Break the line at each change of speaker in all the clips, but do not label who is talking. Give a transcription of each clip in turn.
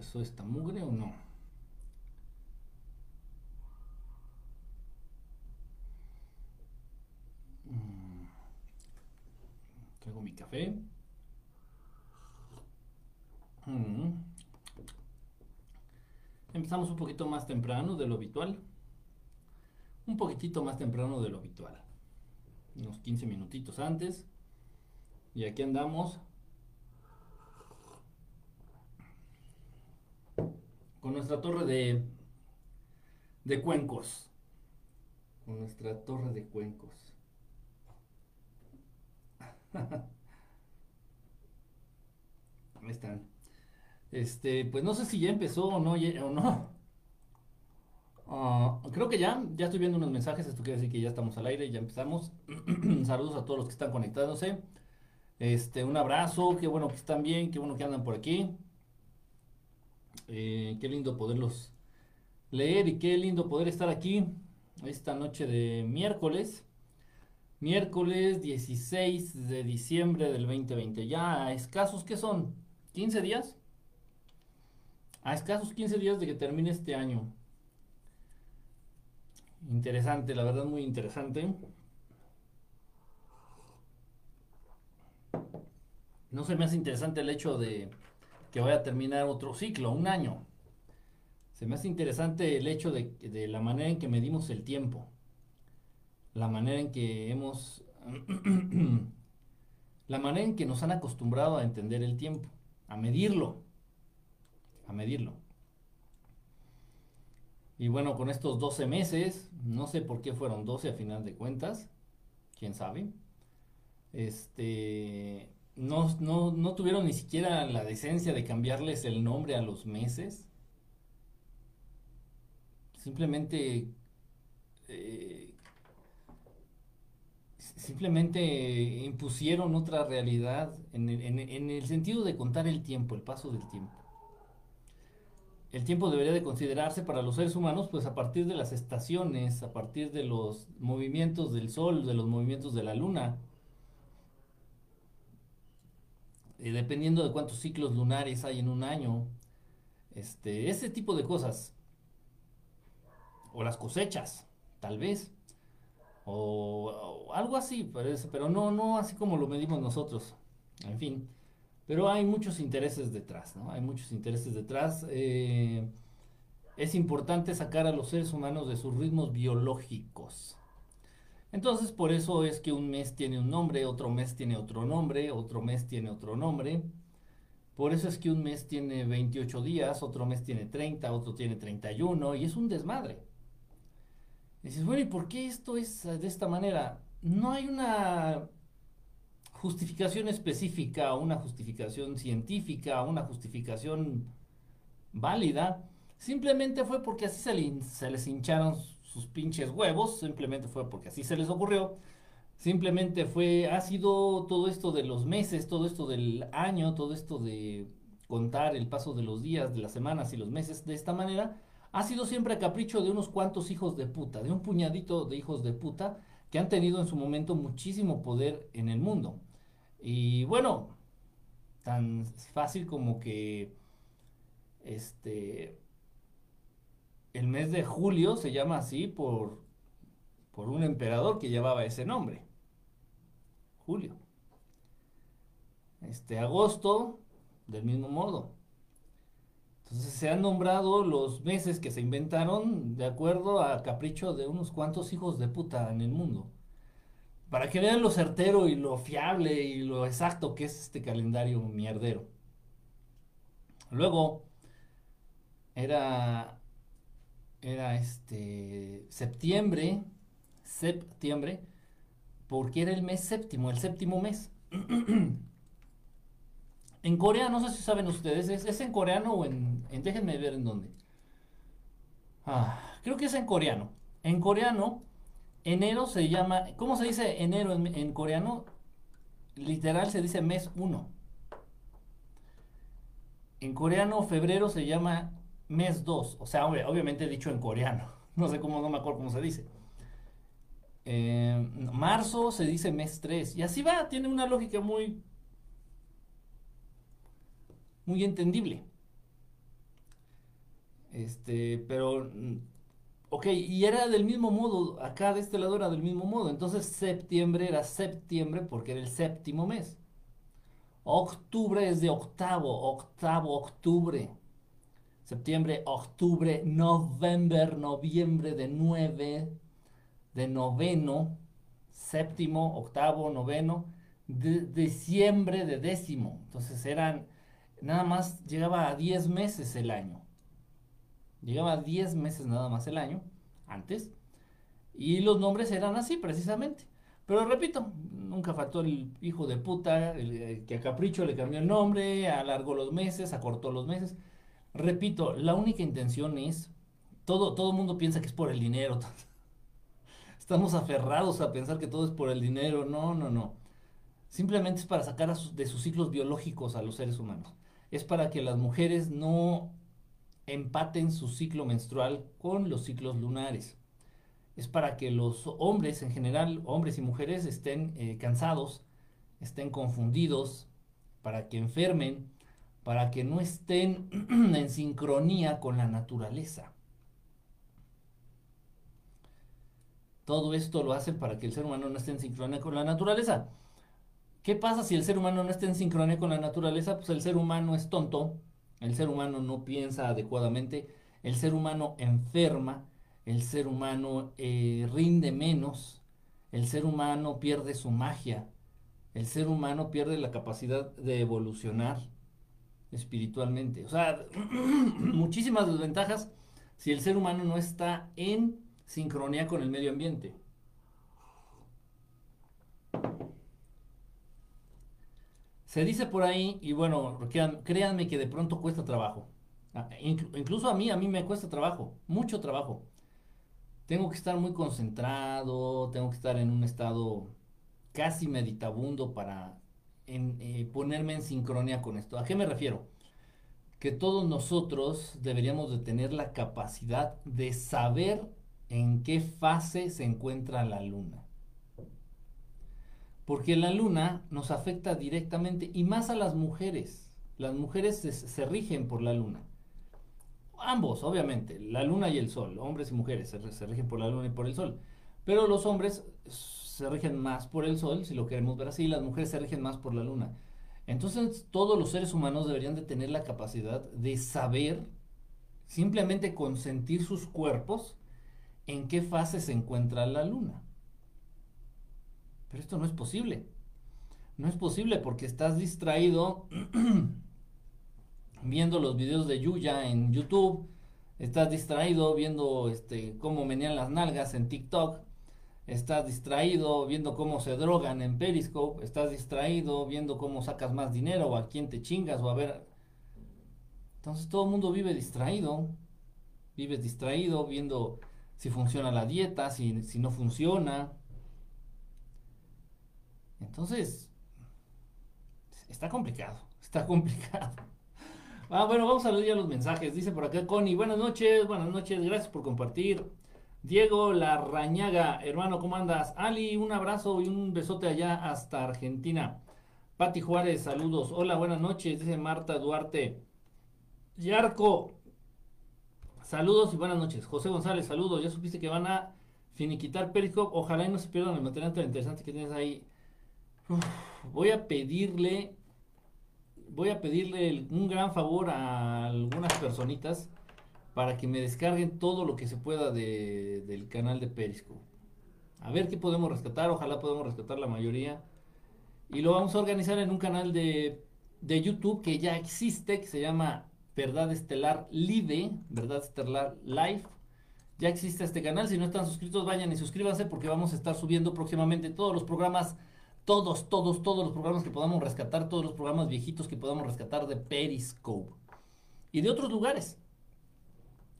empezó esta mugre o no? Mm. Traigo mi café. Mm. Empezamos un poquito más temprano de lo habitual. Un poquitito más temprano de lo habitual. Unos 15 minutitos antes. Y aquí andamos. Con nuestra torre de, de cuencos. Con nuestra torre de cuencos. Ahí están. Este, pues no sé si ya empezó o no. O no. Ah, creo que ya, ya estoy viendo unos mensajes, esto quiere decir que ya estamos al aire, ya empezamos. Saludos a todos los que están conectándose. Este, un abrazo, qué bueno que están bien, qué bueno que andan por aquí. Eh, qué lindo poderlos leer y qué lindo poder estar aquí esta noche de miércoles. Miércoles 16 de diciembre del 2020. Ya escasos, ¿qué son? ¿15 días? A escasos 15 días de que termine este año. Interesante, la verdad muy interesante. No se me hace interesante el hecho de que vaya a terminar otro ciclo, un año. Se me hace interesante el hecho de, de la manera en que medimos el tiempo. La manera en que hemos... la manera en que nos han acostumbrado a entender el tiempo, a medirlo. A medirlo. Y bueno, con estos 12 meses, no sé por qué fueron 12 a final de cuentas, quién sabe. Este, no, no, tuvieron ni siquiera la decencia de cambiarles el nombre a los meses. Simplemente, eh, simplemente impusieron otra realidad en el sentido de contar el tiempo, el paso del tiempo el tiempo debería de considerarse para los seres humanos pues a partir de las estaciones, a partir de los movimientos del sol, de los movimientos de la luna. Y dependiendo de cuántos ciclos lunares hay en un año, este, ese tipo de cosas. O las cosechas, tal vez. O, o algo así, parece, pero no, no así como lo medimos nosotros. En fin. Pero hay muchos intereses detrás, ¿no? Hay muchos intereses detrás. Eh, es importante sacar a los seres humanos de sus ritmos biológicos. Entonces, por eso es que un mes tiene un nombre, otro mes tiene otro nombre, otro mes tiene otro nombre. Por eso es que un mes tiene 28 días, otro mes tiene 30, otro tiene 31, y es un desmadre. dices, bueno, ¿y por qué esto es de esta manera? No hay una justificación específica, una justificación científica, una justificación válida, simplemente fue porque así se, les hincharon sus pinches huevos, simplemente fue porque así se les ocurrió, simplemente fue, ha sido todo esto de los meses, todo esto del año, todo esto de contar el paso de los días, de las semanas y los meses de esta manera, ha sido siempre a capricho de unos cuantos hijos de puta, de un puñadito de hijos de puta que han tenido en su momento muchísimo poder en el mundo. Y bueno, tan fácil como que este el mes de julio se llama así por, por un emperador que llevaba ese nombre. Julio. Este agosto, del mismo modo. Entonces se han nombrado los meses que se inventaron de acuerdo a capricho de unos cuantos hijos de puta en el mundo para que vean lo certero y lo fiable y lo exacto que es este calendario mierdero. Luego era era este septiembre, septiembre, porque era el mes séptimo, el séptimo mes. en Corea, no sé si saben ustedes, ¿es, en coreano o en, en, déjenme ver en dónde. Ah, creo que es en coreano. En coreano Enero se llama, ¿cómo se dice enero en, coreano? Literal se dice mes 1. En coreano febrero se llama mes 2, o sea, obviamente dicho en coreano, no sé cómo, no me acuerdo cómo se dice. Eh, marzo se dice mes 3, y así va, tiene una lógica muy, muy entendible. Este, pero, mm, ok, y era del mismo modo, acá de este lado era del mismo modo. Entonces septiembre era septiembre porque era el séptimo mes. Octubre es de octavo, octavo, octubre. Septiembre, octubre, noviembre, noviembre de nueve, de noveno, séptimo, octavo, noveno, de, diciembre de décimo. Entonces eran, nada más llegaba a 10 meses el año. Llegaba a 10 meses nada más el año, antes. Y los nombres eran así, precisamente. Pero repito, nunca faltó el hijo de puta, el, que a capricho le cambió el nombre, alargó los meses, acortó los meses. Repito, la única intención es, todo, todo mundo piensa que es por el dinero. Estamos aferrados a pensar que todo es por el dinero. No, no, no. Simplemente es para sacar de sus ciclos biológicos a los seres humanos. Es para que las mujeres no empaten su ciclo menstrual con los ciclos lunares es para que los hombres en general, hombres y mujeres, estén eh, cansados, estén confundidos, para que enfermen, para que no estén en sincronía con la naturaleza. Todo esto lo hacen para que el ser humano no esté en sincronía con la naturaleza. ¿Qué pasa si el ser humano no está en sincronía con la naturaleza? Pues el ser humano es tonto, el ser humano no piensa adecuadamente, el ser humano enferma, el ser humano eh, rinde menos, el ser humano pierde su magia, el ser humano pierde la capacidad de evolucionar espiritualmente. O sea, muchísimas desventajas si el ser humano no está en sincronía con el medio ambiente. Se dice por ahí, y bueno, créanme que de pronto cuesta trabajo. Ah, incluso a mí, a mí me cuesta trabajo, mucho trabajo tengo que estar muy concentrado, tengo que estar en un estado casi meditabundo para eh, ponerme en sincronía con esto. ¿A qué me refiero? Que todos nosotros deberíamos de tener la capacidad de saber en qué fase se encuentra la luna. Porque la luna nos afecta directamente y más a las mujeres. Las mujeres se rigen por la luna ambos, obviamente, la luna y el sol, hombres y mujeres se, rigen por la luna y por el sol, pero los hombres se rigen más por el sol, si lo queremos ver así, y las mujeres se rigen más por la luna. Entonces todos los seres humanos deberían de tener la capacidad de saber, simplemente con sentir sus cuerpos, en qué fase se encuentra la luna. Pero esto no es posible. No es posible porque estás distraído viendo los videos de Yuya en YouTube, estás distraído viendo este, cómo menean las nalgas en TikTok, estás distraído viendo cómo se drogan en Periscope, estás distraído viendo cómo sacas más dinero o a quién te chingas o a ver... Entonces todo el mundo vive distraído, vives distraído viendo si funciona la dieta, si, si no funciona. Entonces, está complicado, está complicado. Ah, bueno, vamos a leer ya los mensajes. Dice por acá Connie, buenas noches, buenas noches, gracias por compartir. Diego Larrañaga, hermano, ¿cómo andas? Ali, un abrazo y un besote allá hasta Argentina. Pati Juárez, saludos. Hola, buenas noches, dice Marta Duarte. Yarco, saludos y buenas noches. José González, saludos. Ya supiste que van a finiquitar Periscope. Ojalá y no se pierdan el material tan interesante que tienes ahí. voy a pedirle voy a pedirle un gran favor a algunas personitas para que me descarguen todo lo que se pueda del canal de Periscope. A ver qué podemos rescatar, ojalá podamos rescatar la mayoría. Y lo vamos a organizar en un canal de, de YouTube que ya existe, que se llama Verdad Estelar Live, Verdad Estelar Live. Ya existe este canal, si no están suscritos vayan y suscríbanse porque vamos a estar subiendo próximamente todos los programas todos, todos, todos los programas que podamos rescatar, todos los programas viejitos que podamos rescatar de Periscope y de otros lugares.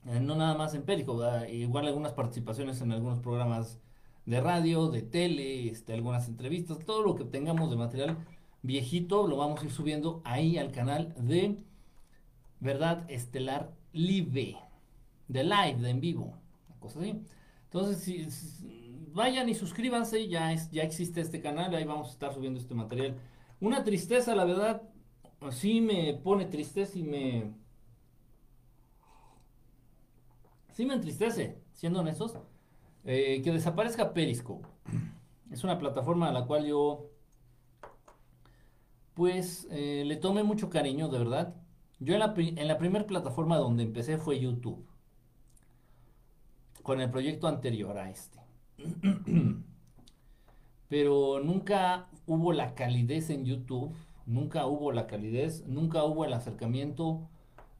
Eh, no nada más en Periscope, igual algunas participaciones en algunos programas de radio, de tele, este, algunas entrevistas, todo lo que tengamos de material viejito lo vamos a ir subiendo ahí al canal de Verdad Estelar Live, de live, de en vivo, cosa así. Entonces, vayan y suscríbanse, ya, es, ya existe este canal, ahí vamos a estar subiendo este material. Una tristeza, la verdad, sí me pone tristeza y me... sí me entristece, siendo honestos, eh, que desaparezca Periscope. Es una plataforma a la cual yo, pues, eh, le tomé mucho cariño, de verdad. Yo en la, en la primera plataforma donde empecé fue YouTube, con el proyecto anterior a este. Pero nunca hubo la calidez en YouTube, nunca hubo la calidez, nunca hubo el acercamiento,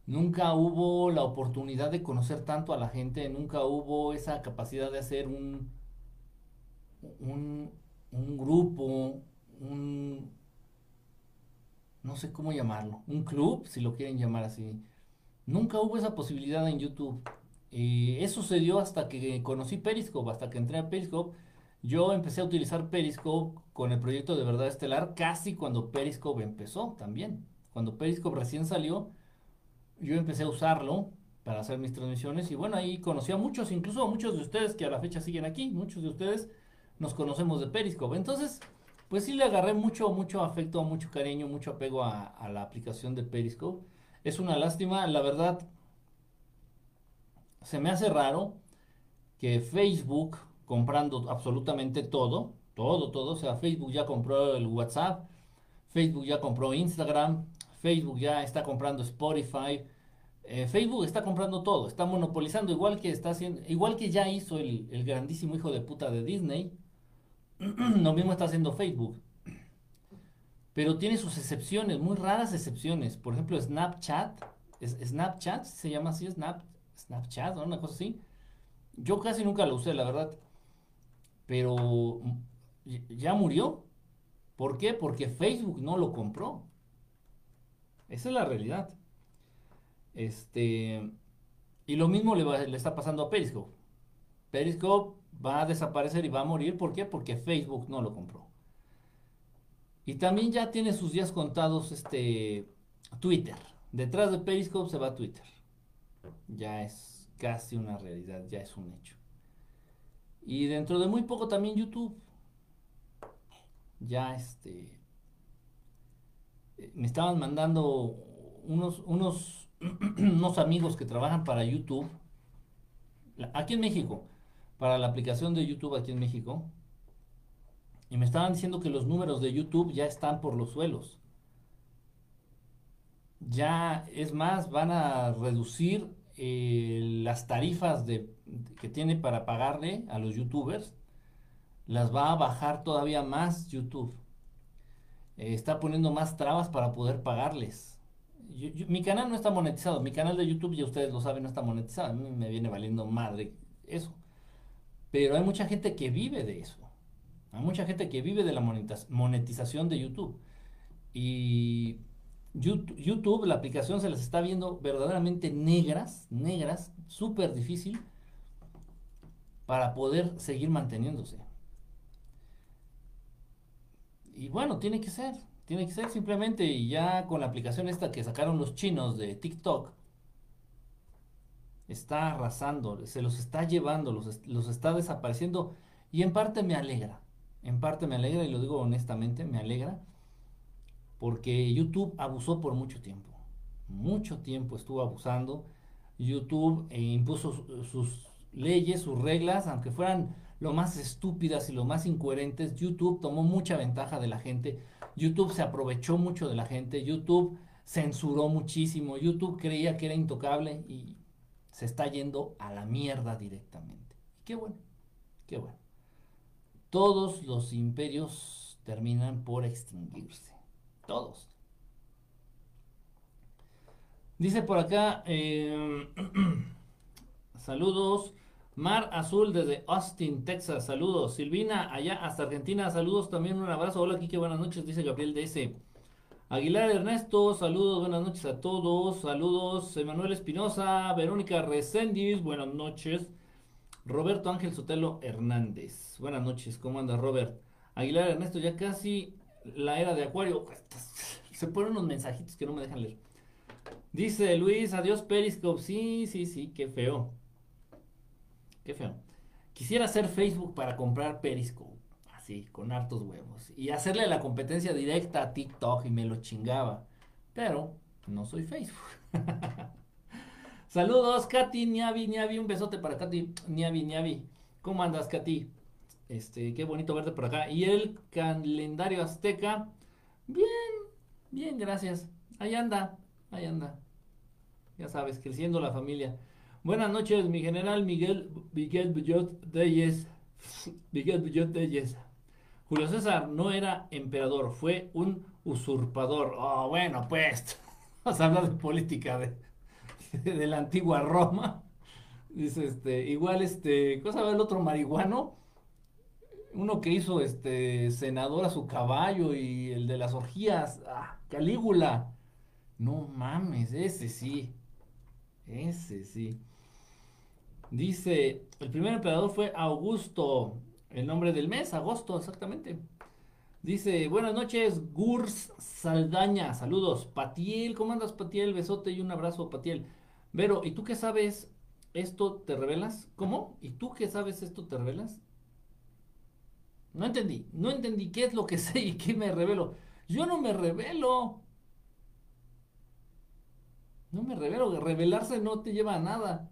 nunca hubo la oportunidad de conocer tanto a la gente, nunca hubo esa capacidad de hacer un, un, un grupo, un, no sé cómo llamarlo, un club, si lo quieren llamar así. Nunca hubo esa posibilidad en YouTube. Eso sucedió hasta que conocí Periscope, hasta que entré a Periscope. Yo empecé a utilizar Periscope con el proyecto de Verdad Estelar casi cuando Periscope empezó también. Cuando Periscope recién salió, yo empecé a usarlo para hacer mis transmisiones y bueno, ahí conocí a muchos, incluso a muchos de ustedes que a la fecha siguen aquí, muchos de ustedes nos conocemos de Periscope. Entonces, pues sí le agarré mucho, mucho afecto, mucho cariño, mucho apego a, la aplicación de Periscope. Es una lástima, la verdad, se me hace raro que Facebook, comprando absolutamente todo, todo, todo, o sea, Facebook ya compró el WhatsApp, Facebook ya compró Instagram, Facebook ya está comprando Spotify, eh, Facebook está comprando todo, está monopolizando, igual que está haciendo, igual que ya hizo el, grandísimo hijo de puta de Disney, lo mismo está haciendo Facebook. Pero tiene sus excepciones, muy raras excepciones. Por ejemplo, Snapchat, Snapchat se llama así, Snap, Snapchat, ¿no? Una cosa así. Yo casi nunca lo usé, la verdad. Pero ya murió. ¿Por qué? Porque Facebook no lo compró. Esa es la realidad. Este. Y lo mismo le, le está pasando a Periscope. Periscope va a desaparecer y va a morir. ¿Por qué? Porque Facebook no lo compró. Y también ya tiene sus días contados este Twitter. Detrás de Periscope se va Twitter ya es casi una realidad, ya es un hecho. Y dentro de muy poco también YouTube. Ya este me estaban mandando unos unos unos amigos que trabajan para YouTube aquí en México, para la aplicación de YouTube aquí en México. Y me estaban diciendo que los números de YouTube ya están por los suelos. Ya, es más, van a reducir eh, las tarifas de, que tiene para pagarle a los youtubers, las va a bajar todavía más YouTube. Eh, está poniendo más trabas para poder pagarles. Mi canal no está monetizado. Mi canal de YouTube, ya ustedes lo saben, no está monetizado. A mí me viene valiendo madre eso. Pero hay mucha gente que vive de eso. Hay mucha gente que vive de la monetización de YouTube. Y YouTube, la aplicación se las está viendo verdaderamente negras, negras, súper difícil para poder seguir manteniéndose. Y bueno, tiene que ser, tiene que ser simplemente y ya con la aplicación esta que sacaron los chinos de TikTok, está arrasando, se los está llevando, los, los está desapareciendo y en parte me alegra, en parte me alegra y lo digo honestamente, me alegra porque YouTube abusó por mucho tiempo. Mucho tiempo estuvo abusando. YouTube eh, impuso sus leyes, sus reglas, aunque fueran lo más estúpidas y lo más incoherentes. YouTube tomó mucha ventaja de la gente. YouTube se aprovechó mucho de la gente. YouTube censuró muchísimo. YouTube creía que era intocable y se está yendo a la mierda directamente. Qué bueno, qué bueno. Todos los imperios terminan por extinguirse todos. Dice por acá, em, saludos. Mar Azul desde Austin, Texas, saludos. Silvina, allá hasta Argentina, saludos también, un abrazo. Hola, Kike, buenas noches, dice Gabriel DS. Aguilar Ernesto, saludos, buenas noches a todos. Saludos, Emanuel Espinosa, Verónica Resendiz, buenas noches. Roberto Ángel Sotelo Hernández, buenas noches, ¿cómo anda Robert? Aguilar Ernesto, ya casi la era de Acuario. Se ponen unos mensajitos que no me dejan leer. Dice Luis, adiós Periscope. Sí, sí, sí, qué feo. Qué feo. Quisiera hacer Facebook para comprar Periscope. Así, con hartos huevos. Y hacerle la competencia directa a TikTok y me lo chingaba. Pero no soy Facebook. Saludos, Katy, Niavi, Niavi, un besote para Katy, Niavi, Niavi. ¿Cómo andas, Katy? Este, qué bonito verte por acá. Y el calendario azteca, bien, bien, gracias. Ahí anda, ahí anda. Ya sabes, creciendo la familia. Buenas noches, mi general Miguel, Miguel Billot Deyes. Miguel Billot Deyes. Julio César no era emperador, fue un usurpador. Oh, bueno, pues, vamos a hablar de política de, la antigua Roma. Dice, este, igual, este, cosa el otro marihuano? Uno que hizo, este, senador a su caballo y el de las orgías, ah, Calígula. No mames, ese sí, ese sí. Dice, el primer emperador fue Augusto, el nombre del mes, agosto, exactamente. Dice, buenas noches, Gurs Saldaña, saludos. Patiel, ¿cómo andas, Patiel? Besote y un abrazo, Patiel. Vero, ¿y tú qué sabes? ¿Esto te revelas? ¿Cómo? ¿Y tú qué sabes? ¿Esto te revelas? No entendí, no entendí qué es lo que sé y qué me revelo. Yo no me revelo. No me revelo, revelarse no te lleva a nada.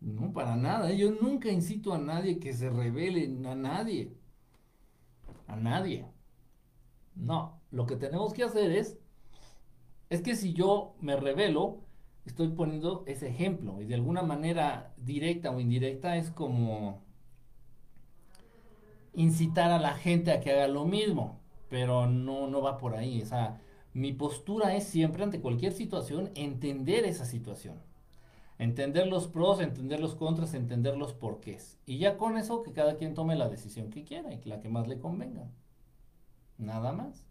No, para nada. Yo nunca incito a nadie que se revele, a nadie. A nadie. No, lo que tenemos que hacer es, es que si yo me revelo, estoy poniendo ese ejemplo y de alguna manera directa o indirecta es como incitar a la gente a que haga lo mismo, pero no, no va por ahí. O sea, mi postura es siempre ante cualquier situación entender esa situación Entender los pros, entender los contras, entender los porqués. Y ya con eso que cada quien tome la decisión que quiera y la que más le convenga. Nada más.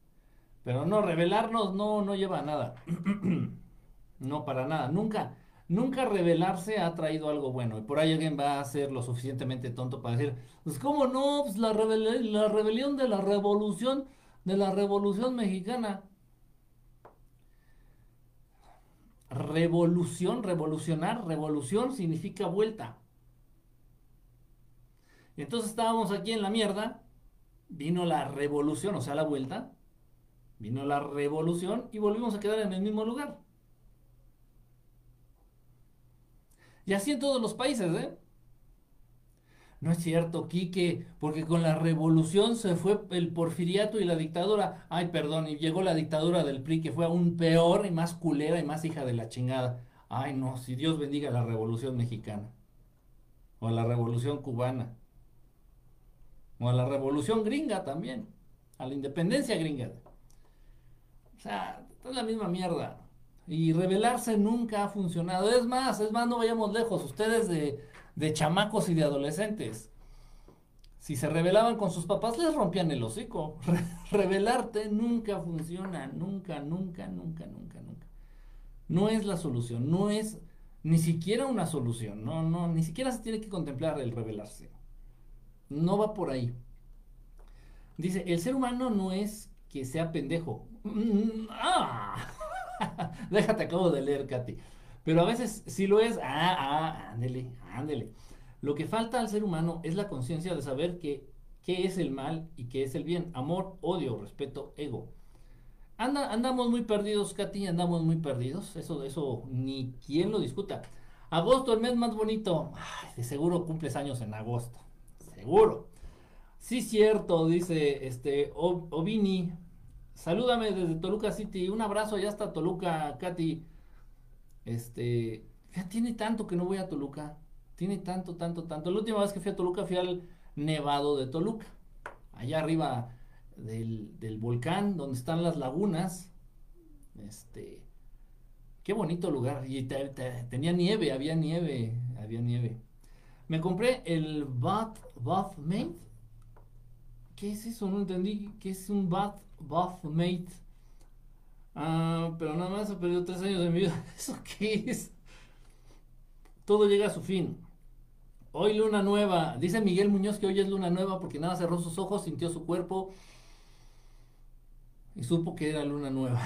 Pero no, revelarnos no, no lleva a nada. no para nada. Nunca, nunca revelarse ha traído algo bueno. Y por ahí alguien va a ser lo suficientemente tonto para decir, pues cómo no, pues la, la rebelión de la revolución, de la revolución mexicana. Revolución, revolucionar, revolución significa vuelta. Entonces estábamos aquí en la mierda, vino la revolución, o sea, la vuelta, vino la revolución y volvimos a quedar en el mismo lugar. Y así en todos los países, ¿eh? No es cierto, Quique, porque con la revolución se fue el porfiriato y la dictadura. Ay, perdón, y llegó la dictadura del PRI, que fue aún peor y más culera y más hija de la chingada. Ay, no, si Dios bendiga la revolución mexicana. O la revolución cubana. O a la revolución gringa también. A la independencia gringa. O sea, es la misma mierda. Y rebelarse nunca ha funcionado. Es más, es más, no vayamos lejos. Ustedes de de chamacos y de adolescentes. Si se rebelaban con sus papás, les rompían el hocico. rebelarte nunca funciona, nunca, nunca, nunca, nunca, nunca. No es la solución, no es ni siquiera una solución, no, no, ni siquiera se tiene que contemplar el rebelarse. No va por ahí. Dice, el ser humano no es que sea pendejo. ¡Ah! Déjate, acabo de leer, Katy. Pero a veces sí lo es. Ah, ah, ándele, ándele. Lo que falta al ser humano es la conciencia de saber que, qué es el mal y qué es el bien. Amor, odio, respeto, ego. Anda, andamos muy perdidos, Katy, andamos muy perdidos. Eso, eso ni quien lo discuta. Agosto, el mes más bonito. de seguro cumples años en agosto. Seguro. Sí, cierto, dice este Ovini. Salúdame desde Toluca City. Un abrazo ya hasta Toluca, Katy. Este, ya tiene tanto que no voy a Toluca. Tiene tanto, tanto, tanto. La última vez que fui a Toluca fui al Nevado de Toluca. Allá arriba del, volcán, donde están las lagunas. Este, qué bonito lugar. Y tenía nieve, había nieve, había nieve. Me compré el Bath, Bath Mate. ¿Qué es eso? No entendí. ¿Qué es un Bath, Bath Mate? Ah, pero nada más he perdido tres años de mi vida. ¿Eso qué es? Todo llega a su fin. Hoy luna nueva. Dice Miguel Muñoz que hoy es luna nueva porque nada cerró sus ojos, sintió su cuerpo y supo que era luna nueva.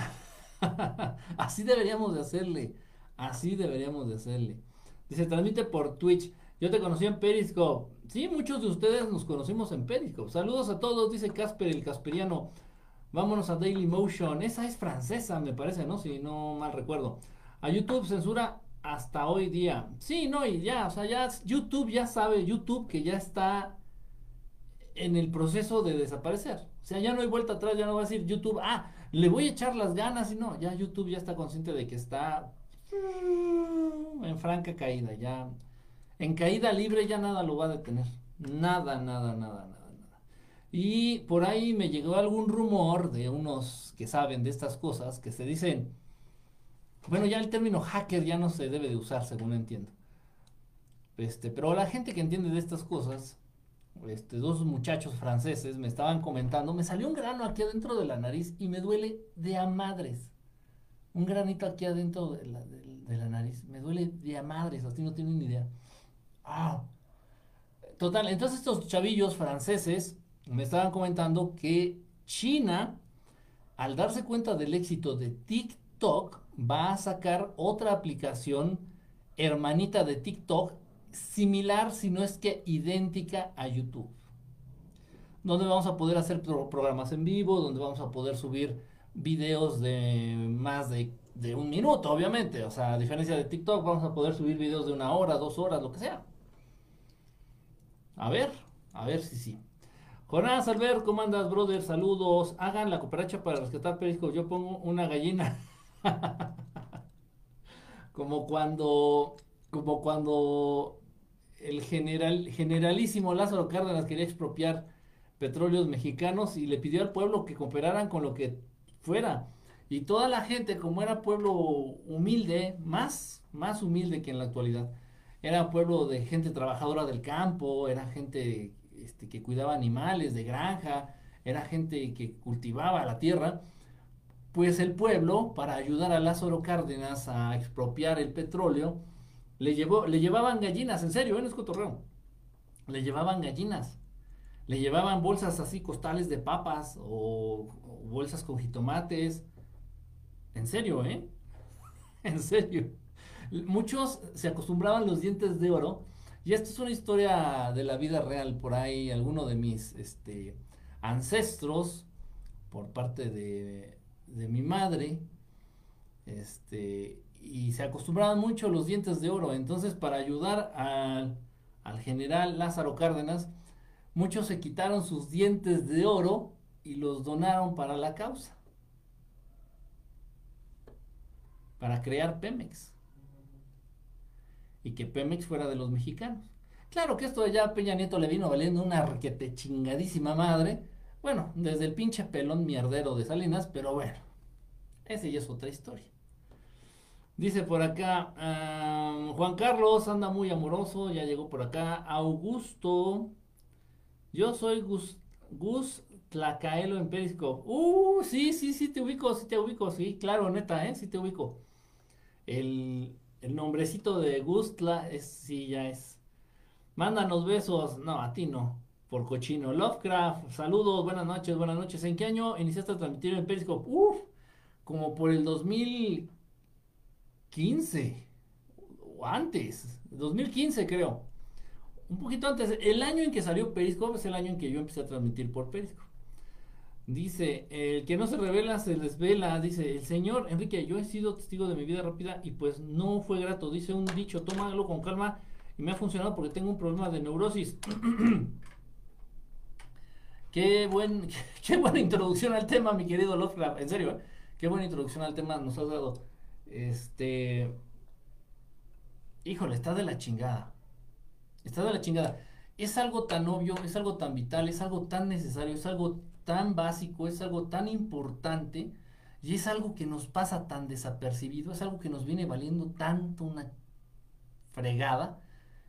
Así deberíamos de hacerle. Así deberíamos de hacerle. Dice, transmite por Twitch. Yo te conocí en Periscope. Sí, muchos de ustedes nos conocimos en Periscope. Saludos a todos, dice Casper el Casperiano. Vámonos a Daily Motion. Esa es francesa, me parece, ¿no? Si no mal recuerdo. A YouTube censura hasta hoy día. Sí, no, y ya, o sea, ya YouTube ya sabe, YouTube que ya está en el proceso de desaparecer. O sea, ya no hay vuelta atrás, ya no va a decir YouTube, ah, le voy a echar las ganas y no, ya YouTube ya está consciente de que está en franca caída, ya en caída libre ya nada lo va a detener. Nada, nada, nada, nada. Y por ahí me llegó algún rumor de unos que saben de estas cosas que se dicen, bueno, ya el término hacker ya no se debe de usar, según entiendo. Este, pero la gente que entiende de estas cosas, este, dos muchachos franceses me estaban comentando, me salió un grano aquí adentro de la nariz y me duele de a madres. Un granito aquí adentro de la, de la nariz, me duele de a madres, así no tienen ni idea. Ah. Total, entonces estos chavillos franceses me estaban comentando que China, al darse cuenta del éxito de TikTok, va a sacar otra aplicación hermanita de TikTok, similar, si no es que idéntica a YouTube. Donde vamos a poder hacer programas en vivo, donde vamos a poder subir videos de más de, un minuto, obviamente. O sea, a diferencia de TikTok, vamos a poder subir videos de una hora, dos horas, lo que sea. A ver, a ver si sí. Jonás Albert, ¿cómo andas, brother? Saludos. Hagan la cooperacha para rescatar Perisco. Yo pongo una gallina. como cuando, como cuando el general, generalísimo Lázaro Cárdenas quería expropiar petróleos mexicanos y le pidió al pueblo que cooperaran con lo que fuera. Y toda la gente, como era pueblo humilde, más, más humilde que en la actualidad, era pueblo de gente trabajadora del campo, era gente este, que cuidaba animales de granja, era gente que cultivaba la tierra, pues el pueblo, para ayudar a Lázaro Cárdenas a expropiar el petróleo, le, llevó, le llevaban gallinas, en serio, en ¿eh? cotorreo, le llevaban gallinas, le llevaban bolsas así, costales de papas o, bolsas con jitomates, en serio, ¿eh? En serio. Muchos se acostumbraban los dientes de oro y esto es una historia de la vida real. Por ahí, alguno de mis este, ancestros, por parte de, mi madre, este, y se acostumbraban mucho los dientes de oro. Entonces, para ayudar al, al general Lázaro Cárdenas, muchos se quitaron sus dientes de oro y los donaron para la causa, para crear Pemex y que Pemex fuera de los mexicanos. Claro que esto de ya Peña Nieto le vino valiendo una arquete chingadísima madre. Bueno, desde el pinche pelón mierdero de Salinas, pero bueno, esa ya es otra historia. Dice por acá, Juan Carlos anda muy amoroso, ya llegó por acá. Augusto, yo soy Gus, Gus Tlacaelo en Periscope. Uh, sí, sí, sí te ubico, sí te ubico, sí, claro, neta, ¿eh? Sí te ubico. El, el nombrecito de Gustla es, sí, ya es. Mándanos besos. No, a ti no. Por cochino. Lovecraft, saludos, buenas noches, buenas noches. ¿En qué año iniciaste a transmitir en Periscope? Uf, como por el 2015. O antes. 2015 creo. Un poquito antes. El año en que salió Periscope es el año en que yo empecé a transmitir por Periscope. Dice, el que no se revela se desvela. Dice, el señor Enrique, yo he sido testigo de mi vida rápida y pues no fue grato. Dice un dicho, tómalo con calma y me ha funcionado porque tengo un problema de neurosis. qué, buen, qué buena introducción al tema, mi querido Lovecraft. En serio, ¿eh? Qué buena introducción al tema nos has dado. Este... Híjole, está de la chingada. Está de la chingada. Es algo tan obvio, es algo tan vital, es algo tan necesario, es algo tan básico, es algo tan importante y es algo que nos pasa tan desapercibido, es algo que nos viene valiendo tanto una fregada,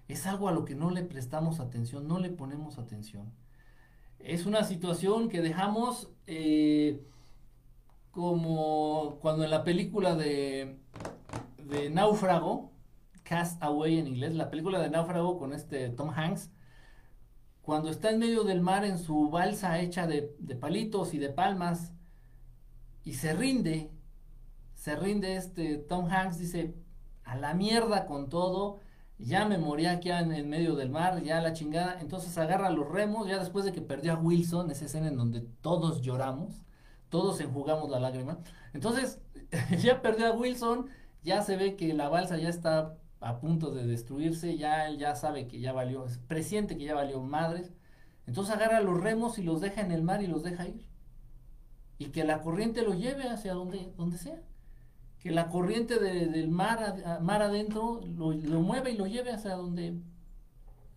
es algo a lo que no le prestamos atención, no le ponemos atención. Es una situación que dejamos eh, como cuando en la película de, de Náufrago, Cast Away en inglés, la película de Náufrago con este Tom Hanks, cuando está en medio del mar en su balsa hecha de, palitos y de palmas y se rinde, se rinde este Tom Hanks, dice, a la mierda con todo, ya me morí aquí en, medio del mar, ya la chingada, entonces agarra los remos, ya después de que perdió a Wilson, esa escena en donde todos lloramos, todos enjugamos la lágrima. Entonces, ya perdió a Wilson, ya se ve que la balsa ya está a punto de destruirse, ya él ya sabe que ya valió, presiente que ya valió madres. Entonces agarra los remos y los deja en el mar y los deja ir. Y que la corriente lo lleve hacia donde, donde sea. Que la corriente del mar, mar adentro lo, lo mueva y lo lleve hacia donde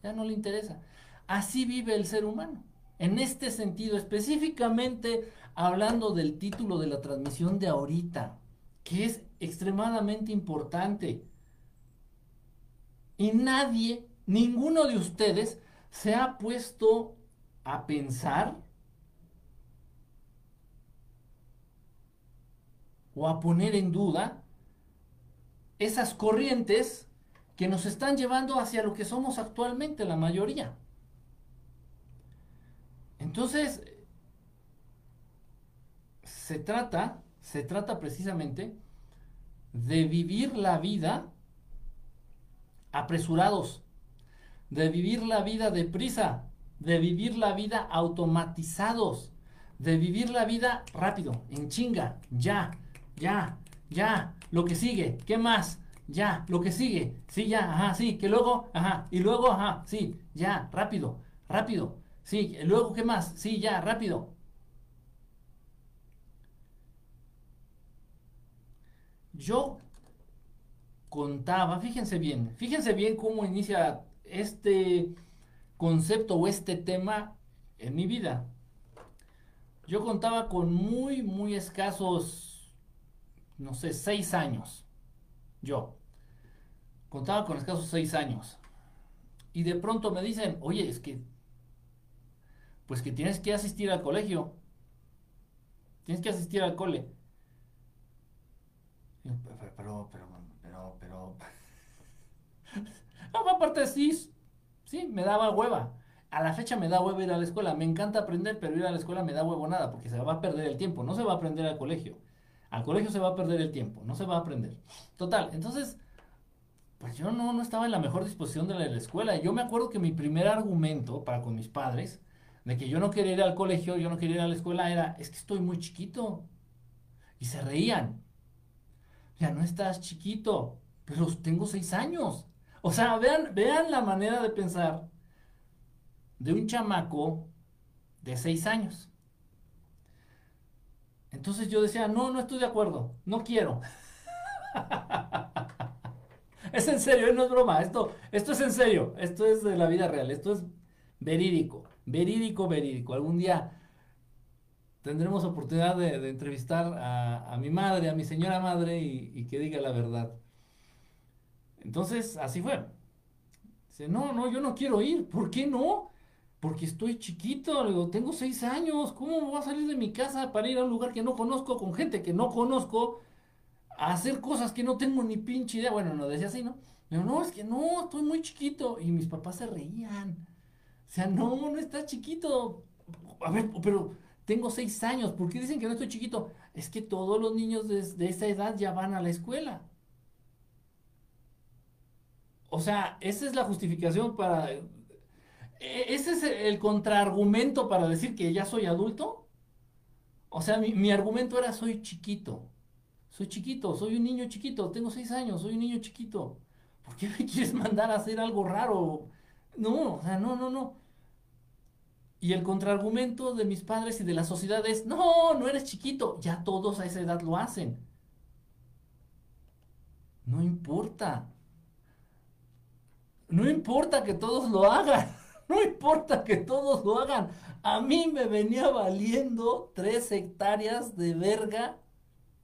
ya no le interesa. Así vive el ser humano. En este sentido, específicamente hablando del título de la transmisión de ahorita, que es extremadamente importante. Y nadie, ninguno de ustedes, se ha puesto a pensar o a poner en duda esas corrientes que nos están llevando hacia lo que somos actualmente la mayoría. Entonces, se trata, se trata precisamente de vivir la vida apresurados, de vivir la vida deprisa, de vivir la vida automatizados, de vivir la vida rápido, en chinga, ya, ya, ya, lo que sigue, ¿qué más? Ya, lo que sigue, sí, ya, ajá, sí, que luego, ajá, y luego, ajá, sí, ya, rápido, rápido, sí, luego, ¿qué más? Sí, ya, rápido. Yo contaba, fíjense bien, fíjense bien cómo inicia este concepto o este tema en mi vida. Yo contaba con muy, muy escasos, no sé, seis años. Yo. Contaba con escasos seis años. Y de pronto me dicen, oye, es que, pues que tienes que asistir al colegio. Tienes que asistir al cole. Pero, pero, pero, pero, no, aparte sí, sí, me daba hueva. A la fecha me da hueva ir a la escuela. Me encanta aprender, pero ir a la escuela me da huevo nada, porque se va a perder el tiempo. No se va a aprender al colegio. Al colegio se va a perder el tiempo, no se va a aprender. Total, entonces, pues yo no, no estaba en la mejor disposición de la, escuela. Yo me acuerdo que mi primer argumento para con mis padres, de que yo no quería ir al colegio, yo no quería ir a la escuela, era, es que estoy muy chiquito. Y se reían ya no estás chiquito, pero tengo seis años. O sea, vean, vean la manera de pensar de un chamaco de seis años. Entonces yo decía, no, no estoy de acuerdo, no quiero. es en serio, no es broma, esto, esto es en serio, esto es de la vida real, esto es verídico, verídico, verídico. Algún día tendremos oportunidad de, entrevistar a, mi madre, a mi señora madre y, que diga la verdad. Entonces, así fue. Dice, no, no, yo no quiero ir. ¿Por qué no? Porque estoy chiquito, digo, tengo seis años. ¿Cómo voy a salir de mi casa para ir a un lugar que no conozco, con gente que no conozco, a hacer cosas que no tengo ni pinche idea? Bueno, no decía así, ¿no? Digo, no, es que no, estoy muy chiquito. Y mis papás se reían. O sea, no, no está chiquito. A ver, pero tengo seis años, ¿por qué dicen que no estoy chiquito? Es que todos los niños de, esa edad ya van a la escuela. O sea, esa es la justificación para... E, ese es el contraargumento para decir que ya soy adulto. O sea, mi, mi, argumento era soy chiquito. Soy chiquito, soy un niño chiquito, tengo seis años, soy un niño chiquito. ¿Por qué me quieres mandar a hacer algo raro? No, o sea, no, no, no. Y el contraargumento de mis padres y de la sociedad es, no, no eres chiquito, ya todos a esa edad lo hacen. No importa. No importa que todos lo hagan. No importa que todos lo hagan. A mí me venía valiendo tres hectáreas de verga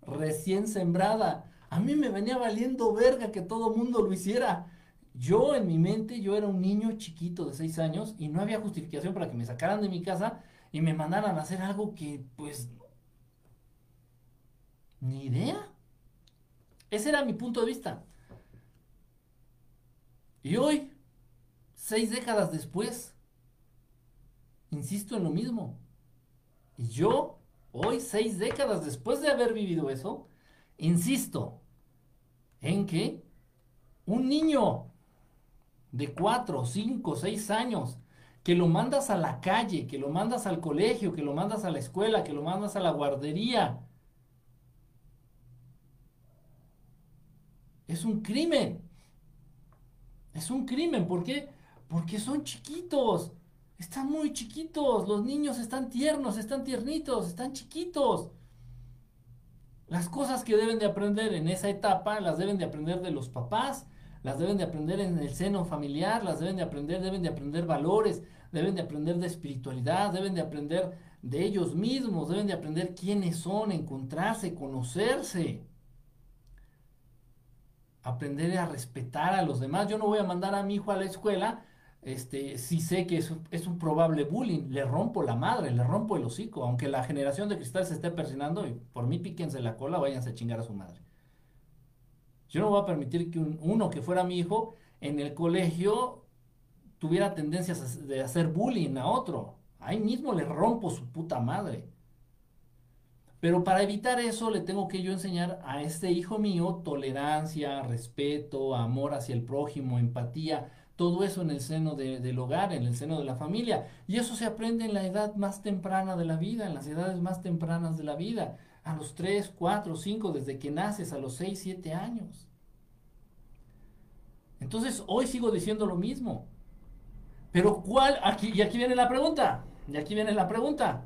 recién sembrada. A mí me venía valiendo verga que todo mundo lo hiciera. Yo en mi mente, yo era un niño chiquito de 6 años y no había justificación para que me sacaran de mi casa y me mandaran a hacer algo que, pues, ni idea. Ese era mi punto de vista. Y hoy, seis décadas después, insisto en lo mismo. Y yo, hoy, seis décadas después de haber vivido eso, insisto en que un niño de 4, 5, 6 años que lo mandas a la calle, que lo mandas al colegio, que lo mandas a la escuela, que lo mandas a la guardería. Es un crimen. Es un crimen. ¿Por qué? Porque son chiquitos. Están muy chiquitos. Los niños están tiernos, están tiernitos, están chiquitos. Las cosas que deben de aprender en esa etapa las deben de aprender de los papás, las deben de aprender en el seno familiar, las deben de aprender, deben de aprender valores, deben de aprender de espiritualidad, deben de aprender de ellos mismos, deben de aprender quiénes son, encontrarse, conocerse. Aprender a respetar a los demás. Yo no voy a mandar a mi hijo a la escuela este, si sé que es, es, un probable bullying, le rompo la madre, le rompo el hocico, aunque la generación de cristal se esté persinando y por mí píquense la cola, váyanse a chingar a su madre. Yo no voy a permitir que uno que fuera mi hijo en el colegio tuviera tendencias de hacer bullying a otro. Ahí mismo le rompo su puta madre. Pero para evitar eso le tengo que yo enseñar a este hijo mío tolerancia, respeto, amor hacia el prójimo, empatía, todo eso en el seno del hogar, en el seno de la familia. Y eso se aprende en la edad más temprana de la vida, en las edades más tempranas de la vida a los 3, 4, 5, desde que naces, a los 6, 7 años. Entonces, hoy sigo diciendo lo mismo. Pero ¿cuál? Aquí, y aquí viene la pregunta. Y aquí viene la pregunta.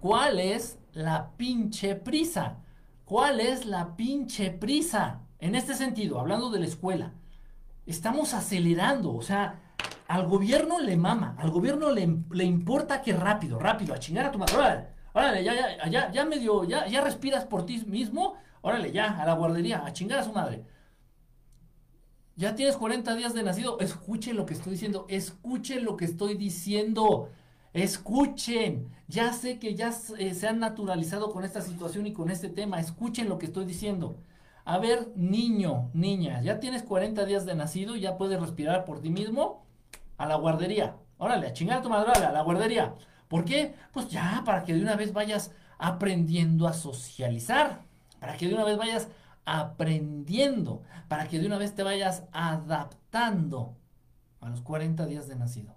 ¿Cuál es la pinche prisa? ¿Cuál es la pinche prisa? En este sentido, hablando de la escuela, estamos acelerando, o sea, al gobierno le mama, al gobierno le, le importa que rápido, rápido, a chingar a tu madre. Órale, ya, ya, ya, ya medio, ya, ya respiras por ti mismo. Órale, ya, a la guardería, a chingar a su madre. Ya tienes 40 días de nacido. Escuchen lo que estoy diciendo. Escuchen lo que estoy diciendo. Escuchen. Ya sé que ya eh, se han naturalizado con esta situación y con este tema. Escuchen lo que estoy diciendo. A ver, niño, niña, ya tienes 40 días de nacido, ya puedes respirar por ti mismo. A la guardería. Órale, a chingar a tu madre, a la guardería. ¿Por qué? Pues ya, para que de una vez vayas aprendiendo a socializar, para que de una vez vayas aprendiendo, para que de una vez te vayas adaptando a los 40 días de nacido.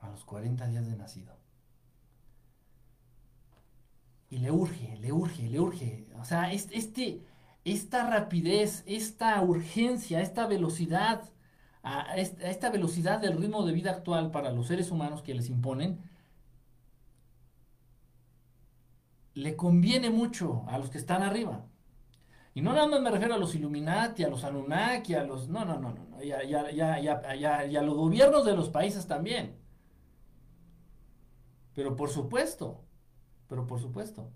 A los 40 días de nacido. Y le urge, le urge, le urge. O sea, este, esta rapidez, esta urgencia, esta velocidad, a esta velocidad del ritmo de vida actual para los seres humanos que les imponen, le conviene mucho a los que están arriba. Y no nada más me refiero a los Illuminati, a los Anunnaki, a los... No, no, no, no, y a los gobiernos de los países también. Pero por supuesto, pero por supuesto.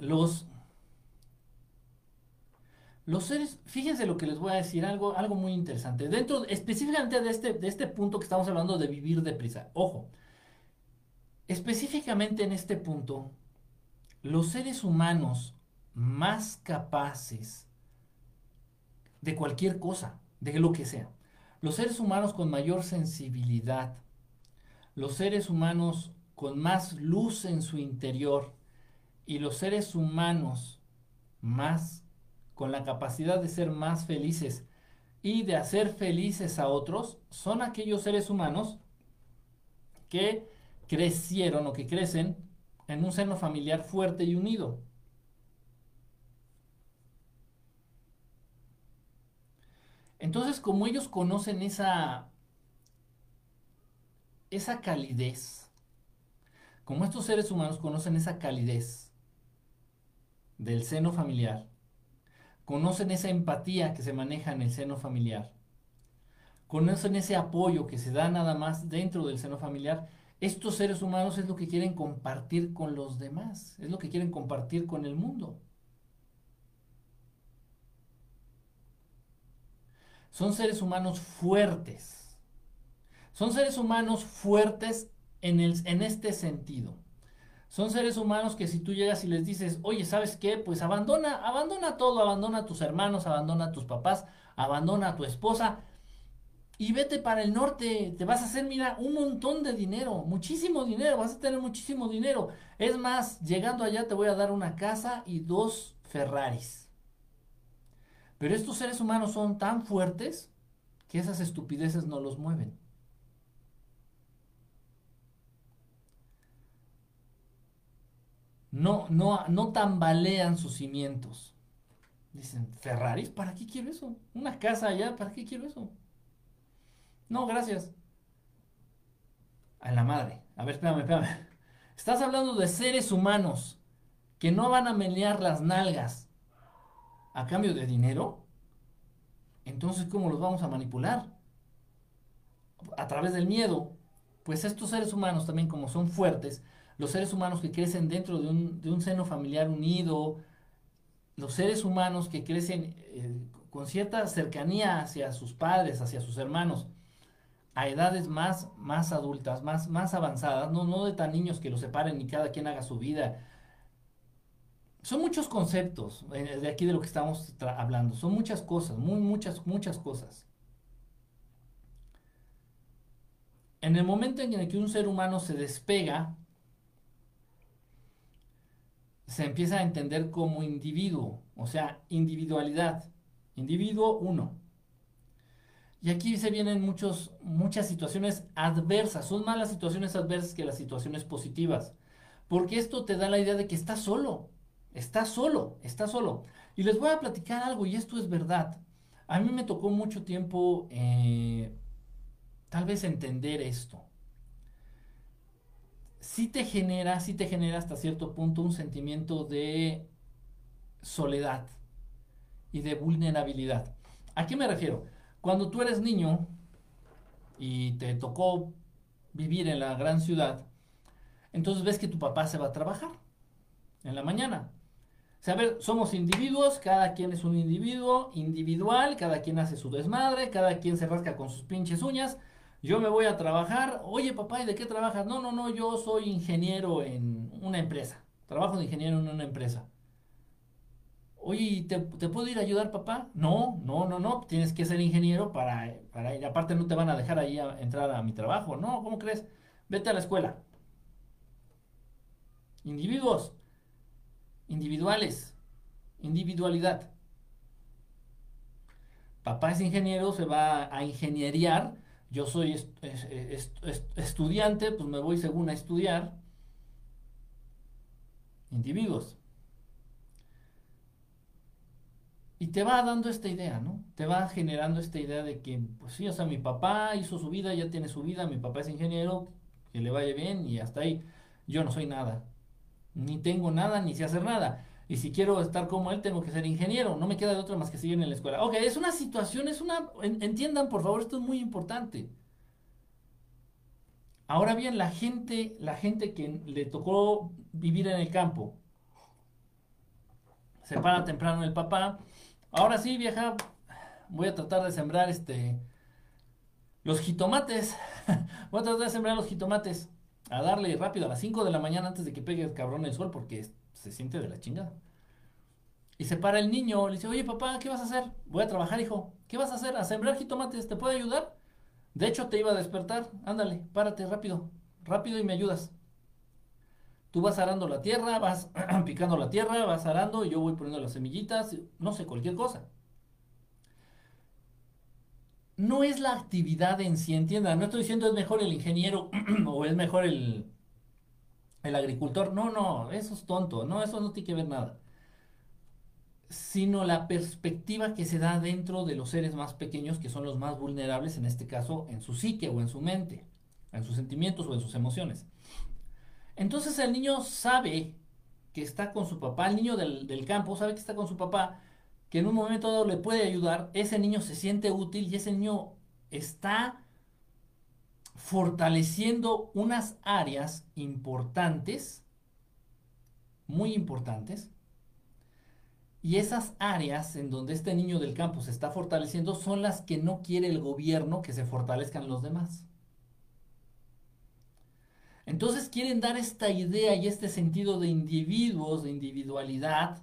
Los, los seres, fíjense lo que les voy a decir, algo, algo muy interesante. Dentro, específicamente de este, de este punto que estamos hablando de vivir deprisa. Ojo, específicamente en este punto, los seres humanos más capaces de cualquier cosa, de lo que sea. Los seres humanos con mayor sensibilidad, los seres humanos con más luz en su interior, y los seres humanos más con la capacidad de ser más felices y de hacer felices a otros son aquellos seres humanos que crecieron o que crecen en un seno familiar fuerte y unido. Entonces, como ellos conocen esa esa calidez, como estos seres humanos conocen esa calidez, del seno familiar, conocen esa empatía que se maneja en el seno familiar, conocen ese apoyo que se da nada más dentro del seno familiar, estos seres humanos es lo que quieren compartir con los demás, es lo que quieren compartir con el mundo. Son seres humanos fuertes. Son seres humanos fuertes en, el, en este sentido. Son seres humanos que si tú llegas y les dices, oye, ¿sabes qué? Pues abandona, abandona todo, abandona a tus hermanos, abandona a tus papás, abandona a tu esposa. y vete para el norte, te vas a hacer, mira, un montón de dinero, muchísimo dinero, vas a tener muchísimo dinero. Es más, llegando allá te voy a dar una casa y dos Ferraris. Pero estos seres humanos son tan fuertes que esas estupideces no los mueven. No, no, no tambalean sus cimientos. Dicen, Ferraris, ¿para qué quiero eso? Una casa allá, ¿para qué quiero eso? No, gracias. A la madre. A ver, espérame, espérame. Estás hablando de seres humanos que no van a menear las nalgas a cambio de dinero. Entonces, ¿cómo los vamos a manipular? A través del miedo. Pues estos seres humanos también, como son fuertes, los seres humanos que crecen dentro de un, seno familiar unido, los seres humanos que crecen eh, con cierta cercanía hacia sus padres, hacia sus hermanos, a edades más, más adultas, más, más avanzadas, no, no de tan niños que los separen y cada quien haga su vida. Son muchos conceptos eh, de aquí de lo que estamos hablando, son muchas cosas, muy, muchas, muchas cosas. En el momento en el que un ser humano se despega, se empieza a entender como individuo, o sea, individualidad. Individuo uno. Y aquí se vienen muchos, muchas situaciones adversas. Son más las situaciones adversas que las situaciones positivas. Porque esto te da la idea de que estás solo. Estás solo, estás solo. Y les voy a platicar algo, y esto es verdad. A mí me tocó mucho tiempo eh, tal vez entender esto. Sí te genera, te genera hasta cierto punto un sentimiento de soledad y de vulnerabilidad. ¿A qué me refiero? Cuando tú eres niño y te tocó vivir en la gran ciudad, entonces ves que tu papá se va a trabajar en la mañana. O sea, a ver, somos individuos, cada quien es un individuo individual, cada quien hace su desmadre, cada quien se rasca con sus pinches uñas. Yo me voy a trabajar. Oye, papá, ¿y de qué trabajas? No, no, no, yo soy ingeniero en una empresa. Trabajo de ingeniero en una empresa. Oye, ¿te, puedo ir a ayudar, papá? No, no, no, no, tienes que ser ingeniero para, para ir. Aparte no te van a dejar ahí a entrar a mi trabajo. No, ¿cómo crees? Vete a la escuela. Individuos, individuales, individualidad. Papá es ingeniero, se va a ingenieriar. Yo soy estudiante, pues me voy según a estudiar. Individuos. Y te va dando esta idea, ¿no? Te va generando esta idea de que, pues sí, o sea, mi papá hizo su vida, ya tiene su vida, mi papá es ingeniero, que le vaya bien y hasta ahí. Yo no soy nada. Ni tengo nada, ni sé hacer nada. Y si quiero estar como él, tengo que ser ingeniero. No me queda de otra más que seguir en la escuela. Ok, es una situación, es una... Entiendan, por favor, esto es muy importante. Ahora bien, la gente, la gente que le tocó vivir en el campo, se para temprano el papá, Ahora sí, vieja, voy a tratar de sembrar este los jitomates. voy a tratar de sembrar los jitomates. A darle rápido a las 5 de la mañana antes de que pegue el cabrón el sol porque se siente de la chingada. Y se para el niño, le dice, oye papá, ¿qué vas a hacer? Voy a trabajar, hijo. ¿Qué vas a hacer? A sembrar jitomates, ¿te puedo ayudar? De hecho, te iba a despertar. Ándale, párate rápido, rápido y me ayudas. Tú vas arando la tierra, vas picando la tierra, vas arando, y yo voy poniendo las semillitas, no sé, cualquier cosa. No es la actividad en sí, entiendan. No estoy diciendo es mejor el ingeniero o es mejor el, el agricultor. No, no, eso es tonto. No, eso no tiene que ver nada. Sino la perspectiva que se da dentro de los seres más pequeños, que son los más vulnerables, en este caso, en su psique o en su mente, en sus sentimientos o en sus emociones. Entonces el niño sabe que está con su papá, el niño del, campo sabe que está con su papá, que en un momento dado le puede ayudar, ese niño se siente útil y ese niño está fortaleciendo unas áreas importantes, muy importantes, y esas áreas en donde este niño del campo se está fortaleciendo son las que no quiere el gobierno que se fortalezcan los demás. Entonces quieren dar esta idea y este sentido de individuos, de individualidad,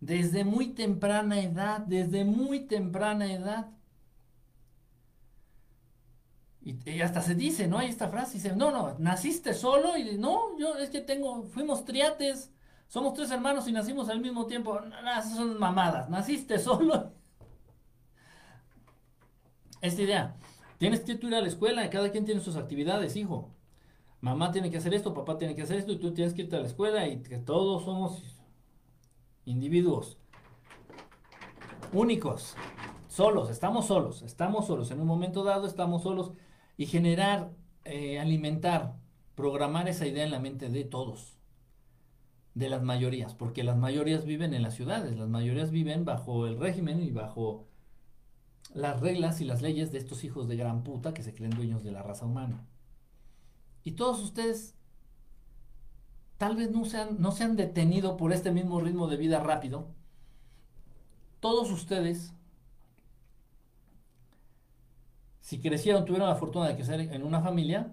desde muy temprana edad, desde muy temprana edad. Y, hasta se dice, ¿no? Hay esta frase, dice, no, no, naciste solo y no, yo es que tengo, fuimos triates, somos tres hermanos y nacimos al mismo tiempo. No, son mamadas, naciste solo. Esta idea, tienes que ir a la escuela cada quien tiene sus actividades, hijo. Mamá tiene que hacer esto, papá tiene que hacer esto y tú tienes que irte a la escuela y que todos somos individuos únicos, solos, estamos solos, estamos solos, en un momento dado estamos solos y generar, eh, alimentar, programar esa idea en la mente de todos, de las mayorías, porque las mayorías viven en las ciudades, las mayorías viven bajo el régimen y bajo las reglas y las leyes de estos hijos de gran puta que se creen dueños de la raza humana. Y todos ustedes tal vez no se no se han detenido por este mismo ritmo de vida rápido. Todos ustedes si crecieron, tuvieron la fortuna de crecer en una familia,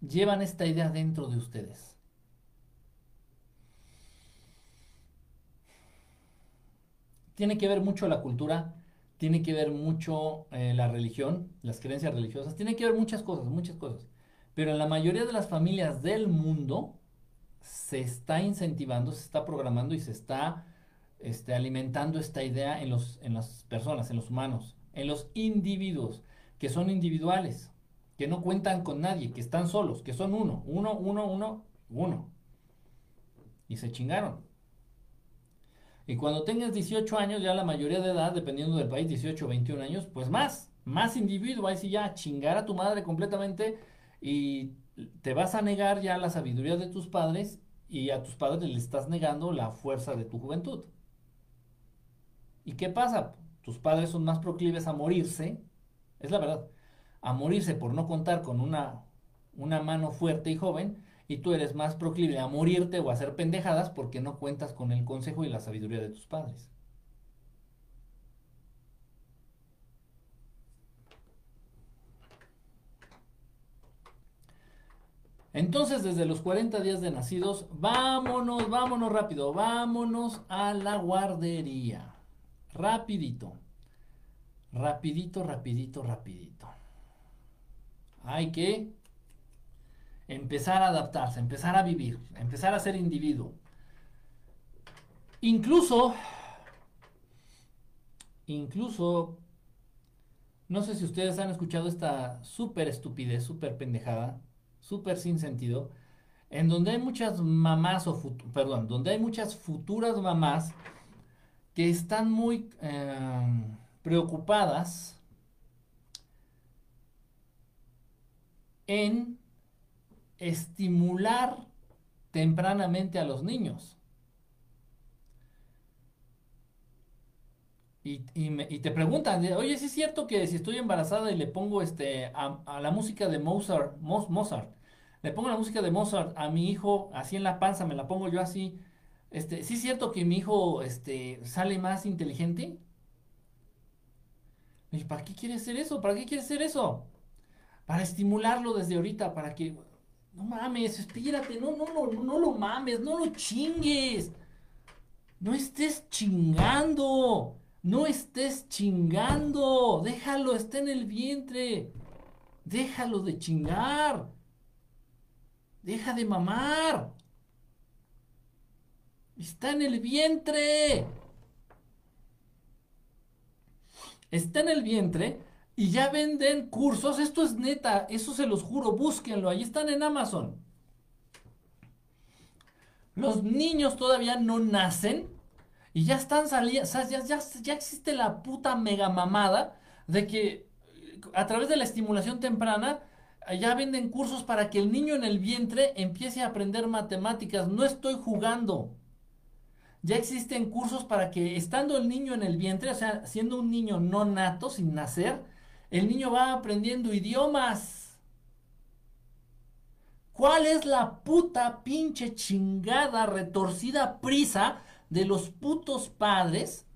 llevan esta idea dentro de ustedes. Tiene que ver mucho la cultura, tiene que ver mucho eh, la religión, las creencias religiosas, tiene que ver muchas cosas, muchas cosas. Pero en la mayoría de las familias del mundo se está incentivando, se está programando y se está este, alimentando esta idea en, los, en las personas, en los humanos, en los individuos que son individuales, que no cuentan con nadie, que están solos, que son uno, uno, uno, uno, uno. Y se chingaron. Y cuando tengas 18 años, ya la mayoría de edad, dependiendo del país, 18 o 21 años, pues más, más individuo, ahí sí ya chingar a tu madre completamente y te vas a negar ya la sabiduría de tus padres y a tus padres le estás negando la fuerza de tu juventud. ¿Y qué pasa? Tus padres son más proclives a morirse es la verdad, a morirse por no contar con una, una mano fuerte y joven, y tú eres más proclive a morirte o a hacer pendejadas porque no cuentas con el consejo y la sabiduría de tus padres. Entonces, desde los 40 días de nacidos, vámonos, vámonos rápido, vámonos a la guardería. Rapidito. Rapidito, rapidito, rapidito. Hay que empezar a adaptarse, empezar a vivir, empezar a ser individuo. Incluso, incluso, no sé si ustedes han escuchado esta súper estupidez, súper pendejada, súper sin sentido, en donde hay muchas mamás, o perdón, donde hay muchas futuras mamás que están muy... Eh, preocupadas en estimular tempranamente a los niños. Y, te preguntan, oye, ¿sí es cierto que si estoy embarazada y le pongo este, a, la música de Mozart, Mozart, le pongo la música de Mozart a mi hijo así en la panza, me la pongo yo así, este, ¿sí es cierto que mi hijo este, sale más inteligente? ¿Para qué quieres hacer eso? ¿Para qué quieres hacer eso? Para estimularlo desde ahorita, para que... No mames, espírate, no, no, no, no lo mames, no lo chingues. No estés chingando. No estés chingando. Déjalo, está en el vientre. Déjalo de chingar. Deja de mamar. Está en el vientre. Está en el vientre y ya venden cursos. Esto es neta, eso se los juro, búsquenlo, ahí están en Amazon. Los niños todavía no nacen y ya están saliendo, ya, ya, ya existe la puta mega mamada de que a través de la estimulación temprana ya venden cursos para que el niño en el vientre empiece a aprender matemáticas. No estoy jugando ya existen cursos para que estando el niño en el vientre, o sea, siendo un niño no nato, sin nacer, el niño va aprendiendo idiomas. ¿Cuál es la puta pinche chingada retorcida prisa de los putos padres?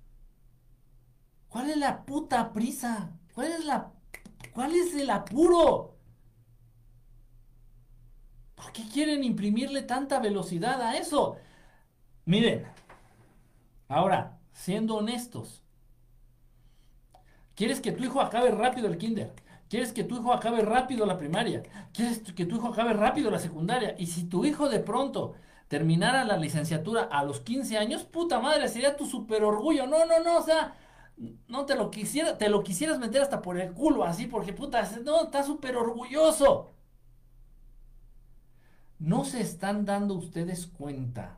¿Cuál es la puta prisa? ¿Cuál es la cuál es el apuro? ¿Por qué quieren imprimirle tanta velocidad a eso? Miren, Ahora, siendo honestos, ¿quieres que tu hijo acabe rápido el kinder? Quieres que tu hijo acabe rápido la primaria. Quieres que tu hijo acabe rápido la secundaria. Y si tu hijo de pronto terminara la licenciatura a los 15 años, puta madre, sería tu super orgullo. No, no, no, o sea, no te lo quisiera, te lo quisieras meter hasta por el culo, así, porque puta, no, está súper orgulloso. No se están dando ustedes cuenta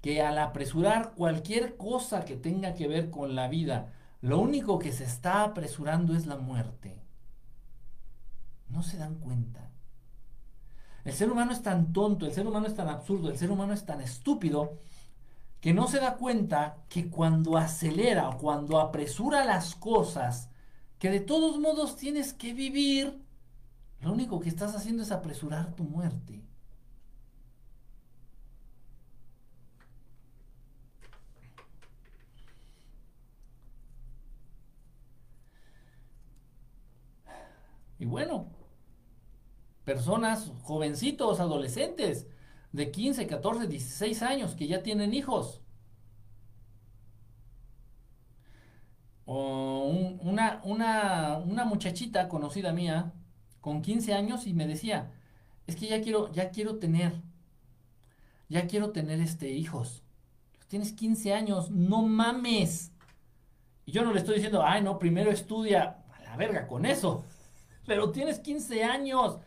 que al apresurar cualquier cosa que tenga que ver con la vida, lo único que se está apresurando es la muerte. No se dan cuenta. El ser humano es tan tonto, el ser humano es tan absurdo, el ser humano es tan estúpido que no se da cuenta que cuando acelera o cuando apresura las cosas, que de todos modos tienes que vivir, lo único que estás haciendo es apresurar tu muerte. Y bueno, personas, jovencitos, adolescentes, de 15, 14, 16 años que ya tienen hijos. O una, una, una muchachita conocida mía con 15 años y me decía, es que ya quiero, ya quiero tener, ya quiero tener este hijos. Tienes 15 años, no mames. Y yo no le estoy diciendo, ay no, primero estudia, a la verga con eso. Pero tienes 15 años.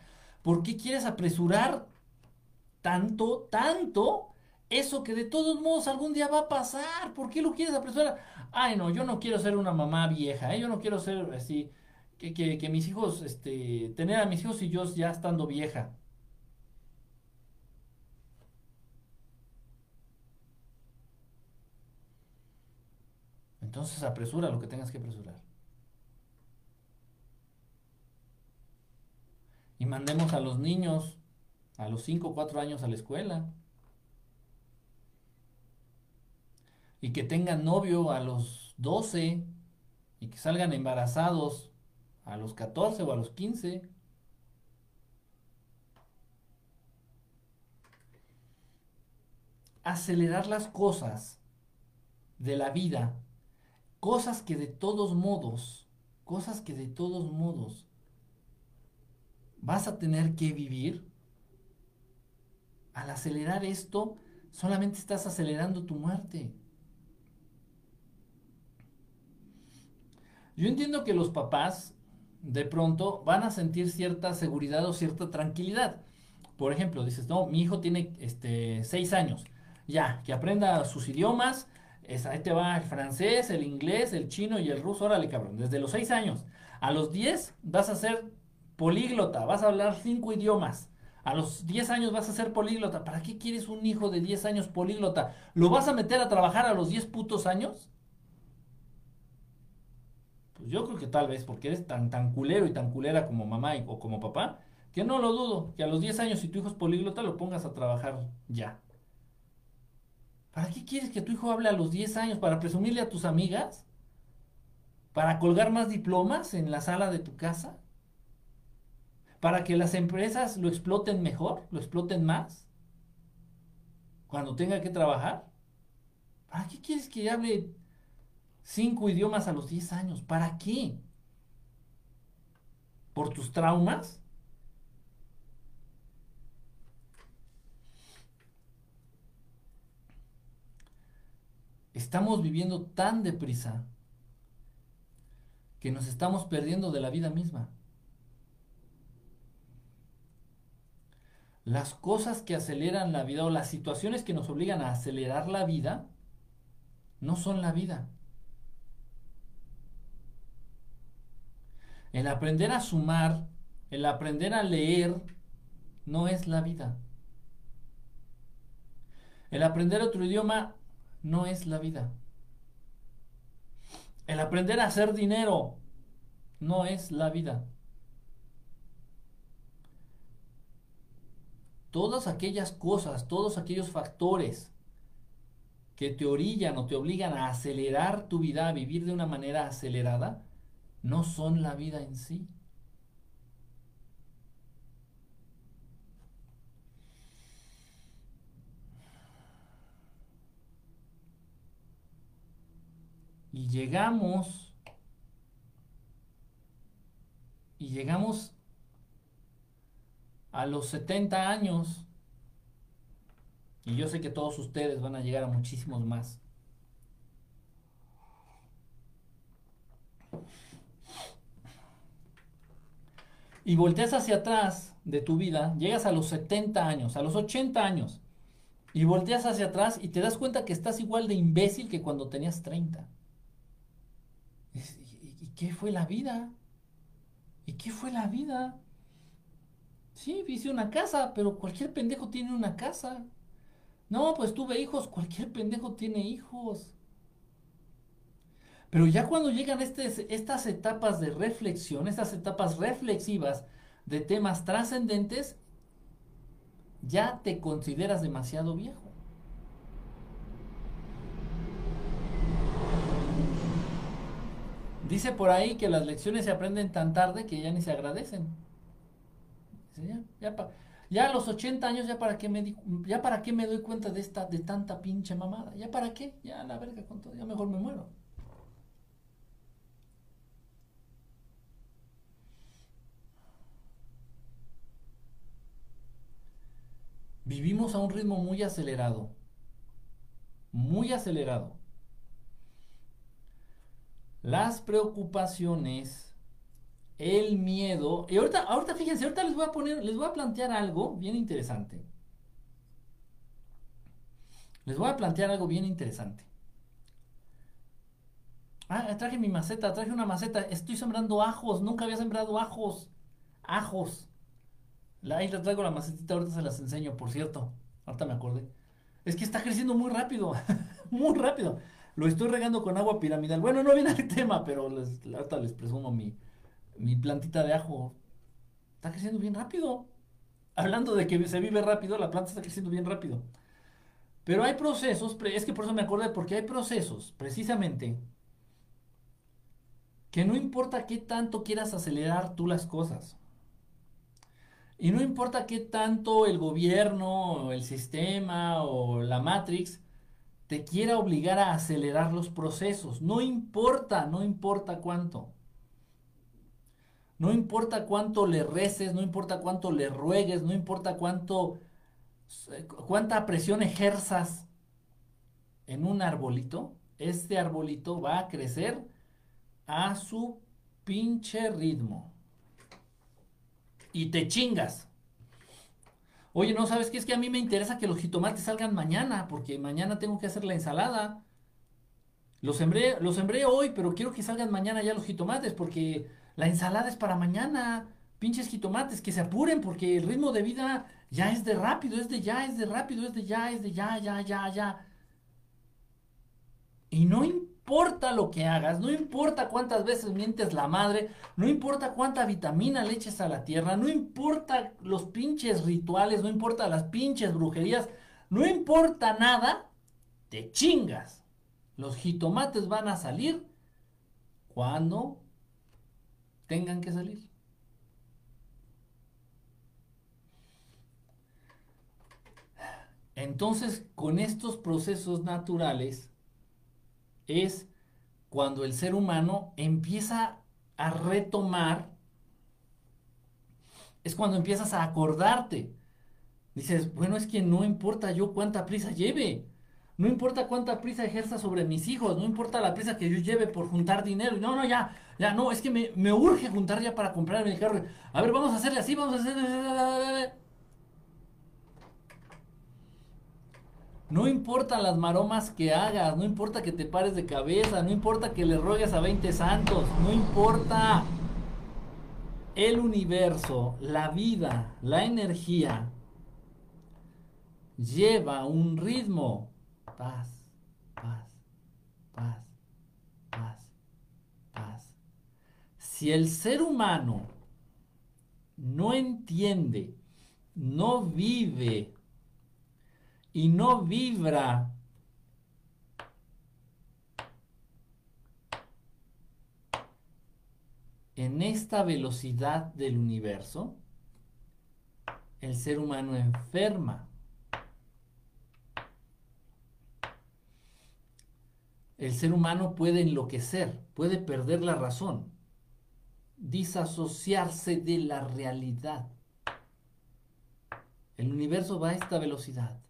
¿Por qué quieres apresurar tanto, tanto eso que de todos modos algún día va a pasar. ¿Por qué lo quieres apresurar? Ay, no, yo no quiero ser una mamá vieja, ¿eh? yo no quiero ser así, que, que, mis hijos, este, tener a mis hijos y yo ya estando vieja. Entonces apresura lo que tengas que apresurar. Y mandemos a los niños a los 5 o 4 años a la escuela. Y que tengan novio a los 12 y que salgan embarazados a los 14 o a los 15. Acelerar las cosas de la vida, cosas que de todos modos, cosas que de todos modos vas a tener que vivir al acelerar esto, solamente estás acelerando tu muerte. Yo entiendo que los papás de pronto van a sentir cierta seguridad o cierta tranquilidad. Por ejemplo, dices, no, mi hijo tiene este, seis años. Ya, que aprenda sus idiomas. Es, ahí te va el francés, el inglés, el chino y el ruso. Órale, cabrón. Desde los seis años. A los diez vas a ser políglota. Vas a hablar cinco idiomas. A los 10 años vas a ser políglota. ¿Para qué quieres un hijo de 10 años políglota? ¿Lo vas a meter a trabajar a los 10 putos años? Pues yo creo que tal vez, porque eres tan, tan culero y tan culera como mamá o como papá, que no lo dudo, que a los 10 años si tu hijo es políglota lo pongas a trabajar ya. ¿Para qué quieres que tu hijo hable a los 10 años? ¿Para presumirle a tus amigas? ¿Para colgar más diplomas en la sala de tu casa? Para que las empresas lo exploten mejor, lo exploten más, cuando tenga que trabajar. ¿Para qué quieres que hable cinco idiomas a los 10 años? ¿Para qué? ¿Por tus traumas? Estamos viviendo tan deprisa que nos estamos perdiendo de la vida misma. Las cosas que aceleran la vida o las situaciones que nos obligan a acelerar la vida no son la vida. El aprender a sumar, el aprender a leer, no es la vida. El aprender otro idioma no es la vida. El aprender a hacer dinero no es la vida. Todas aquellas cosas, todos aquellos factores que te orillan o te obligan a acelerar tu vida, a vivir de una manera acelerada, no son la vida en sí. Y llegamos llegamos a los 70 años, y yo sé que todos ustedes van a llegar a muchísimos más. Y volteas hacia atrás de tu vida, llegas a los 70 años, a los 80 años, y volteas hacia atrás y te das cuenta que estás igual de imbécil que cuando tenías 30. ¿Y qué fue la vida? ¿Y qué fue la vida? Sí, hice una casa, pero cualquier pendejo tiene una casa. No, pues tuve hijos, cualquier pendejo tiene hijos. Pero ya cuando llegan estas etapas de reflexión, estas etapas reflexivas de temas trascendentes, ya te consideras demasiado viejo. Dice por ahí que las lecciones se aprenden tan tarde que ya ni se agradecen. Ya, a los 80 años, ya para qué me ya para qué me doy cuenta de esta, de tanta pinche mamada. ¿Ya para qué? Ya la verga con todo, ya mejor me muero. Vivimos a un ritmo muy acelerado. Muy acelerado. Las preocupaciones el miedo. Y ahorita, ahorita fíjense, ahorita les voy a poner, les voy a plantear algo bien interesante. Les voy a plantear algo bien interesante. Ah, traje mi maceta, traje una maceta. Estoy sembrando ajos. Nunca había sembrado ajos. Ajos. Ahí les traigo la macetita, ahorita se las enseño, por cierto. Ahorita me acordé. Es que está creciendo muy rápido. muy rápido. Lo estoy regando con agua piramidal. Bueno, no viene el tema, pero ahorita les presumo mi, mi plantita de ajo está creciendo bien rápido. Hablando de que se vive rápido, la planta está creciendo bien rápido. Pero hay procesos, es que por eso me acordé, porque hay procesos, precisamente, que no importa qué tanto quieras acelerar tú las cosas. Y no importa qué tanto el gobierno, el sistema o la Matrix te quiera obligar a acelerar los procesos. No importa, no importa cuánto. No importa cuánto le reces, no importa cuánto le ruegues, no importa cuánto, cuánta presión ejerzas en un arbolito, este arbolito va a crecer a su pinche ritmo. Y te chingas. Oye, no sabes qué es que a mí me interesa que los jitomates salgan mañana, porque mañana tengo que hacer la ensalada. Los sembré, los sembré hoy, pero quiero que salgan mañana ya los jitomates, porque la ensalada es para mañana. Pinches jitomates, que se apuren porque el ritmo de vida ya es de rápido, es de ya, es de rápido, es de ya, es de ya, ya, ya, ya. Y no importa lo que hagas, no importa cuántas veces mientes la madre, no importa cuánta vitamina le eches a la tierra, no importa los pinches rituales, no importa las pinches brujerías, no importa nada, te chingas. Los jitomates van a salir cuando tengan que salir. Entonces, con estos procesos naturales es cuando el ser humano empieza a retomar, es cuando empiezas a acordarte. Dices, bueno, es que no importa yo cuánta prisa lleve, no importa cuánta prisa ejerza sobre mis hijos, no importa la prisa que yo lleve por juntar dinero. No, no, ya, ya, no, es que me, me urge juntar ya para comprarme el carro. A ver, vamos a hacerle así, vamos a hacerle... No importa las maromas que hagas, no importa que te pares de cabeza, no importa que le rogues a 20 santos, no importa. El universo, la vida, la energía, lleva un ritmo paz, paz, paz, paz, paz. Si el ser humano no entiende, no vive y no vibra en esta velocidad del universo, el ser humano enferma. El ser humano puede enloquecer, puede perder la razón. disasociarse de la realidad. El universo va a esta velocidad.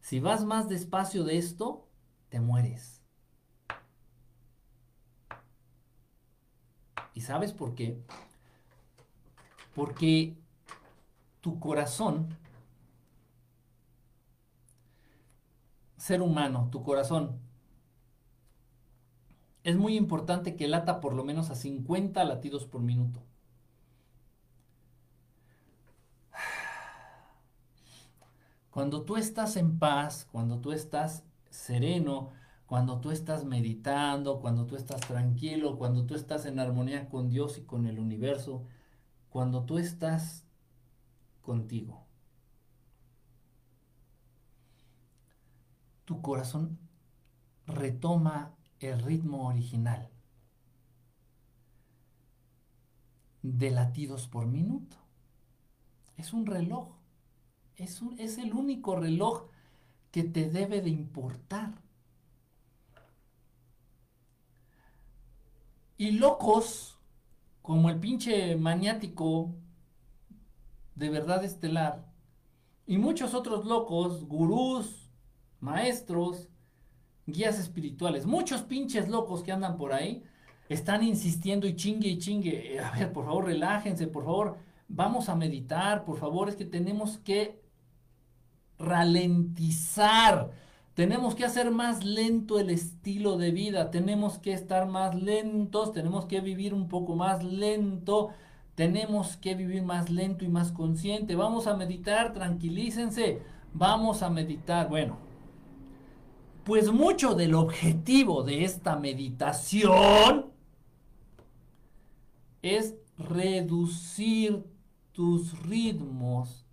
Si vas más despacio de esto, te mueres. ¿Y sabes por qué? Porque tu corazón, ser humano, tu corazón, es muy importante que lata por lo menos a 50 latidos por minuto. Cuando tú estás en paz, cuando tú estás sereno, cuando tú estás meditando, cuando tú estás tranquilo, cuando tú estás en armonía con Dios y con el universo, cuando tú estás contigo. Tu corazón retoma el ritmo original de latidos por minuto. Es un reloj. Es, es el único reloj que te debe de importar. Y locos, como el pinche maniático de verdad estelar, y muchos otros locos, gurús, maestros, guías espirituales, muchos pinches locos que andan por ahí, están insistiendo y chingue y chingue. A ver, por favor, relájense, por favor, vamos a meditar, por favor, es que tenemos que ralentizar. Tenemos que hacer más lento el estilo de vida, tenemos que estar más lentos, tenemos que vivir un poco más lento, tenemos que vivir más lento y más consciente. Vamos a meditar, tranquilícense, vamos a meditar. Bueno, pues mucho del objetivo de esta meditación es reducir tus ritmos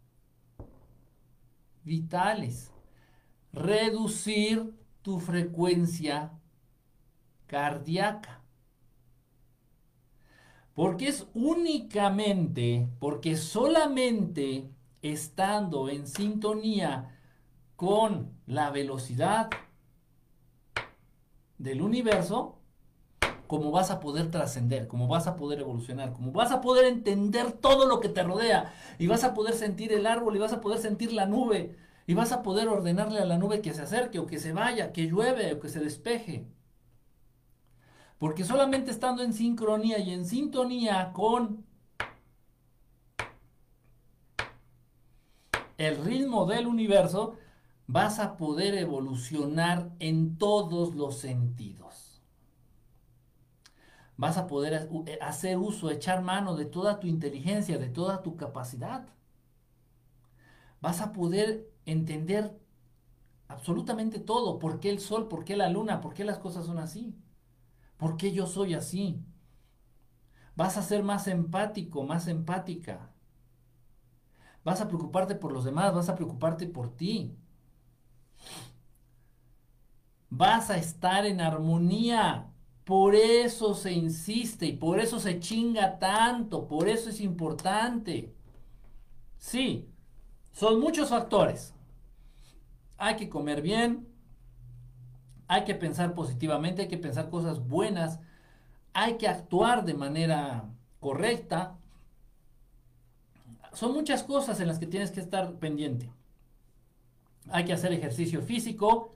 vitales, reducir tu frecuencia cardíaca. Porque es únicamente, porque solamente estando en sintonía con la velocidad del universo, como vas a poder trascender, como vas a poder evolucionar, como vas a poder entender todo lo que te rodea y vas a poder sentir el árbol y vas a poder sentir la nube y vas a poder ordenarle a la nube que se acerque o que se vaya, que llueve o que se despeje. Porque solamente estando en sincronía y en sintonía con el ritmo del universo, vas a poder evolucionar en todos los sentidos. Vas a poder eh, hacer uso, echar mano de toda tu inteligencia, de toda tu capacidad. Vas a poder entender absolutamente todo. ¿Por qué el sol? ¿Por qué la luna? ¿Por qué las cosas son así? ¿Por qué yo soy así? Vas a ser más empático, más empática. Vas a preocuparte por los demás, vas a preocuparte por ti. Vas a estar en armonía. Por eso se insiste y por eso se chinga tanto, por eso es importante. Sí, son muchos factores. Hay que comer bien, hay que pensar positivamente, hay que pensar cosas buenas, hay que actuar de manera correcta. Son muchas cosas en las que tienes que estar pendiente hay que hacer ejercicio físico,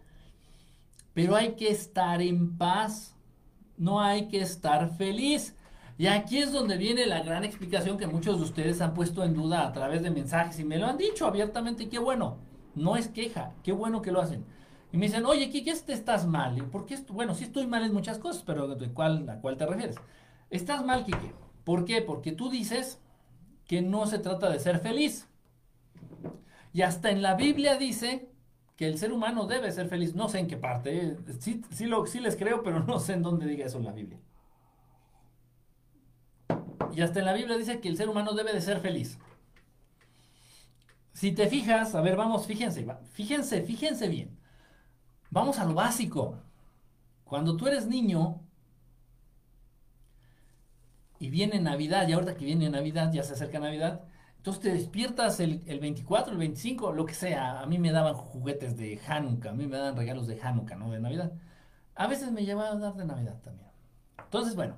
pero hay que estar en paz, no hay que estar feliz. Y aquí es donde viene la gran explicación que muchos de ustedes han puesto en duda a través de mensajes y me lo han dicho abiertamente, qué bueno, no es queja, qué bueno que lo hacen. Y me dicen, oye, ¿qué este estás mal? ¿Y ¿Por? Bueno, sí estoy mal en muchas cosas, pero ¿de cuál, ¿a cuál te refieres? Estás mal, Kike. ¿Por qué? Porque tú dices que no se trata de ser feliz. Y hasta en la Biblia dice que el ser humano debe ser feliz. No sé en qué parte. ¿eh? Sí, sí, lo, les creo, pero no sé en dónde diga eso en la Biblia. Y hasta en la Biblia dice que el ser humano debe de ser feliz. Si te fijas, a ver, vamos, fíjense, fíjense, fíjense bien. Vamos a lo básico. Cuando tú eres niño y viene Navidad, y ahorita que viene Navidad, ya se acerca Navidad, entonces te despiertas el, 24, el 25, lo que sea. A mí me daban juguetes de Hanukkah, a mí me daban regalos de Hanukkah, ¿no? De Navidad. A veces me lleva a dar de Navidad también. Entonces, bueno,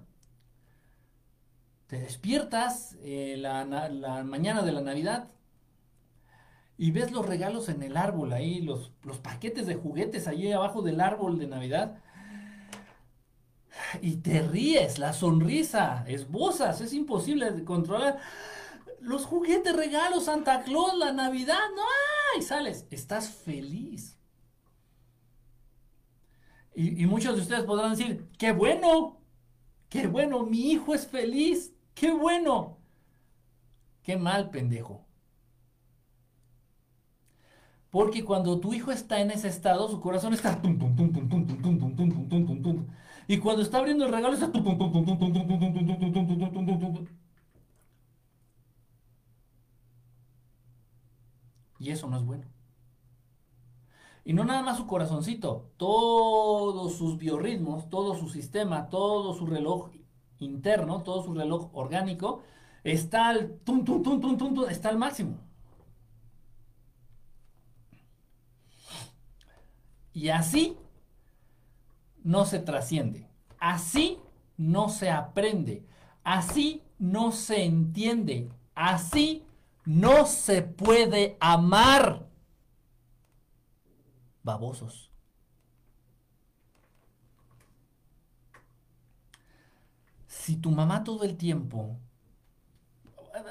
te despiertas eh, la, la, mañana de la Navidad y ves los regalos en el árbol ahí, los, los paquetes de juguetes allí abajo del árbol de Navidad. Y te ríes, la sonrisa, esbozas, es imposible de controlar. Los juguetes, regalos, Santa Claus, la Navidad, no, y sales, estás feliz. Y, y, muchos de ustedes podrán decir, qué bueno, qué bueno, mi hijo es feliz, qué bueno. Qué mal, pendejo. Porque cuando tu hijo está en ese estado, su corazón está... Y cuando está abriendo el regalo está... Y eso no es bueno. Y no nada más su corazoncito, todos sus biorritmos, todo su sistema, todo su reloj interno, todo su reloj orgánico, está al, está al máximo. Y así no se trasciende. Así no se aprende. Así no se entiende. Así no se puede amar. Babosos. Si tu mamá todo el tiempo...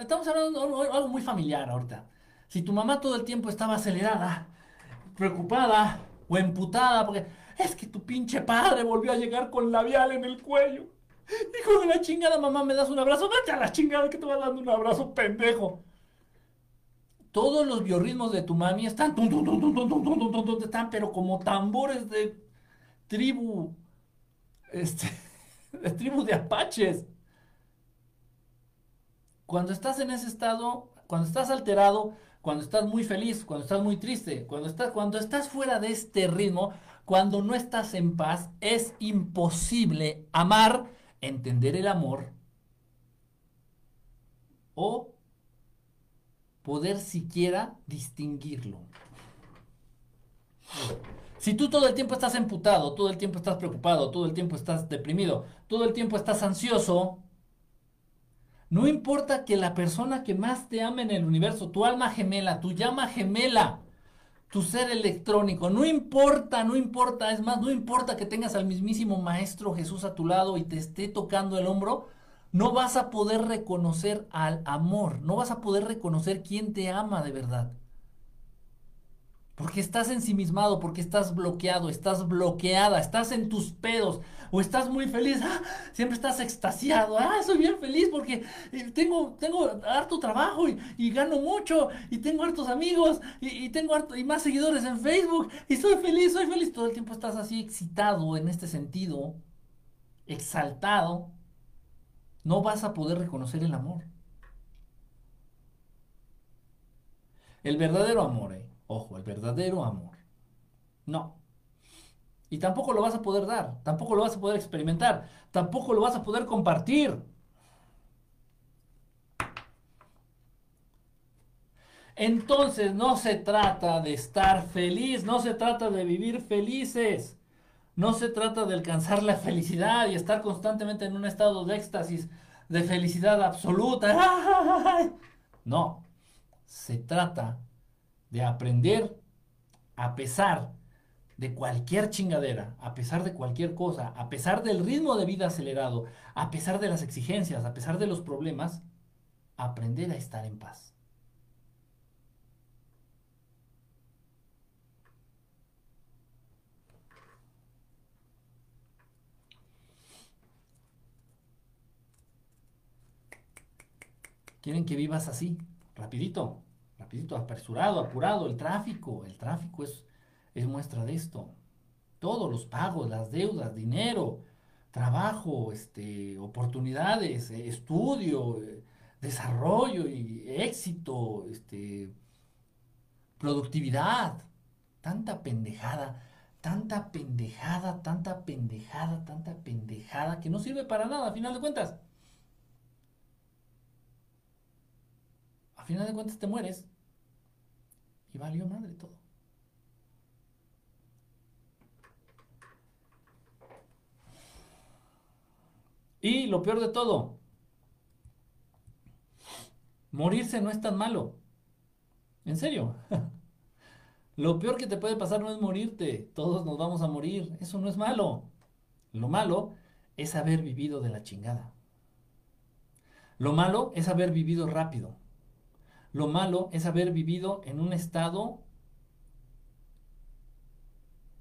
Estamos hablando de algo muy familiar ahorita. Si tu mamá todo el tiempo estaba acelerada, preocupada, o emputada porque es que tu pinche padre volvió a llegar con labial en el cuello. Hijo de la chingada, mamá, ¿me das un abrazo? Vete a la chingada que te va dando un abrazo, pendejo. Todos los biorritmos de tu mami están, están, pero como tambores de tribu, este, de tribu de apaches. Cuando estás en ese estado, cuando estás alterado, cuando estás muy feliz, cuando estás muy triste, cuando estás, cuando estás fuera de este ritmo, cuando no estás en paz, es imposible amar, entender el amor o poder siquiera distinguirlo. Si tú todo el tiempo estás emputado, todo el tiempo estás preocupado, todo el tiempo estás deprimido, todo el tiempo estás ansioso, no importa que la persona que más te ama en el universo, tu alma gemela, tu llama gemela, tu ser electrónico, no importa, no importa, es más, no importa que tengas al mismísimo Maestro Jesús a tu lado y te esté tocando el hombro, no vas a poder reconocer al amor, no vas a poder reconocer quién te ama de verdad. Porque estás ensimismado, porque estás bloqueado, estás bloqueada, estás en tus pedos, o estás muy feliz, ah, siempre estás extasiado, ah, soy bien feliz porque eh, tengo, tengo harto trabajo y, gano mucho, y tengo hartos amigos, y, tengo harto, y más seguidores en Facebook, y soy feliz, soy feliz. Todo el tiempo estás así excitado en este sentido, exaltado, no vas a poder reconocer el amor. El verdadero amor, eh Ojo, el verdadero amor. No. Y tampoco lo vas a poder dar, tampoco lo vas a poder experimentar, tampoco lo vas a poder compartir. Entonces no se trata de estar feliz, no se trata de vivir felices, no se trata de alcanzar la felicidad y estar constantemente en un estado de éxtasis, de felicidad absoluta. No, se trata de aprender a pesar de cualquier chingadera, a pesar de cualquier cosa, a pesar del ritmo de vida acelerado, a pesar de las exigencias, a pesar de los problemas, aprender a estar en paz. ¿Quieren que vivas así? Rapidito rapidito, apresurado, apurado, el tráfico, el tráfico es, es muestra de esto. Todos los pagos, las deudas, dinero, trabajo, este, oportunidades, eh, estudio, eh, desarrollo y éxito, este, productividad, tanta pendejada, tanta pendejada, tanta pendejada, tanta pendejada que no sirve para nada a final de cuentas. A final de cuentas te mueres. Y valió madre todo. Y lo peor de todo, morirse no es tan malo. En serio. Lo peor que te puede pasar no es morirte. Todos nos vamos a morir. Eso no es malo. Lo malo es haber vivido de la chingada. Lo malo es haber vivido rápido. Lo malo es haber vivido en un estado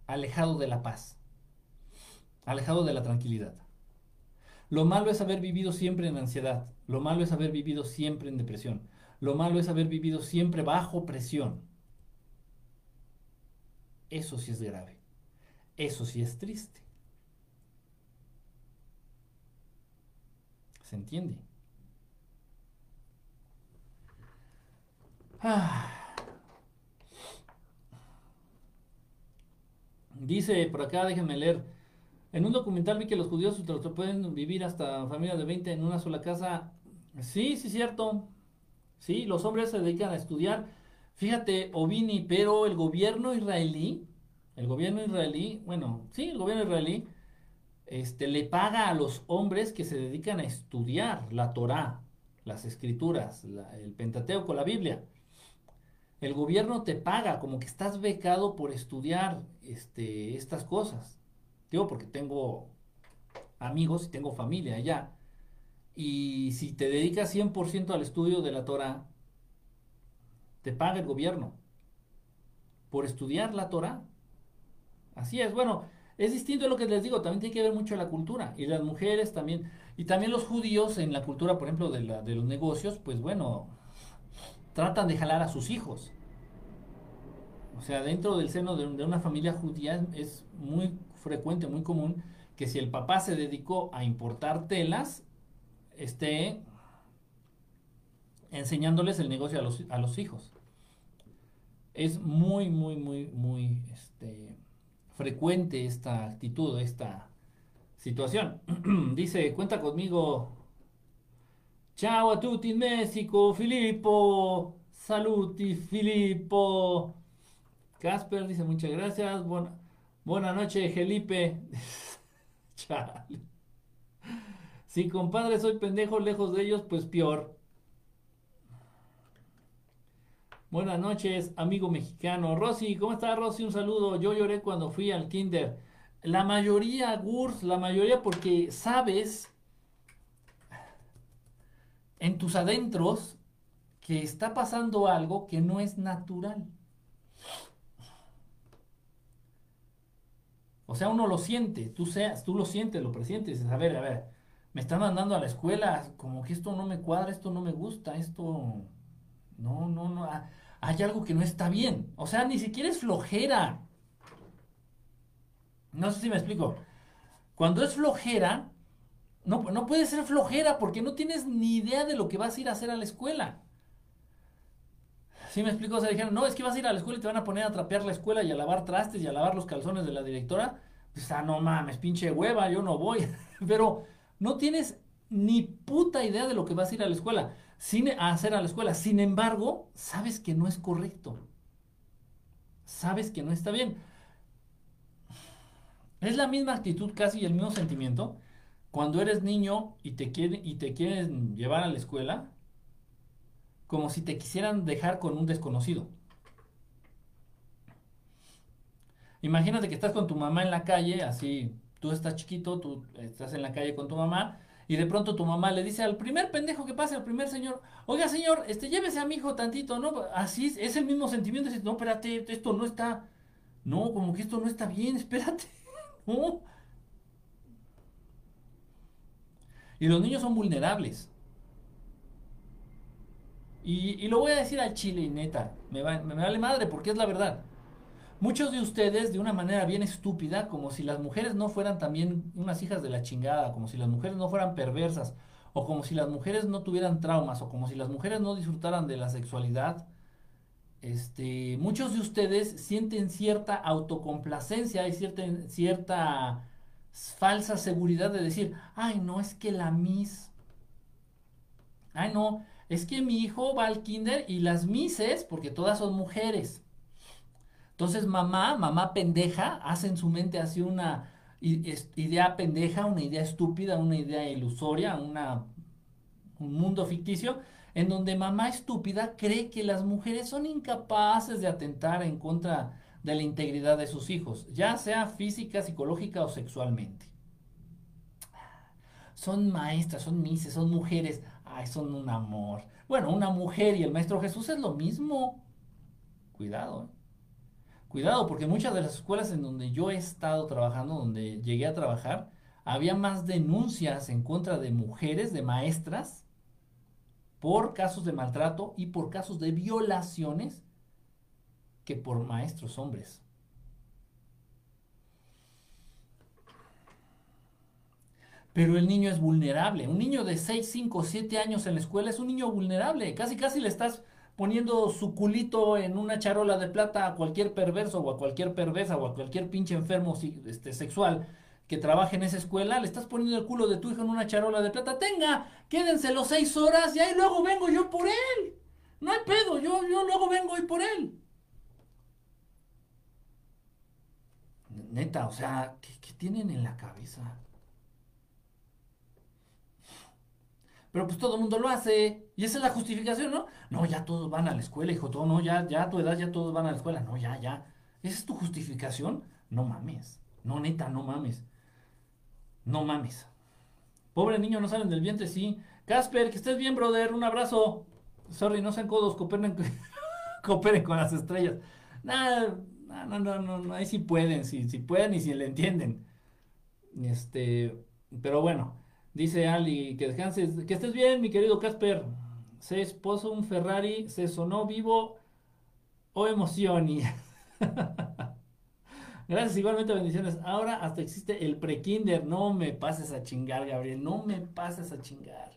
alejado de la paz, alejado de la tranquilidad. Lo malo es haber vivido siempre en ansiedad. Lo malo es haber vivido siempre en depresión. Lo malo es haber vivido siempre bajo presión. Eso sí es grave. Eso sí es triste. ¿Se entiende? Dice por acá, déjenme leer. En un documental vi que los judíos pueden vivir hasta familias de 20 en una sola casa. Sí, sí, cierto. Sí, los hombres se dedican a estudiar. Fíjate, Ovini, pero el gobierno israelí, el gobierno israelí, bueno, sí, el gobierno israelí, este, le paga a los hombres que se dedican a estudiar la Torá, las escrituras, el Pentateuco, la Biblia. El gobierno te paga como que estás becado por estudiar este, estas cosas. Digo, porque tengo amigos y tengo familia allá. Y si te dedicas 100% al estudio de la Torah, te paga el gobierno por estudiar la Torah. Así es, bueno, es distinto de lo que les digo, también tiene que ver mucho la cultura. Y las mujeres también, y también los judíos en la cultura, por ejemplo, de, la, de los negocios, pues bueno, tratan de jalar a sus hijos. O sea, dentro del seno de, una familia judía es muy frecuente, muy común, que si el papá se dedicó a importar telas, esté enseñándoles el negocio a los, a los hijos. Es muy, muy, muy, muy este, frecuente esta actitud, esta situación. Dice, cuenta conmigo Ciao a tutti in Messico, Filippo. Saluti, Filippo. Casper dice muchas gracias. Buena, buena noche, Felipe. Chale. Si compadre soy pendejo lejos de ellos, pues peor. Buenas noches, amigo mexicano. Rosy, ¿cómo estás, Rosy? Un saludo. Yo lloré cuando fui al kinder. La mayoría, Gurs, la mayoría porque sabes en tus adentros que está pasando algo que no es natural. O sea, uno lo siente, tú, seas, tú lo sientes, lo presientes, a ver, a ver, me están mandando a la escuela, como que esto no me cuadra, esto no me gusta, esto, no, no, no, hay algo que no está bien. O sea, ni siquiera es flojera. No sé si me explico. Cuando es flojera, no, no puede ser flojera porque no tienes ni idea de lo que vas a ir a hacer a la escuela. ¿Sí me explico? O dijeron, no, es que vas a ir a la escuela y te van a poner a trapear la escuela y a lavar trastes y a lavar los calzones de la directora. Pues, ah, no mames, pinche hueva, yo no voy. Pero no tienes ni puta idea de lo que vas a ir a la escuela, sin, a hacer a la escuela. Sin embargo, sabes que no es correcto. Sabes que no está bien. Es la misma actitud, casi el mismo sentimiento cuando eres niño y te, quieren, y te quieren llevar a la escuela, como si te quisieran dejar con un desconocido. Imagínate que estás con tu mamá en la calle, así, tú estás chiquito, tú estás en la calle con tu mamá, y de pronto tu mamá le dice al primer pendejo que pase, al primer señor, oiga señor, este, llévese a mi hijo tantito, ¿no? Así es, el mismo sentimiento, no, espérate, esto no está, no, como que esto no está bien, espérate, no, Y los niños son vulnerables. Y, lo voy a decir al chile, neta, me, me vale madre porque es la verdad. Muchos de ustedes, de una manera bien estúpida, como si las mujeres no fueran también unas hijas de la chingada, como si las mujeres no fueran perversas, o como si las mujeres no tuvieran traumas, o como si las mujeres no disfrutaran de la sexualidad, este, muchos de ustedes sienten cierta autocomplacencia y cierta, cierta falsa seguridad de decir, ay, no, es que la Miss, ay, no, es que mi hijo va al kinder y las Misses, porque todas son mujeres. Entonces mamá, mamá pendeja, hace en su mente así una, idea pendeja, una idea estúpida, una idea ilusoria, un mundo ficticio, en donde mamá estúpida cree que las mujeres son incapaces de atentar en contra de la integridad de sus hijos, ya sea física, psicológica o sexualmente. Son maestras, son mises, son mujeres, ay, son un amor. Bueno, una mujer y el Maestro Jesús es lo mismo. Cuidado. ¿eh? Cuidado, porque muchas de las escuelas en donde yo he estado trabajando, donde llegué a trabajar, había más denuncias en contra de mujeres, de maestras, por casos de maltrato y por casos de violaciones que por maestros hombres. Pero el niño es vulnerable. Un niño de 6, 5, 7 años en la escuela es un niño vulnerable. Casi, casi le estás poniendo su culito en una charola de plata a cualquier perverso o a cualquier perversa o a cualquier pinche enfermo este, sexual que trabaje en esa escuela, le estás poniendo el culo de tu hijo en una charola de plata, tenga, quédense los seis horas y ahí luego vengo yo por él. No hay pedo, yo, yo luego vengo y por él. Neta, o sea, qué tienen en la cabeza? Pero pues todo el mundo lo hace. Y esa es la justificación, ¿no? No, ya todos van a la escuela, hijo, todo, no, ya, ya a tu edad ya todos van a la escuela. No, ya, ya. ¿Esa es tu justificación? No mames. No, neta, no mames. No mames. Pobre niño, no salen del vientre, sí. Casper, que estés bien, brother. Un abrazo. Sorry, no sean codos, cooperen, cooperen con las estrellas. Nada, no, no, no, no, ahí sí pueden, sí, sí pueden y si le entienden. Este, pero bueno. Dice Ali, que descanses, que estés bien, mi querido Casper. Se esposo un Ferrari, se sonó vivo o emoción. Gracias, igualmente bendiciones. Ahora hasta existe el pre-kinder. No me pases a chingar, Gabriel. No me pases a chingar.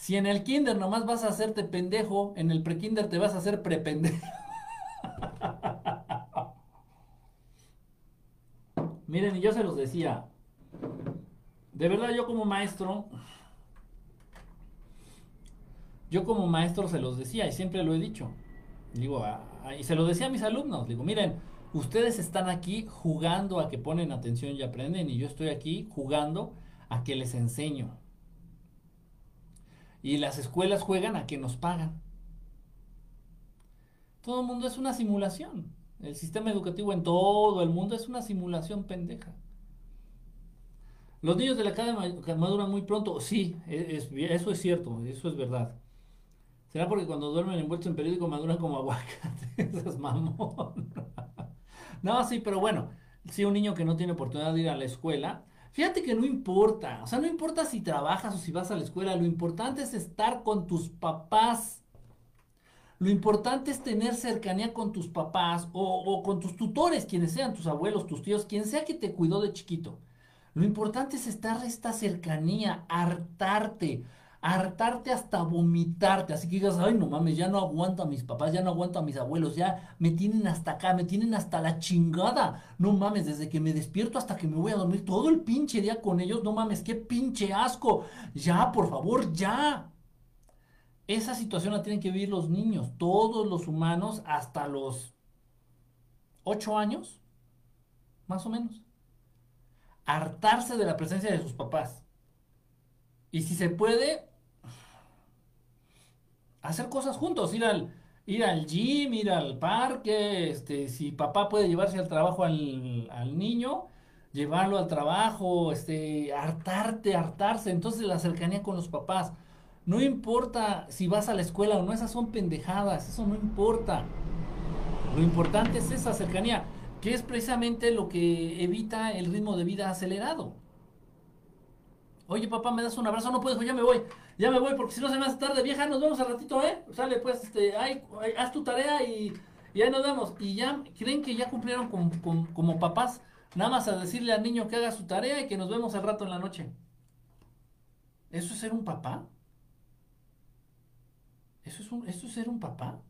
Si en el kinder nomás vas a hacerte pendejo, en el pre-kinder te vas a hacer pre-pendejo. Miren, y yo se los decía, de verdad, yo como maestro, yo como maestro se los decía y siempre lo he dicho. Digo, y se lo decía a mis alumnos. Digo, miren, ustedes están aquí jugando a que ponen atención y aprenden y yo estoy aquí jugando a que les enseño. Y las escuelas juegan a que nos pagan. Todo el mundo es una simulación. El sistema educativo en todo el mundo es una simulación pendeja. Los niños de la academia maduran muy pronto. Sí, e, eso es cierto, eso es verdad. ¿Será porque cuando duermen envueltos en periódico maduran como aguacate? Esas mamón. no, sí, pero bueno, si un niño que no tiene oportunidad de ir a la escuela, fíjate que no importa. O sea, no importa si trabajas o si vas a la escuela, lo importante es estar con tus papás. Lo importante es tener cercanía con tus papás o, con tus tutores, quienes sean tus abuelos, tus tíos, quien sea que te cuidó de chiquito. Lo importante es estar esta cercanía, hartarte, hartarte hasta vomitarte. Así que digas, ay, no mames, ya no aguanto a mis papás, ya no aguanto a mis abuelos, ya me tienen hasta acá, me tienen hasta la chingada. No mames, desde que me despierto hasta que me voy a dormir todo el pinche día con ellos, no mames, qué pinche asco. Ya, por favor, ya. Esa situación la tienen que vivir los niños, todos los humanos, hasta los 8 años, más o menos hartarse de la presencia de sus papás. Y si se puede, hacer cosas juntos, ir al, ir al gym, ir al parque, este, si papá puede llevarse al trabajo al, al niño, llevarlo al trabajo, este, hartarte, hartarse. Entonces la cercanía con los papás. No importa si vas a la escuela o no, esas son pendejadas, eso no importa. Lo importante es esa cercanía que es precisamente lo que evita el ritmo de vida acelerado. Oye, papá, ¿me das un abrazo? No puedes, ya me voy, ya me voy, porque si no se me hace tarde, vieja, nos vemos al ratito, ¿eh? Sale, pues, este, ay, haz tu tarea y, y, ahí nos vemos. Y ya, ¿creen que ya cumplieron como papás? Nada más a decirle al niño que haga su tarea y que nos vemos al rato en la noche. ¿Eso es ser un papá? ¿Eso es, ¿Eso es ser un papá?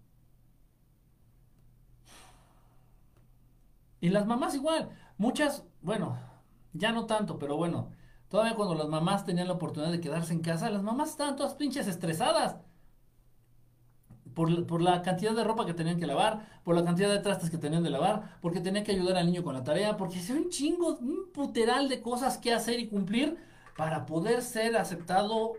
Y las mamás igual. Muchas, bueno, ya no tanto, pero bueno, todavía cuando las mamás tenían la oportunidad de quedarse en casa, las mamás estaban todas pinches estresadas. por, por, la cantidad de ropa que tenían que lavar, por la cantidad de trastes que tenían de lavar, porque tenían que ayudar al niño con la tarea, porque es un chingo, un puteral de cosas que hacer y cumplir para poder ser aceptado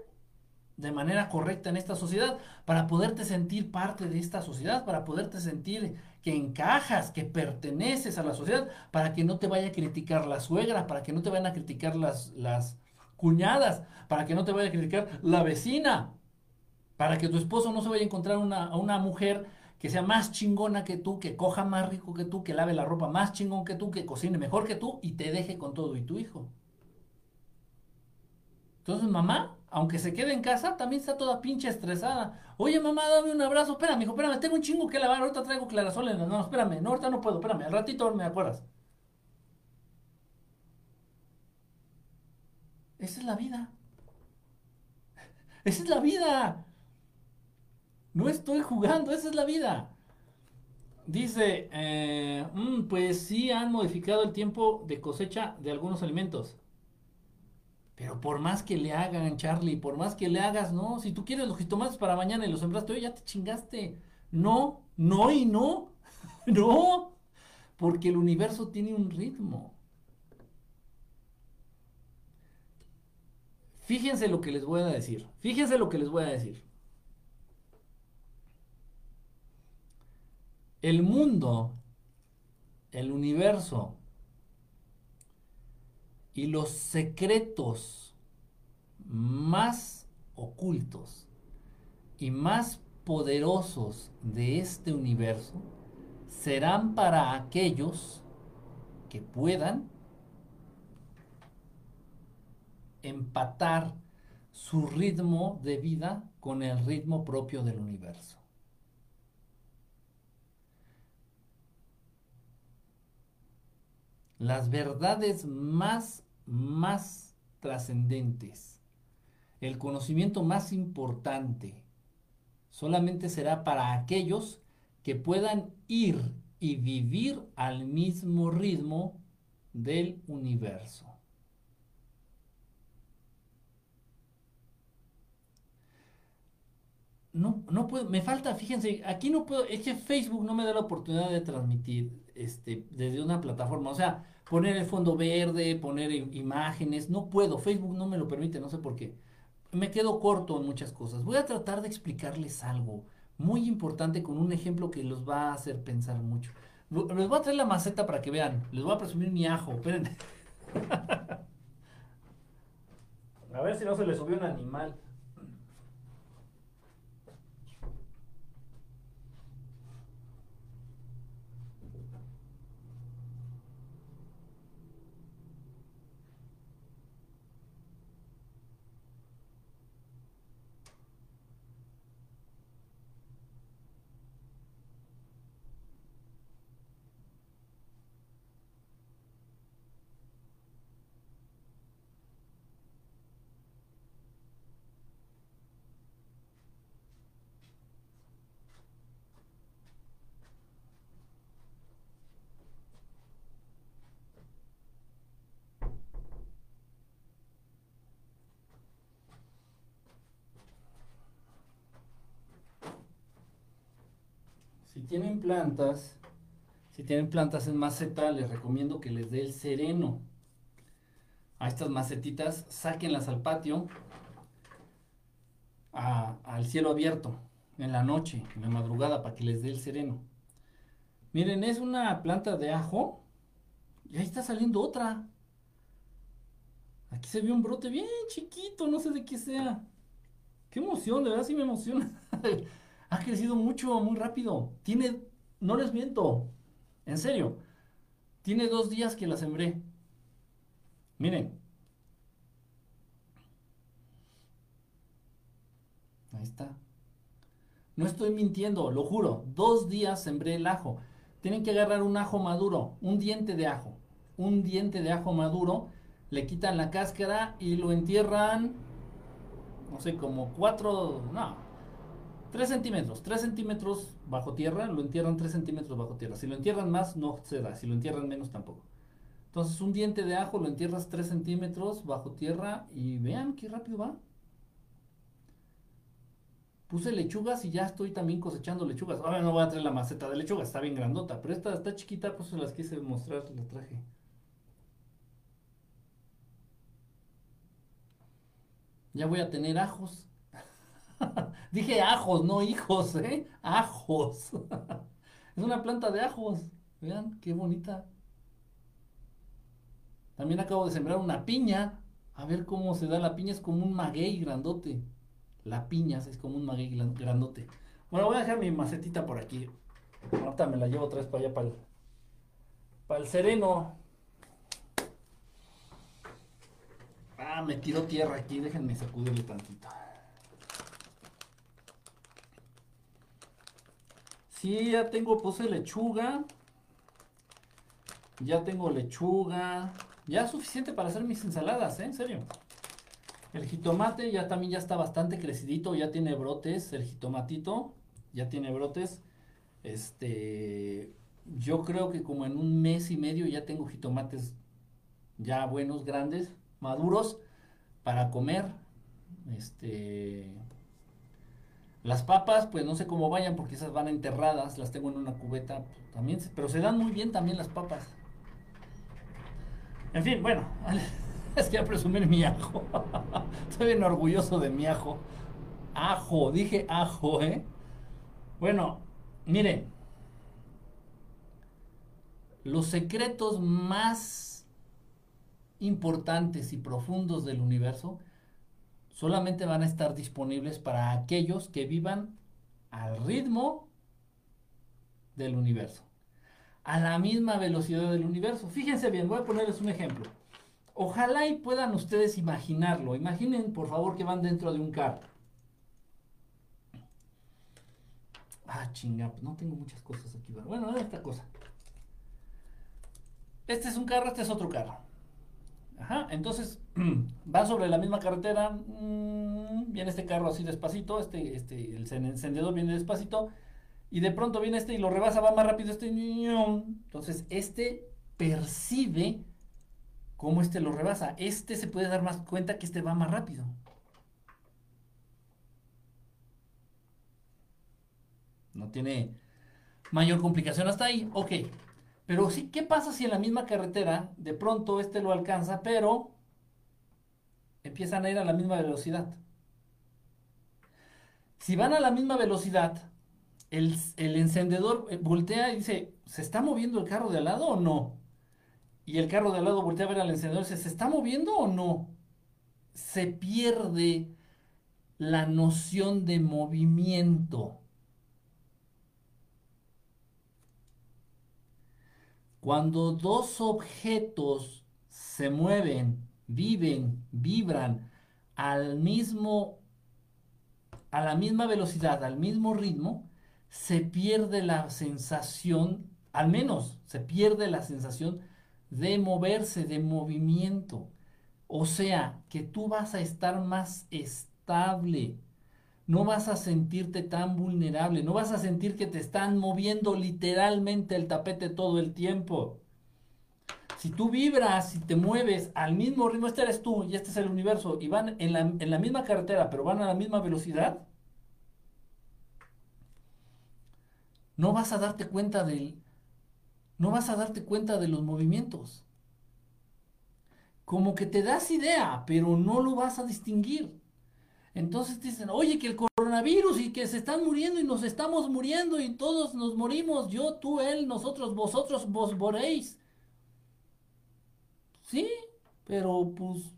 de manera correcta en esta sociedad, para poderte sentir parte de esta sociedad, para poderte sentir que encajas, que perteneces a la sociedad, para que no te vaya a criticar la suegra, para que no te vayan a criticar las, las cuñadas, para que no te vaya a criticar la vecina, para que tu esposo no se vaya a encontrar una, a una mujer que sea más chingona que tú, que coja más rico que tú, que lave la ropa más chingón que tú, que cocine mejor que tú y te deje con todo y tu hijo. Entonces, mamá, aunque se quede en casa, también está toda pinche estresada. Oye, mamá, dame un abrazo. Espérame, hijo, espérame, tengo un chingo que lavar. Ahorita traigo clarasol en las manos. Espérame, no, ahorita no puedo. Espérame, al ratito me acuerdas. Esa es la vida. Esa es la vida. No estoy jugando, esa es la vida. Dice, eh, mm, pues sí han modificado el tiempo de cosecha de algunos alimentos. Pero por más que le hagan, Charlie, por más que le hagas, no, si tú quieres los jitomates para mañana y los sembraste hoy, ya te chingaste. No, no y no. no, porque el universo tiene un ritmo. Fíjense lo que les voy a decir. Fíjense lo que les voy a decir. El mundo, el universo, y los secretos más ocultos y más poderosos de este universo serán para aquellos que puedan empatar su ritmo de vida con el ritmo propio del universo. Las verdades más, más trascendentes, el conocimiento más importante, solamente será para aquellos que puedan ir y vivir al mismo ritmo del universo. No, no puedo, me falta, fíjense, aquí no puedo, es que Facebook no me da la oportunidad de transmitir este, desde una plataforma. O sea, poner el fondo verde, poner imágenes, no puedo, Facebook no me lo permite, no sé por qué. Me quedo corto en muchas cosas. Voy a tratar de explicarles algo muy importante con un ejemplo que los va a hacer pensar mucho. Les voy a traer la maceta para que vean. Les voy a presumir mi ajo. Esperen. a ver si no se le subió un animal. Si tienen plantas, si tienen plantas en maceta, les recomiendo que les dé el sereno. A estas macetitas, sáquenlas al patio, al cielo abierto, en la noche, en la madrugada, para que les dé el sereno. Miren, es una planta de ajo y ahí está saliendo otra. Aquí se ve un brote bien chiquito, no sé de qué sea. Qué emoción, de verdad sí me emociona. ha crecido mucho, muy rápido. Tiene, no les miento, en serio, tiene dos días que la sembré. Miren. Ahí está. No estoy mintiendo, lo juro. Dos días sembré el ajo. Tienen que agarrar un ajo maduro, un diente de ajo. Un diente de ajo maduro. Le quitan la cáscara y lo entierran, no sé, como cuatro, no, 3 centímetros, 3 centímetros bajo tierra, lo entierran 3 centímetros bajo tierra. Si lo entierran más, no se da. Si lo entierran menos, tampoco. Entonces, un diente de ajo lo entierras 3 centímetros bajo tierra y vean qué rápido va. Puse lechugas y ya estoy también cosechando lechugas. Ahora no voy a traer la maceta de lechugas, está bien grandota, pero esta está chiquita, pues se las quise mostrar, la traje. Ya voy a tener ajos. Dije ajos, no hijos, ¿eh? Ajos. es una planta de ajos. Vean, qué bonita. También acabo de sembrar una piña. A ver cómo se da la piña. Es como un maguey grandote. La piña es como un maguey grandote. Bueno, voy a dejar mi macetita por aquí. Ahorita me la llevo otra vez para allá, para el, para el sereno. Ah, me tiró tierra aquí. Déjenme sacudirle tantito. Sí, ya tengo, puse lechuga. Ya tengo lechuga. Ya es suficiente para hacer mis ensaladas, ¿eh? En serio. El jitomate ya también ya está bastante crecidito, ya tiene brotes, el jitomatito ya tiene brotes. Este, yo creo que como en un mes y medio ya tengo jitomates ya buenos, grandes, maduros para comer. Este, las papas, pues no sé cómo vayan porque esas van enterradas, las tengo en una cubeta también, pero se dan muy bien también las papas. En fin, bueno, es que a presumir mi ajo. Estoy bien orgulloso de mi ajo. Ajo, dije ajo, ¿eh? Bueno, miren. Los secretos más importantes y profundos del universo solamente van a estar disponibles para aquellos que vivan al ritmo del universo a la misma velocidad del universo. Fíjense bien, voy a ponerles un ejemplo. Ojalá y puedan ustedes imaginarlo. Imaginen, por favor, que van dentro de un carro. Ah, chinga, pues no tengo muchas cosas aquí. Bueno, esta cosa. Este es un carro, este es otro carro. Ajá, entonces va sobre la misma carretera. Mm, viene este carro así despacito. Este, este, el encendedor viene despacito y de pronto viene este y lo rebasa, va más rápido este. Entonces, este percibe cómo este lo rebasa. Este se puede dar más cuenta que este va más rápido. No tiene mayor complicación hasta ahí. Ok. Pero sí, ¿qué pasa si en la misma carretera de pronto este lo alcanza, pero empiezan a ir a la misma velocidad? Si van a la misma velocidad, el, encendedor eh, voltea y dice, ¿se está moviendo el carro de al lado o no? Y el carro de al lado voltea a ver al encendedor y dice, ¿se está moviendo o no? Se pierde la noción de movimiento. Cuando dos objetos se mueven, viven, vibran al mismo a la misma velocidad, al mismo ritmo, se pierde la sensación, al menos se pierde la sensación de moverse, de movimiento. O sea, que tú vas a estar más estable, no vas a sentirte tan vulnerable, no vas a sentir que te están moviendo literalmente el tapete todo el tiempo. Si tú vibras y te mueves al mismo ritmo, este eres tú y este es el universo, y van en la, en la misma carretera, pero van a la misma velocidad, no vas a darte cuenta del no vas a darte cuenta de los movimientos. Como que te das idea, pero no lo vas a distinguir. Entonces dicen, oye, que el coronavirus y que se están muriendo y nos estamos muriendo y todos nos morimos, yo, tú, él, nosotros, vosotros, vos moréis. Sí, pero pues...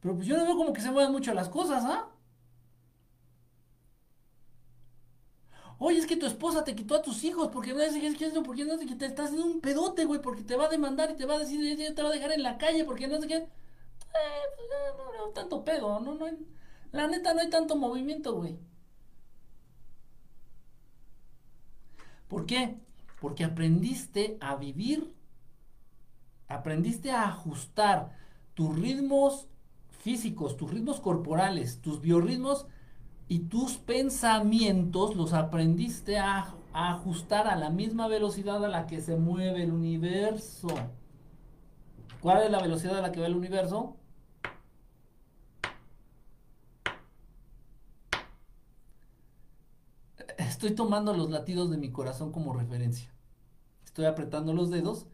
Pero pues yo no veo como que se muevan mucho las cosas, ¿ah? Oye, es que tu esposa te quitó a tus hijos porque no sé qué, porque no sé qué, te estás haciendo un pedote, güey, porque te va a demandar y te va a decir, te va a dejar en la calle porque no sé qué. Eh, pues, no, no, tanto pedo, no, no, la neta no hay tanto movimiento, güey. ¿Por qué? Porque aprendiste a vivir, aprendiste a ajustar tus ritmos físicos, tus ritmos corporales, tus biorritmos y tus pensamientos los aprendiste a, ajustar a la misma velocidad a la que se mueve el universo. ¿Cuál es la velocidad a la que va el universo? Estoy tomando los latidos de mi corazón como referencia. Estoy apretando los dedos.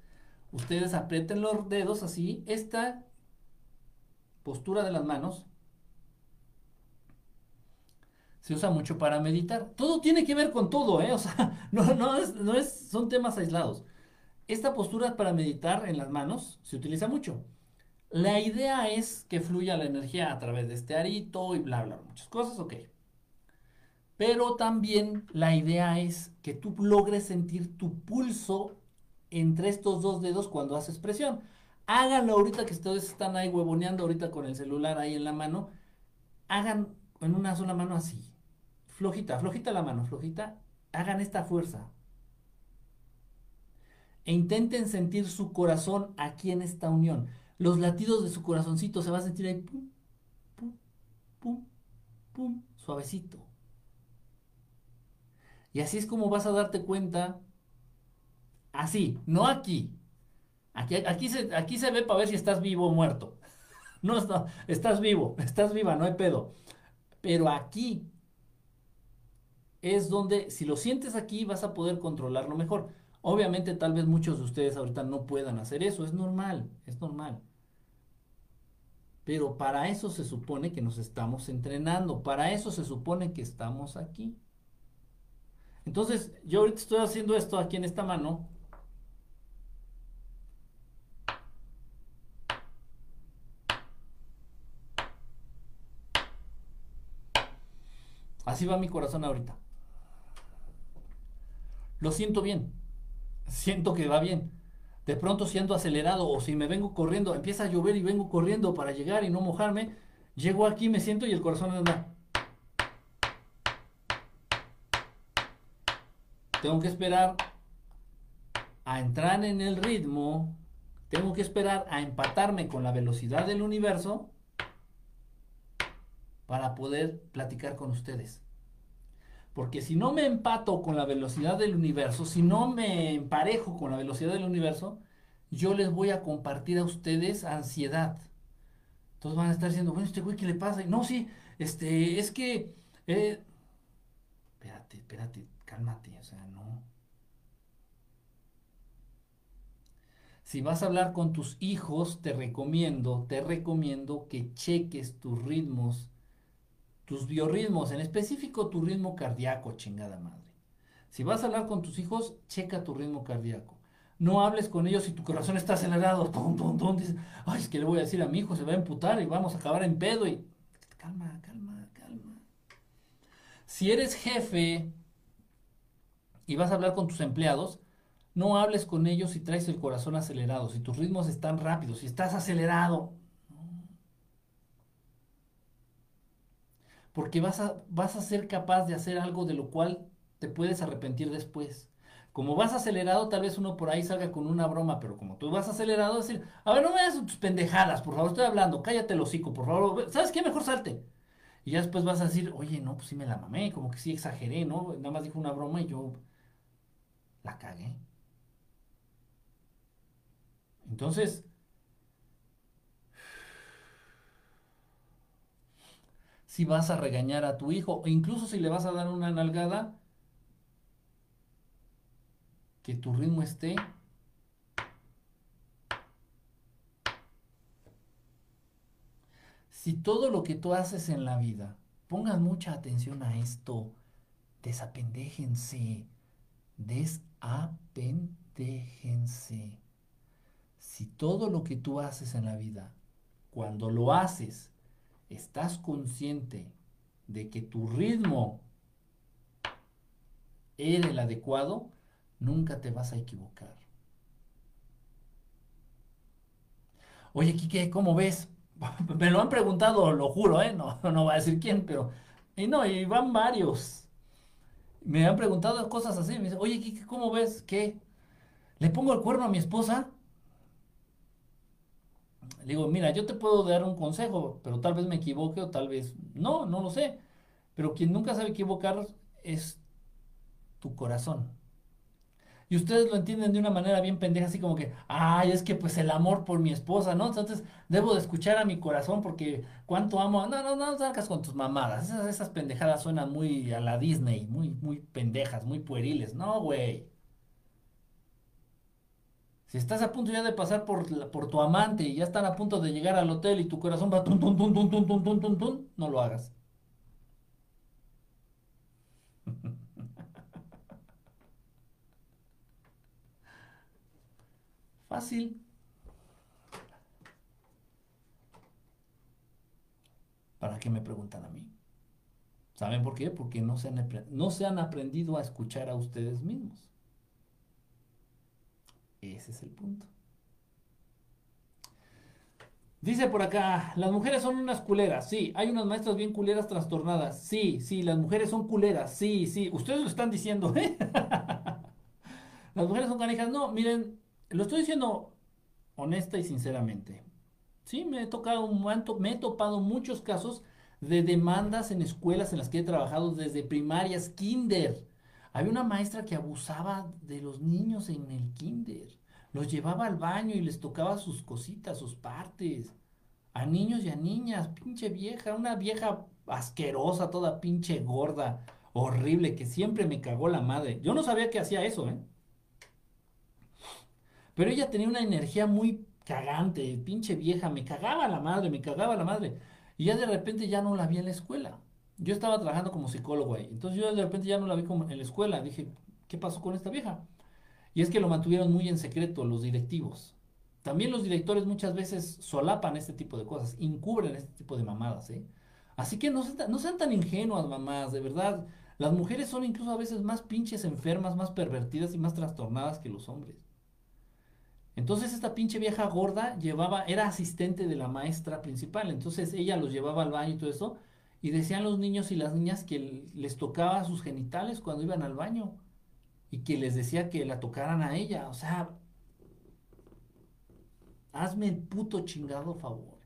Ustedes aprieten los dedos así. Esta postura de las manos se usa mucho para meditar. Todo tiene que ver con todo, ¿eh? O sea, no, no, no es, son temas aislados. Esta postura para meditar en las manos se utiliza mucho. La idea es que fluya la energía a través de este arito y bla, bla, muchas cosas, ok. Pero también la idea es que tú logres sentir tu pulso entre estos dos dedos cuando haces presión. Háganlo ahorita que ustedes están ahí huevoneando ahorita con el celular ahí en la mano. Hagan en una sola mano así flojita, flojita la mano, flojita, hagan esta fuerza. E intenten sentir su corazón aquí en esta unión. Los latidos de su corazoncito se va a sentir ahí, pum, pum, pum, pum, suavecito. Y así es como vas a darte cuenta, así, no aquí. Aquí, aquí, se, aquí se ve para ver si estás vivo o muerto. No, estás vivo, estás viva, no hay pedo. Pero aquí es donde si lo sientes aquí vas a poder controlarlo mejor. Obviamente tal vez muchos de ustedes ahorita no puedan hacer eso, es normal, es normal. Pero para eso se supone que nos estamos entrenando, para eso se supone que estamos aquí. Entonces, yo ahorita estoy haciendo esto aquí en esta mano. Así va mi corazón ahorita lo siento bien, siento que va bien. De pronto siento acelerado o si me vengo corriendo, empieza a llover y vengo corriendo para llegar y no mojarme, llego aquí, me siento y el corazón anda. Tengo que esperar a entrar en el ritmo, tengo que esperar a empatarme con la velocidad del universo para poder platicar con ustedes. Porque si no me empato con la velocidad del universo, si no me emparejo con la velocidad del universo, yo les voy a compartir a ustedes ansiedad. Entonces van a estar diciendo, bueno, este güey, ¿qué le pasa? Y, no, sí, este, es que... Eh, espérate, espérate, cálmate, o sea, no. Si vas a hablar con tus hijos, te recomiendo, te recomiendo que cheques tus ritmos tus biorritmos, en específico tu ritmo cardíaco, chingada madre. Si vas a hablar con tus hijos, checa tu ritmo cardíaco. No hables con ellos si tu corazón está acelerado. dices, ay, es que le voy a decir a mi hijo, se va a emputar y vamos a acabar en pedo. Y calma, calma, calma. Si eres jefe y vas a hablar con tus empleados, no hables con ellos si traes el corazón acelerado, si tus ritmos están rápidos, si estás acelerado. Porque vas a, vas a ser capaz de hacer algo de lo cual te puedes arrepentir después. Como vas acelerado, tal vez uno por ahí salga con una broma, pero como tú vas acelerado, decir, a ver, no me hagas tus pendejadas, por favor, estoy hablando, cállate el hocico, por favor, ¿sabes qué? Mejor salte. Y ya después vas a decir, oye, no, pues sí me la mamé, como que sí exageré, ¿no? Nada más dijo una broma y yo la cagué. Entonces, si vas a regañar a tu hijo o incluso si le vas a dar una nalgada, que tu ritmo esté Si todo lo que tú haces en la vida, pongan mucha atención a esto, desapendéjense, desapendéjense. Si todo lo que tú haces en la vida, cuando lo haces estás consciente de que tu ritmo era el adecuado, nunca te vas a equivocar. Oye, Kike, ¿cómo ves? Me lo han preguntado, lo juro, ¿eh? No, no voy a decir quién, pero... Y no, y van varios. Me han preguntado cosas así. Me dicen, oye, Kike, ¿cómo ves? ¿Qué? ¿Le pongo el cuerno a mi esposa? Le digo, mira, yo te puedo dar un consejo, pero tal vez me equivoque o tal vez no, no lo sé. Pero quien nunca sabe equivocar es tu corazón. Y ustedes lo entienden de una manera bien pendeja, así como que, ay, es que pues el amor por mi esposa, ¿no? Entonces debo de escuchar a mi corazón porque cuánto amo. No, no, no, salgas con tus mamadas. Esas, esas pendejadas suenan muy a la Disney, muy, muy pendejas, muy pueriles. No, güey. Si estás a punto ya de pasar por, por tu amante y ya están a punto de llegar al hotel y tu corazón va tun, tun, tun, tun, tun, tun, tun, tun, tun, no lo hagas. Fácil. ¿Para qué me preguntan a mí? ¿Saben por qué? Porque no se han, no se han aprendido a escuchar a ustedes mismos. Ese es el punto. Dice por acá, las mujeres son unas culeras. Sí, hay unas maestras bien culeras trastornadas. Sí, sí, las mujeres son culeras. Sí, sí, ustedes lo están diciendo, ¿eh? las mujeres son canijas. No, miren, lo estoy diciendo honesta y sinceramente. Sí, me he tocado un me he topado muchos casos de demandas en escuelas en las que he trabajado desde primarias, kinder. Había una maestra que abusaba de los niños en el kinder. Los llevaba al baño y les tocaba sus cositas, sus partes. A niños y a niñas, pinche vieja, una vieja asquerosa, toda pinche gorda, horrible, que siempre me cagó la madre. Yo no sabía que hacía eso, ¿eh? Pero ella tenía una energía muy cagante, pinche vieja, me cagaba la madre, me cagaba la madre. Y ya de repente ya no la vi en la escuela. Yo estaba trabajando como psicólogo ahí. Entonces yo de repente ya no la vi como en la escuela. Dije, ¿qué pasó con esta vieja? Y es que lo mantuvieron muy en secreto los directivos. También los directores muchas veces solapan este tipo de cosas, encubren este tipo de mamadas, ¿eh? Así que no, no sean tan ingenuas, mamás, de verdad. Las mujeres son incluso a veces más pinches enfermas, más pervertidas y más trastornadas que los hombres. Entonces esta pinche vieja gorda llevaba, era asistente de la maestra principal, entonces ella los llevaba al baño y todo eso, y decían los niños y las niñas que les tocaba sus genitales cuando iban al baño, y que les decía que la tocaran a ella, o sea, hazme el puto chingado favor.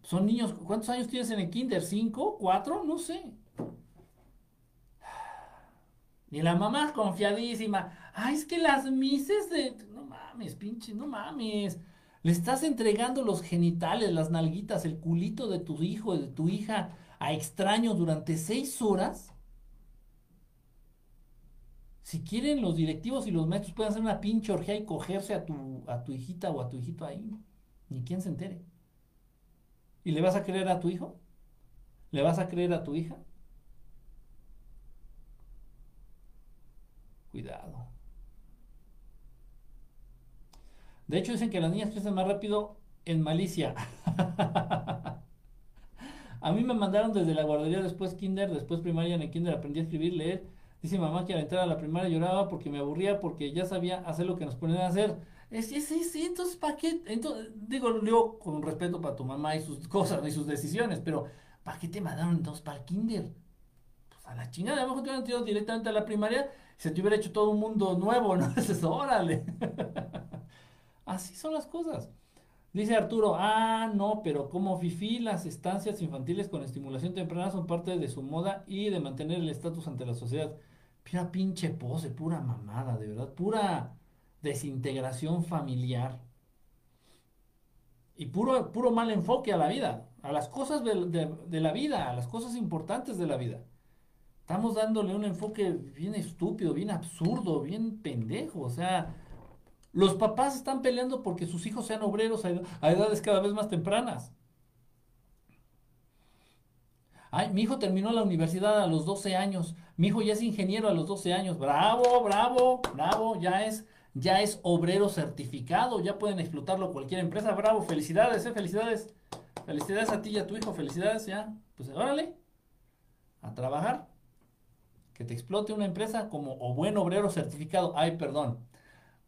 Son niños, ¿cuántos años tienes en el kinder? ¿Cinco? ¿Cuatro? No sé. Y la mamá confiadísima. Ay, es que las mises de mames, pinche, no mames. Le estás entregando los genitales, las nalguitas, el culito de tu hijo, de tu hija a extraños durante seis horas. Si quieren, los directivos y los maestros pueden hacer una pinche orgía y cogerse a tu, a tu hijita o a tu hijito ahí. Ni quien se entere. ¿Y le vas a creer a tu hijo? ¿Le vas a creer a tu hija? Cuidado. De hecho, dicen que las niñas crecen más rápido en malicia. a mí me mandaron desde la guardería, después kinder, después primaria. En el kinder aprendí a escribir, leer. Dice mamá que al entrar a la primaria lloraba porque me aburría, porque ya sabía hacer lo que nos ponían a hacer. Sí, sí, sí, entonces, ¿para qué? Entonces, digo, yo con respeto para tu mamá y sus cosas y sus decisiones, pero ¿para qué te mandaron entonces para el kinder? Pues a la chingada, a lo mejor te hubieran tirado directamente a la primaria, se te hubiera hecho todo un mundo nuevo, ¿no? Entonces, órale. Así son las cosas. Dice Arturo, ah, no, pero como FIFI, las estancias infantiles con estimulación temprana son parte de su moda y de mantener el estatus ante la sociedad. Pura pinche pose, pura mamada, de verdad, pura desintegración familiar. Y puro, puro mal enfoque a la vida, a las cosas de, de la vida, a las cosas importantes de la vida. Estamos dándole un enfoque bien estúpido, bien absurdo, bien pendejo, o sea, los papás están peleando porque sus hijos sean obreros a, edades cada vez más tempranas. Ay, mi hijo terminó la universidad a los 12 años. Mi hijo ya es ingeniero a los 12 años. Bravo, bravo, bravo. Ya es, ya es obrero certificado. Ya pueden explotarlo cualquier empresa. Bravo, felicidades, eh, felicidades. Felicidades a ti y a tu hijo. Felicidades, ya. Pues órale. A trabajar. Que te explote una empresa como o buen obrero certificado. Ay, perdón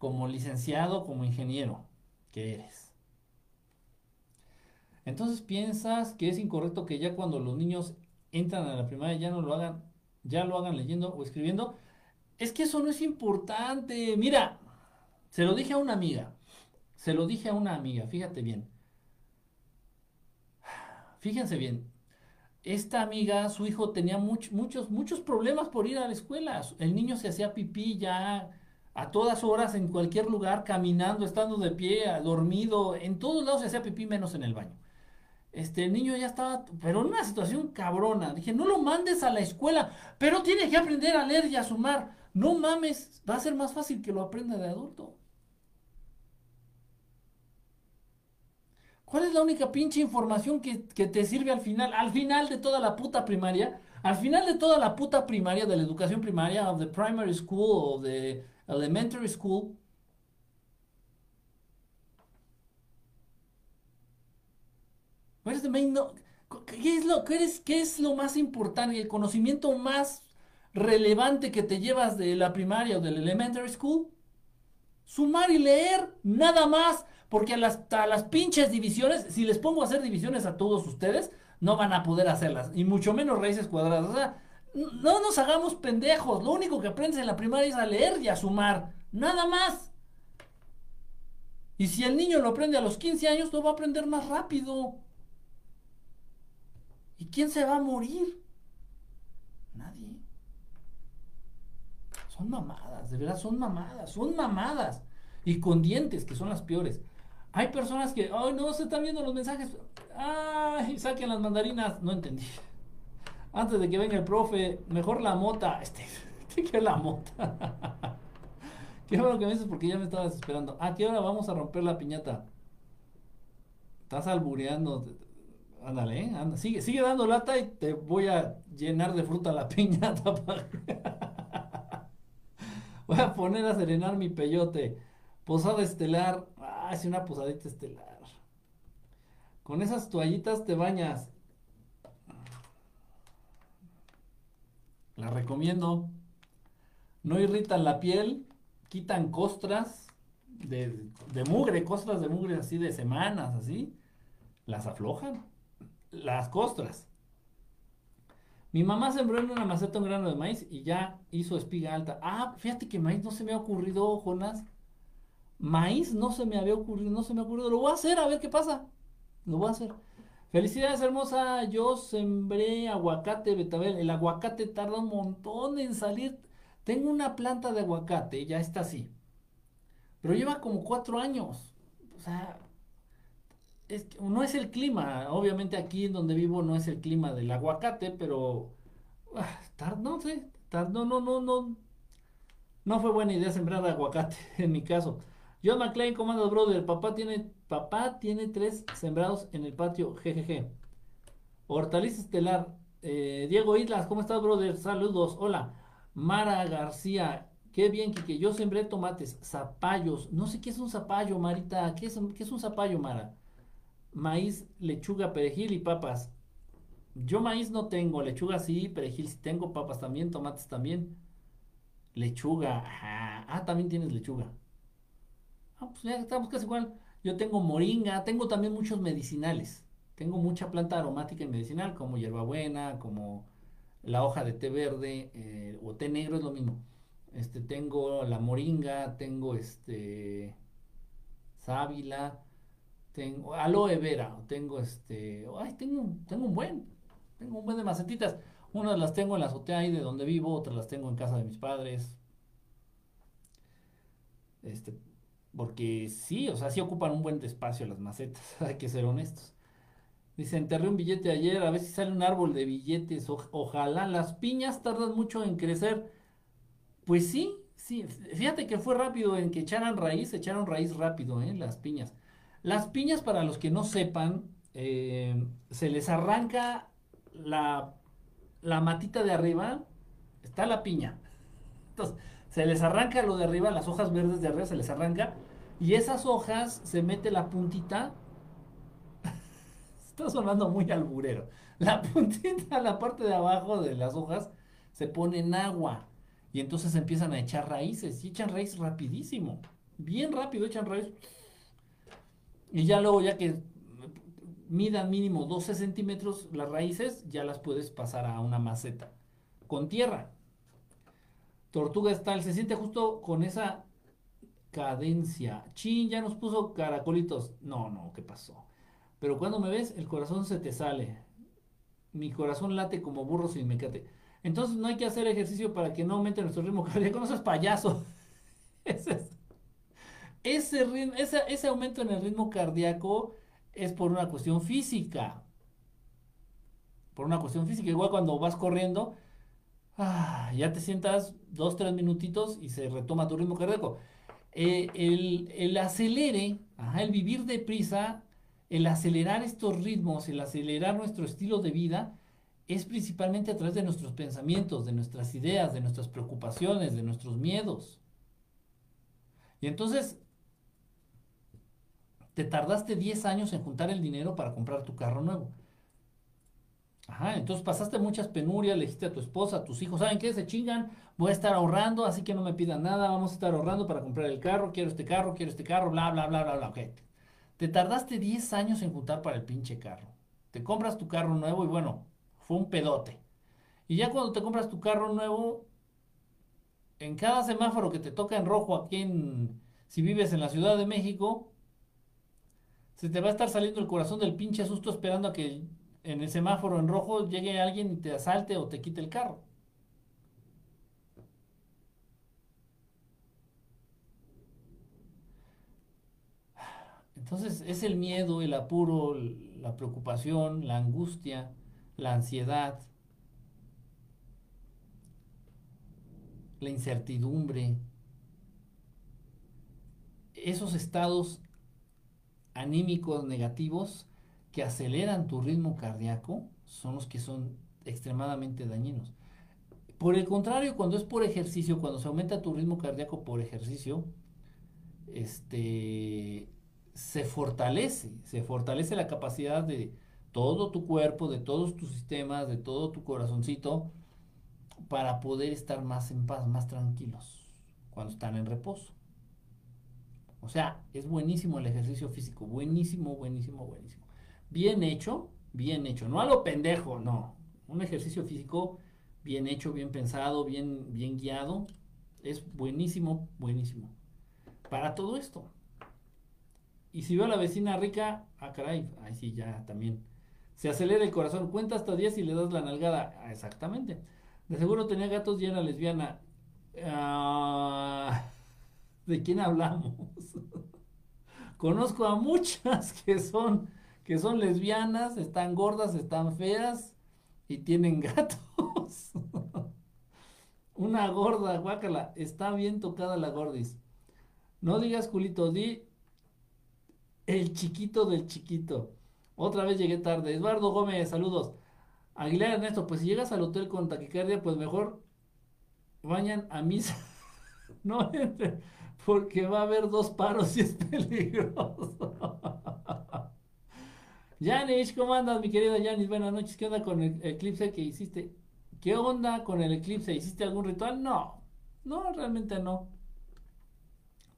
como licenciado, como ingeniero que eres. Entonces piensas que es incorrecto que ya cuando los niños entran a la primaria ya no lo hagan, ya lo hagan leyendo o escribiendo. Es que eso no es importante. Mira, se lo dije a una amiga. Se lo dije a una amiga, fíjate bien. Fíjense bien. Esta amiga, su hijo tenía muchos, muchos problemas por ir a la escuela. El niño se hacía pipí ya a todas horas, en cualquier lugar, caminando, estando de pie, dormido, en todos lados se hacía pipí menos en el baño. Este el niño ya estaba, pero en una situación cabrona. Dije, no lo mandes a la escuela, pero tiene que aprender a leer y a sumar. No mames, va a ser más fácil que lo aprenda de adulto. ¿Cuál es la única pinche información que, que, te sirve al final? Al final de toda la puta primaria, al final de toda la puta primaria, de la educación primaria, of the primary school, o de elementary school, ¿Qué es, lo, qué, es, ¿Qué es lo más importante, el conocimiento más relevante que te llevas de la primaria o del elementary school? Sumar y leer, nada más. Porque a las pinches divisiones, si les pongo a hacer divisiones a todos ustedes, no van a poder hacerlas. Y mucho menos raíces cuadradas. O sea, no nos hagamos pendejos. Lo único que aprendes en la primaria es a leer y a sumar. Nada más. Y si el niño lo aprende a los 15 años, lo va a aprender más rápido. ¿Y quién se va a morir? Nadie. Son mamadas, de verdad, son mamadas, son mamadas. Y con dientes, que son las peores. Hay personas que, ay, no, se están viendo los mensajes. Ay, saquen las mandarinas. No entendí antes de que venga el profe, mejor la mota. Este, ¿qué es la mota? qué bueno que me dices porque ya me estabas esperando. ¿A qué hora vamos a romper la piñata? Estás albureando. Ándale, ¿eh? sigue, dando lata y te voy a llenar de fruta la piñata. voy a poner a serenar mi peyote. Posada estelar. Ah, sí, una posadita estelar. Con esas toallitas te bañas. La recomiendo. No irritan la piel, quitan costras de, mugre, costras de mugre así de semanas, así. Las aflojan. Las costras. Mi mamá sembró en una maceta un grano de maíz y ya hizo espiga alta. Ah, fíjate que maíz no se me ha ocurrido, Jonas. Maíz no se me había ocurrido, no se me ha ocurrido. Lo voy a hacer, a ver qué pasa. Lo voy a hacer. Felicidades, hermosa. Yo sembré aguacate, betabel. El aguacate tarda un montón en salir. Tengo una planta de aguacate, ya está así. Pero lleva como cuatro años. O sea, no es el clima. Obviamente aquí en donde vivo no es el clima del aguacate, pero ah, no sé, no, no, no, no. No fue buena idea sembrar aguacate en mi caso. John McClane, comando brother. Papá tiene Papá tiene tres sembrados en el patio, jejeje. Hortaliza Estelar. Eh, Diego Islas, ¿cómo estás, brother? Saludos, hola. Mara García, qué bien, que Yo sembré tomates, zapallos. No sé qué es un zapallo, Marita. ¿Qué es, qué es un zapallo, Mara? Maíz, lechuga, perejil y papas. Yo maíz no tengo, lechuga sí, perejil sí tengo, papas también, tomates también. Lechuga, ah, también tienes lechuga. Ah, pues ya estamos casi igual. Yo tengo moringa, tengo también muchos medicinales. Tengo mucha planta aromática y medicinal, como hierbabuena, como la hoja de té verde eh, o té negro, es lo mismo. Este, tengo la moringa, tengo este sábila, tengo aloe vera, tengo este, ay, tengo, tengo un buen, tengo un buen de macetitas. Unas las tengo en la azotea ahí de donde vivo, otras las tengo en casa de mis padres. Este, porque sí, o sea, sí ocupan un buen espacio las macetas, hay que ser honestos. Dice, enterré un billete ayer, a ver si sale un árbol de billetes, ojalá. Las piñas tardan mucho en crecer. Pues sí, sí, fíjate que fue rápido en que echaran raíz, echaron raíz rápido, ¿eh? Las piñas. Las piñas, para los que no sepan, eh, se les arranca la, la matita de arriba, está la piña. Entonces, se les arranca lo de arriba, las hojas verdes de arriba se les arranca, y esas hojas se mete la puntita. Está sonando muy alburero. La puntita, la parte de abajo de las hojas, se pone en agua. Y entonces empiezan a echar raíces. Y echan raíz rapidísimo. Bien rápido echan raíz. Y ya luego, ya que midan mínimo 12 centímetros las raíces, ya las puedes pasar a una maceta. Con tierra. Tortuga Estal, se siente justo con esa cadencia. Chin, ya nos puso caracolitos. No, no, ¿qué pasó? Pero cuando me ves, el corazón se te sale. Mi corazón late como burro sin mecate. Entonces no hay que hacer ejercicio para que no aumente nuestro ritmo cardíaco. No seas payaso. ese, ese, ese aumento en el ritmo cardíaco es por una cuestión física. Por una cuestión física. Igual cuando vas corriendo, ah, ya te sientas dos, tres minutitos y se retoma tu ritmo cardíaco. Eh, el, acelere, el vivir deprisa, el acelerar estos ritmos, el acelerar nuestro estilo de vida, es principalmente a través de nuestros pensamientos, de nuestras ideas, de nuestras preocupaciones, de nuestros miedos. Y entonces, te tardaste 10 años en juntar el dinero para comprar tu carro nuevo. Ajá, entonces pasaste muchas penurias, le dijiste a tu esposa, a tus hijos, ¿saben qué? Se chingan, voy a estar ahorrando, así que no me pidan nada, vamos a estar ahorrando para comprar el carro, quiero este carro, quiero este carro, bla, bla, bla, bla, bla. Te tardaste 10 años en juntar para el pinche carro. Te compras tu carro nuevo y bueno, fue un pedote. Y ya cuando te compras tu carro nuevo, en cada semáforo que te toca en rojo aquí en, si vives en la Ciudad de México, se te va a estar saliendo el corazón del pinche susto esperando a que en el semáforo en rojo llegue alguien y te asalte o te quite el carro. Entonces es el miedo, el apuro, la preocupación, la angustia, la ansiedad, la incertidumbre, esos estados anímicos negativos que aceleran tu ritmo cardíaco son los que son extremadamente dañinos. Por el contrario, cuando es por ejercicio, cuando se aumenta tu ritmo cardíaco por ejercicio, este, se fortalece, se fortalece la capacidad de todo tu cuerpo, de todos tus sistemas, de todo tu corazoncito, para poder estar más en paz, más tranquilos, cuando están en reposo. O sea, es buenísimo el ejercicio físico, buenísimo, buenísimo, buenísimo. Bien hecho, bien hecho, no a lo pendejo, no. Un ejercicio físico bien hecho, bien pensado, bien, bien guiado, es buenísimo, buenísimo. Para todo esto. Y si veo a la vecina rica, ah, caray, ahí sí, ya también. Se acelera el corazón, cuenta hasta 10 y le das la nalgada. Ah, exactamente. De seguro tenía gatos y era lesbiana. Ah, ¿De quién hablamos? Conozco a muchas que son, que son lesbianas, están gordas, están feas y tienen gatos. Una gorda, guácala, está bien tocada la gordis. No digas culito, di el chiquito del chiquito. Otra vez llegué tarde. Eduardo Gómez, saludos. Aguilar Ernesto, pues si llegas al hotel con taquicardia, pues mejor vayan a misa. no entren, porque va a haber dos paros y es peligroso. Yanis, ¿cómo andas, mi querida Yanis? Buenas noches. ¿Qué onda con el eclipse que hiciste? ¿Qué onda con el eclipse? ¿Hiciste algún ritual? No, no, realmente no.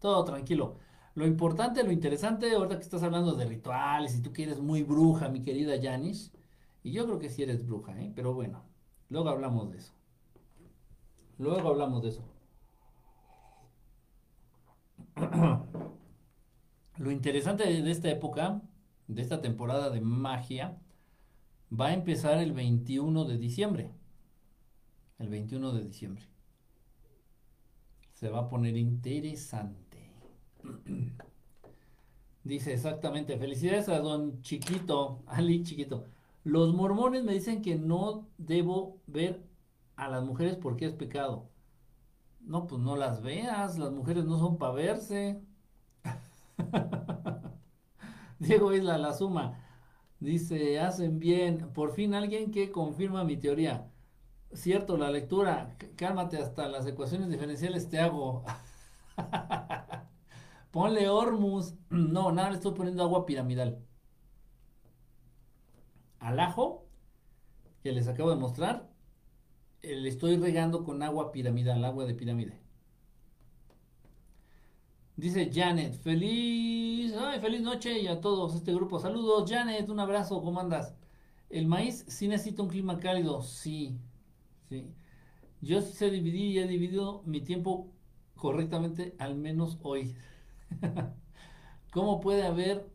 Todo tranquilo. Lo importante, lo interesante, ahorita que estás hablando de rituales y tú que eres muy bruja, mi querida Janice, y yo creo que sí eres bruja, ¿eh? pero bueno, luego hablamos de eso. Luego hablamos de eso. lo interesante de esta época, de esta temporada de magia, va a empezar el 21 de diciembre. El 21 de diciembre. Se va a poner interesante. Dice exactamente, felicidades a don Chiquito, Ali Chiquito. Los mormones me dicen que no debo ver a las mujeres porque es pecado. No, pues no las veas, las mujeres no son para verse. Diego Isla, la suma. Dice, hacen bien. Por fin alguien que confirma mi teoría. Cierto, la lectura. Cálmate, hasta las ecuaciones diferenciales te hago. Ponle Hormus. No, nada, le estoy poniendo agua piramidal. Al ajo, que les acabo de mostrar, eh, le estoy regando con agua piramidal, agua de pirámide. Dice Janet, feliz, feliz noche y a todos este grupo. Saludos, Janet, un abrazo, ¿cómo andas? El maíz sí necesita un clima cálido, sí, sí. Yo sí sé dividir y he dividido mi tiempo correctamente, al menos hoy. ¿Cómo puede haber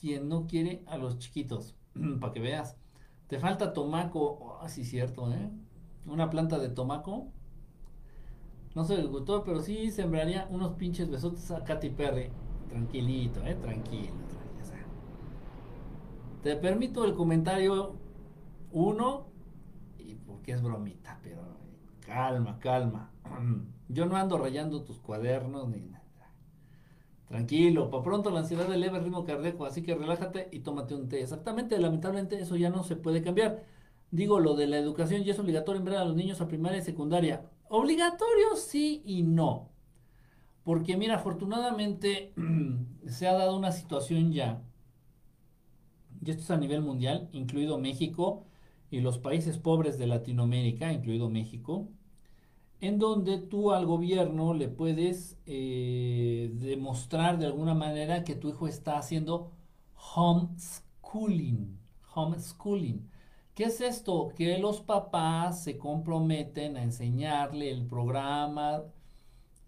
quien no quiere a los chiquitos? Para que veas. Te falta tomaco. así oh, sí, cierto, ¿eh? Una planta de tomaco. No soy agricultor, pero sí sembraría unos pinches besotes a Katy Perry. Tranquilito, eh, tranquilo. Te permito el comentario uno, y porque es bromita, pero calma, calma. Yo no ando rayando tus cuadernos ni nada. Tranquilo, para pronto la ansiedad eleva el ritmo cardíaco, así que relájate y tómate un té. Exactamente, lamentablemente eso ya no se puede cambiar. Digo, lo de la educación ya es obligatorio enviar a los niños a primaria y secundaria. Obligatorio sí y no. Porque mira, afortunadamente se ha dado una situación ya, y esto es a nivel mundial, incluido México y los países pobres de Latinoamérica, incluido México, en donde tú al gobierno le puedes eh, demostrar de alguna manera que tu hijo está haciendo homeschooling. Homeschooling. ¿Qué es esto? Que los papás se comprometen a enseñarle el programa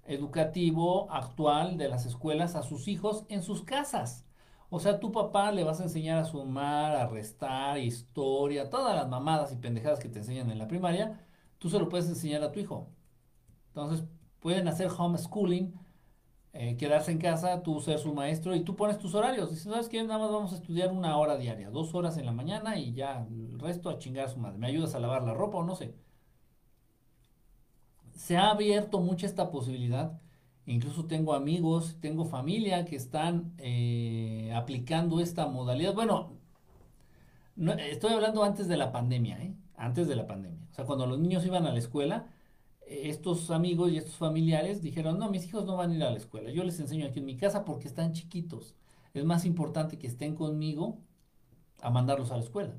educativo actual de las escuelas a sus hijos en sus casas. O sea, tu papá le vas a enseñar a sumar, a restar, historia, todas las mamadas y pendejadas que te enseñan en la primaria, tú se lo puedes enseñar a tu hijo. Entonces, pueden hacer homeschooling, eh, quedarse en casa, tú ser su maestro y tú pones tus horarios. Dices, ¿sabes qué? Nada más vamos a estudiar una hora diaria, dos horas en la mañana y ya el resto a chingar a su madre. ¿Me ayudas a lavar la ropa o no sé? Se ha abierto mucha esta posibilidad. Incluso tengo amigos, tengo familia que están eh, aplicando esta modalidad. Bueno, estoy hablando antes de la pandemia, ¿eh? Antes de la pandemia. O sea, cuando los niños iban a la escuela, estos amigos y estos familiares dijeron, no, mis hijos no van a ir a la escuela, yo les enseño aquí en mi casa porque están chiquitos. Es más importante que estén conmigo a mandarlos a la escuela.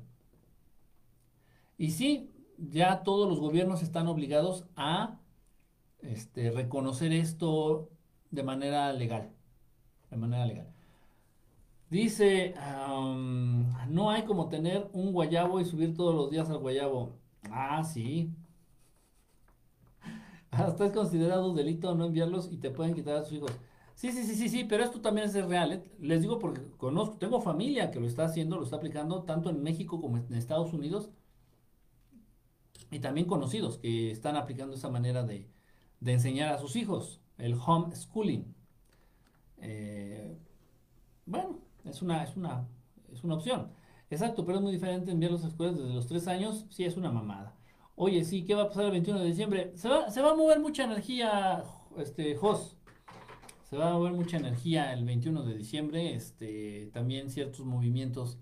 Y sí, ya todos los gobiernos están obligados a este, reconocer esto de manera legal. De manera legal. Dice, no hay como tener un guayabo y subir todos los días al guayabo. Ah, sí, hasta es considerado delito no enviarlos y te pueden quitar a tus hijos. Sí, sí, sí, sí, sí, pero esto también es real. ¿eh? Les digo porque conozco, tengo familia que lo está haciendo, lo está aplicando tanto en México como en Estados Unidos. Y también conocidos que están aplicando esa manera de, enseñar a sus hijos, el homeschooling. Eh, bueno, es una, es, una, es una opción. Exacto, pero es muy diferente enviarlos a escuelas desde los tres años, sí es una mamada. Oye, sí, ¿qué va a pasar el 21 de diciembre? Se va, se va a mover mucha energía, este, Jos. Se va a mover mucha energía el 21 de diciembre. Este, también ciertos movimientos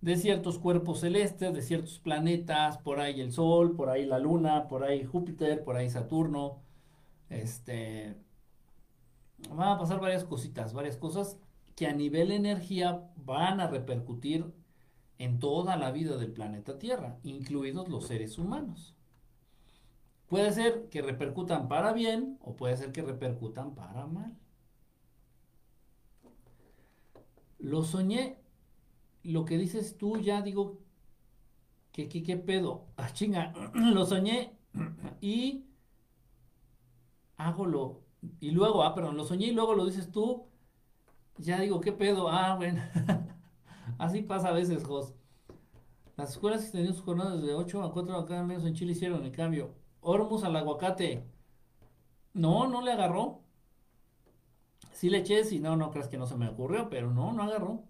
de ciertos cuerpos celestes, de ciertos planetas, por ahí el Sol, por ahí la Luna, por ahí Júpiter, por ahí Saturno. Este, van a pasar varias cositas, varias cosas que a nivel energía van a repercutir en toda la vida del planeta Tierra, incluidos los seres humanos. Puede ser que repercutan para bien o puede ser que repercutan para mal. Lo soñé, lo que dices tú ya digo, que qué pedo? Ah, chinga, lo soñé y hago lo, y luego, ah, perdón, lo soñé y luego lo dices tú, ya digo, ¿qué pedo? Ah, bueno. Así pasa a veces, Jos. Las escuelas que tenían sus jornadas de 8 a 4 acá menos en Chile hicieron el cambio. Hormus al aguacate. No, no le agarró. Sí le eché, si no, no creas que no se me ocurrió, pero no, no agarró.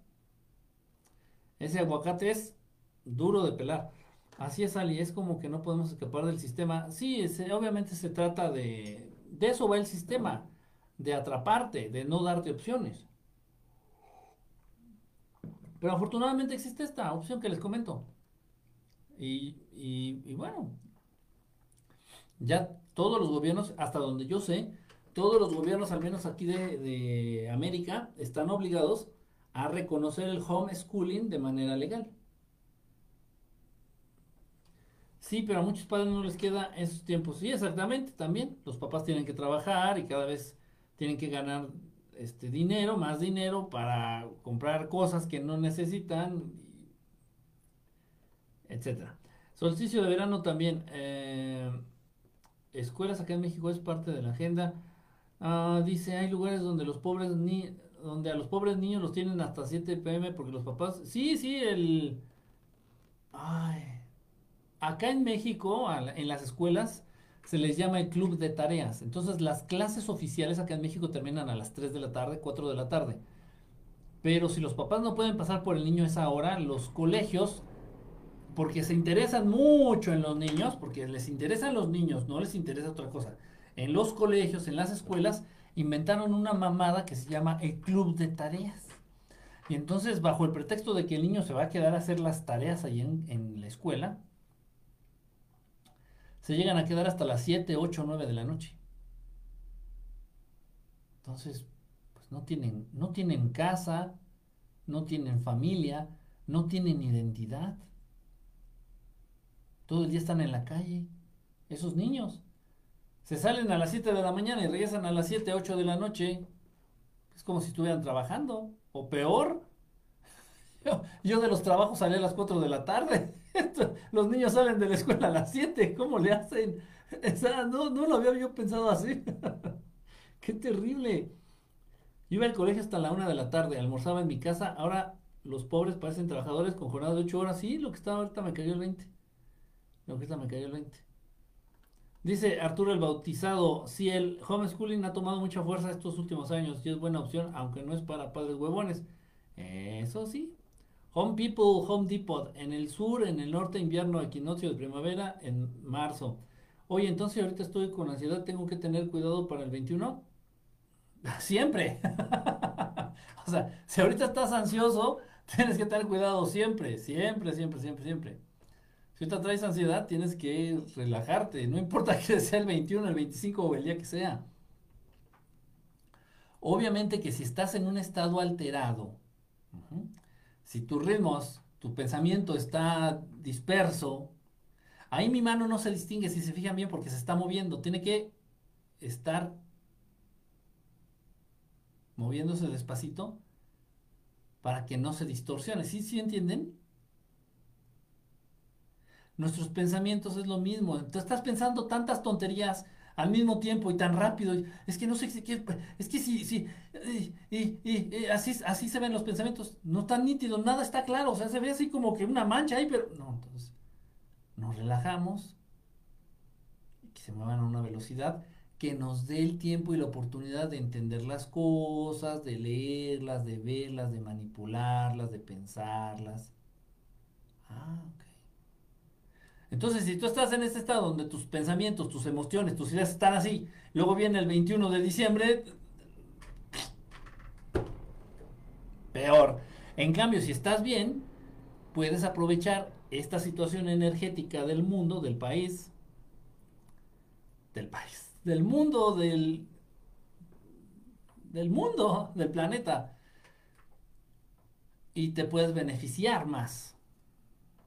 Ese aguacate es duro de pelar. Así es, Ali, es como que no podemos escapar del sistema. Sí, obviamente se trata de... De eso va el sistema, de atraparte, de no darte opciones. Pero afortunadamente existe esta opción que les comento. Y, bueno, ya todos los gobiernos, hasta donde yo sé, todos los gobiernos, al menos aquí de, América, están obligados a reconocer el homeschooling de manera legal. Sí, pero a muchos padres no les queda esos tiempos. Sí, exactamente, también. Los papás tienen que trabajar y cada vez tienen que ganar este dinero, más dinero para comprar cosas que no necesitan, etcétera. Solsticio de verano también. Eh, escuelas acá en México es parte de la agenda. Ah, dice, hay lugares donde los pobres ni donde a los pobres niños los tienen hasta 7 pm porque los papás... Sí, sí, el... Ay. Acá en México, en las escuelas, se les llama el club de tareas. Entonces las clases oficiales acá en México terminan a las 3 de la tarde, 4 de la tarde. Pero si los papás no pueden pasar por el niño esa hora, los colegios, porque se interesan mucho en los niños, porque les interesan los niños, no les interesa otra cosa. En los colegios, en las escuelas, inventaron una mamada que se llama el club de tareas. Y entonces, bajo el pretexto de que el niño se va a quedar a hacer las tareas ahí en la escuela, se llegan a quedar hasta las 7, 8, 9 de la noche. Entonces, pues no tienen, no tienen casa, no tienen familia, no tienen identidad. Todo el día están en la calle, esos niños. Se salen a las 7 de la mañana y regresan a las 7, 8 de la noche. Es como si estuvieran trabajando, o peor. Yo, de los trabajos salí a las 4 de la tarde. Los niños salen de la escuela a las 7. ¿Cómo le hacen? no, no lo había yo pensado así. Qué terrible. iba al colegio hasta la 1 de la tarde, almorzaba en mi casa. Ahora los pobres parecen trabajadores con jornada de 8 horas. Sí, lo que estaba ahorita me cayó el 20. Lo que está me cayó el 20. Dice Arturo el Bautizado, si el homeschooling ha tomado mucha fuerza estos últimos años y es buena opción, aunque no es para padres huevones. Eso sí, Home People, Home Depot, en el sur, en el norte, invierno, equinoccio de primavera, en marzo. Oye, entonces ahorita estoy con ansiedad, tengo que tener cuidado para el 21. Siempre. o sea, si ahorita estás ansioso, tienes que tener cuidado siempre, siempre, siempre, siempre, siempre. Si ahorita traes ansiedad, tienes que relajarte, no importa que sea el 21, el 25 o el día que sea. Obviamente que si estás en un estado alterado, si tus ritmos, tu pensamiento está disperso, ahí mi mano no se distingue, si se fijan bien, porque se está moviendo. Tiene que estar moviéndose despacito para que no se distorsione. ¿Sí, sí entienden? Nuestros pensamientos es lo mismo. Tú estás pensando tantas tonterías al mismo tiempo y tan rápido. Es que no sé. Es que sí, sí. Y, así, así se ven los pensamientos. No están nítidos, nada está claro. O sea, se ve así como que una mancha ahí, pero. No, entonces. Nos relajamos. Que se muevan a una velocidad que nos dé el tiempo y la oportunidad de entender las cosas, de leerlas, de verlas, de manipularlas, de pensarlas. Ah. Entonces, si tú estás en este estado donde tus pensamientos, tus emociones, tus ideas están así, luego viene el 21 de diciembre, peor. En cambio, si estás bien, puedes aprovechar esta situación energética del mundo, del país, del país, del mundo, del, del mundo, del planeta, y te puedes beneficiar más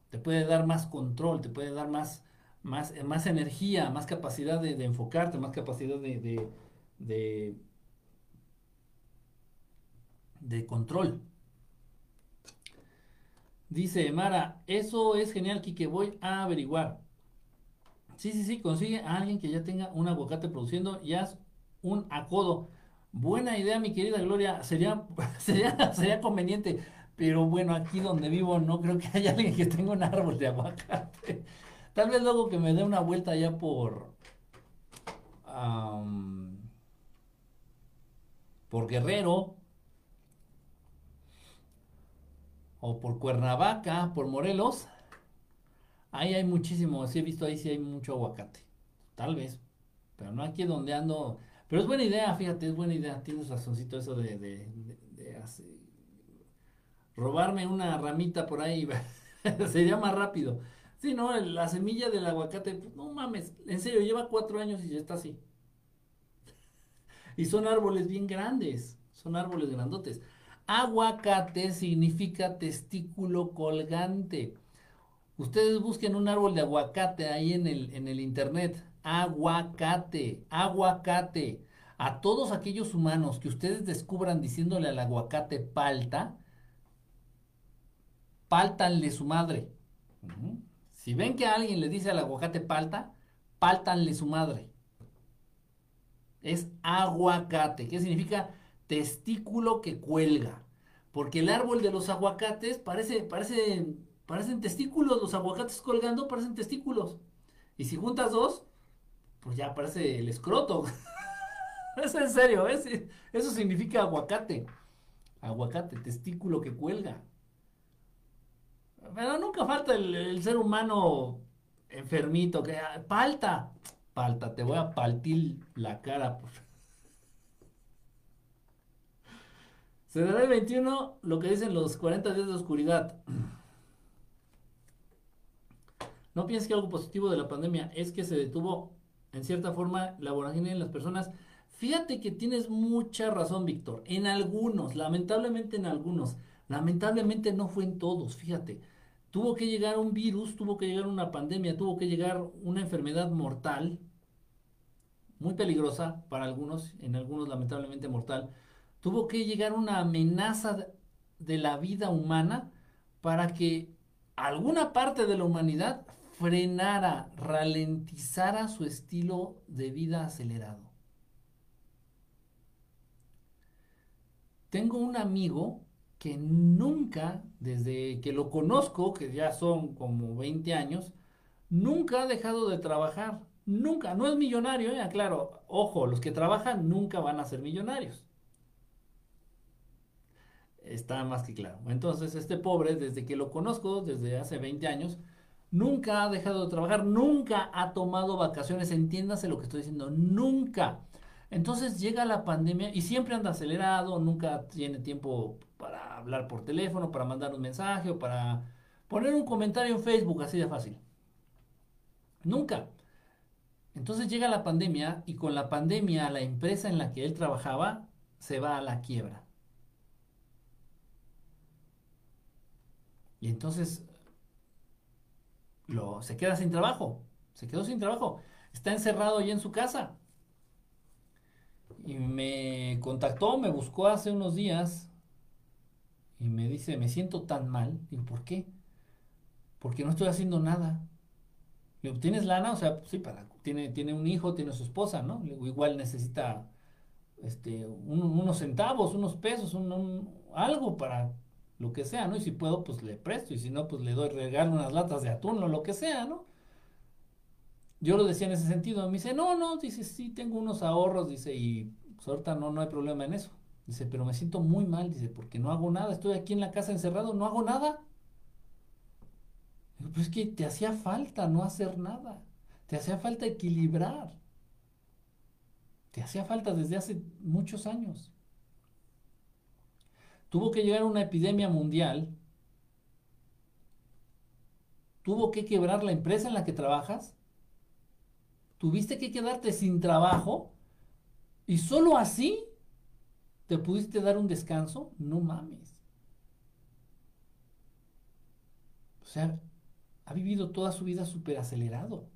te puede dar más control, te puede dar más, más, más energía, más capacidad de, enfocarte, más capacidad de, de, control. Dice Mara, eso es genial, que voy a averiguar. Sí, sí, sí, consigue a alguien que ya tenga un aguacate produciendo y haz un acodo. Buena idea, mi querida Gloria. Sería, sería, sería conveniente. Pero bueno, aquí donde vivo no creo que haya alguien que tenga un árbol de aguacate. Tal vez luego que me dé una vuelta allá por... por Guerrero. O por Cuernavaca, por Morelos. Ahí hay muchísimo, sí he visto ahí sí hay mucho aguacate. Tal vez. Pero no aquí donde ando. Pero es buena idea, fíjate, es buena idea. Tienes razoncito eso de, de, hacer robarme una ramita por ahí sería más rápido. Sí, no, la semilla del aguacate, pues, no mames, en serio, lleva cuatro años y ya está así. Y son árboles bien grandes, son árboles grandotes. Aguacate significa testículo colgante. Ustedes busquen un árbol de aguacate ahí en el, en el internet. Aguacate, aguacate. A todos aquellos humanos que ustedes descubran diciéndole al aguacate palta, páltanle su madre. Si ven que alguien le dice al aguacate palta, páltanle su madre. Es aguacate, ¿qué significa testículo que cuelga. Porque el árbol de los aguacates parece, parece, parecen testículos, los aguacates colgando parecen testículos. Y si juntas dos, pues ya parece el escroto. es en serio, eso significa aguacate. Aguacate, testículo que cuelga. Pero nunca falta el, ser humano enfermito que ah, palta, palta, te voy a partir la cara. Se dará el 21 lo que dicen los 40 días de oscuridad. No pienses que algo positivo de la pandemia es que se detuvo en cierta forma la vorágine en las personas. Fíjate que tienes mucha razón, Víctor. En algunos, lamentablemente en algunos. Lamentablemente no fue en todos, fíjate. Tuvo que llegar un virus, tuvo que llegar una pandemia, tuvo que llegar una enfermedad mortal, muy peligrosa para algunos, en algunos lamentablemente mortal. Tuvo que llegar una amenaza de la vida humana para que alguna parte de la humanidad frenara, ralentizara su estilo de vida acelerado. Tengo un amigo que nunca, desde que lo conozco, que ya son como 20 años, nunca ha dejado de trabajar. Nunca, no es millonario, ¿eh? claro, ojo, los que trabajan nunca van a ser millonarios. Está más que claro. Entonces, este pobre, desde que lo conozco, desde hace 20 años, Nunca ha dejado de trabajar, nunca ha tomado vacaciones, entiéndase lo que estoy diciendo, nunca. Entonces llega la pandemia y siempre anda acelerado, nunca tiene tiempo para hablar por teléfono, para mandar un mensaje o para poner un comentario en Facebook, así de fácil. Nunca. Entonces llega la pandemia y con la pandemia la empresa en la que él trabajaba se va a la quiebra. Y entonces lo, se queda sin trabajo, se quedó sin trabajo, está encerrado allí en su casa. Y me contactó, me buscó hace unos días y me dice, me siento tan mal. Digo, ¿por qué? Porque no estoy haciendo nada. Digo, ¿tienes lana? O sea, sí, para, tiene, tiene un hijo, tiene su esposa, ¿no? igual necesita este, unos centavos, unos pesos, algo para lo que sea, ¿no? Y si puedo, pues le presto, y si no, pues le doy regalo unas latas de atún o lo que sea, ¿no? Yo lo decía en ese sentido, me dice, no, no, dice, sí, tengo unos ahorros, dice, y pues ahorita no, no hay problema en eso. Dice, pero me siento muy mal, dice, porque no hago nada, estoy aquí en la casa encerrado, no hago nada. pues es que te hacía falta no hacer nada, te hacía falta equilibrar, te hacía falta desde hace muchos años tuvo que llegar una epidemia mundial, tuvo que quebrar la empresa en la que trabajas, tuviste que quedarte sin trabajo. Y solo así te pudiste dar un descanso, no mames. O sea, ha vivido toda su vida súper acelerado.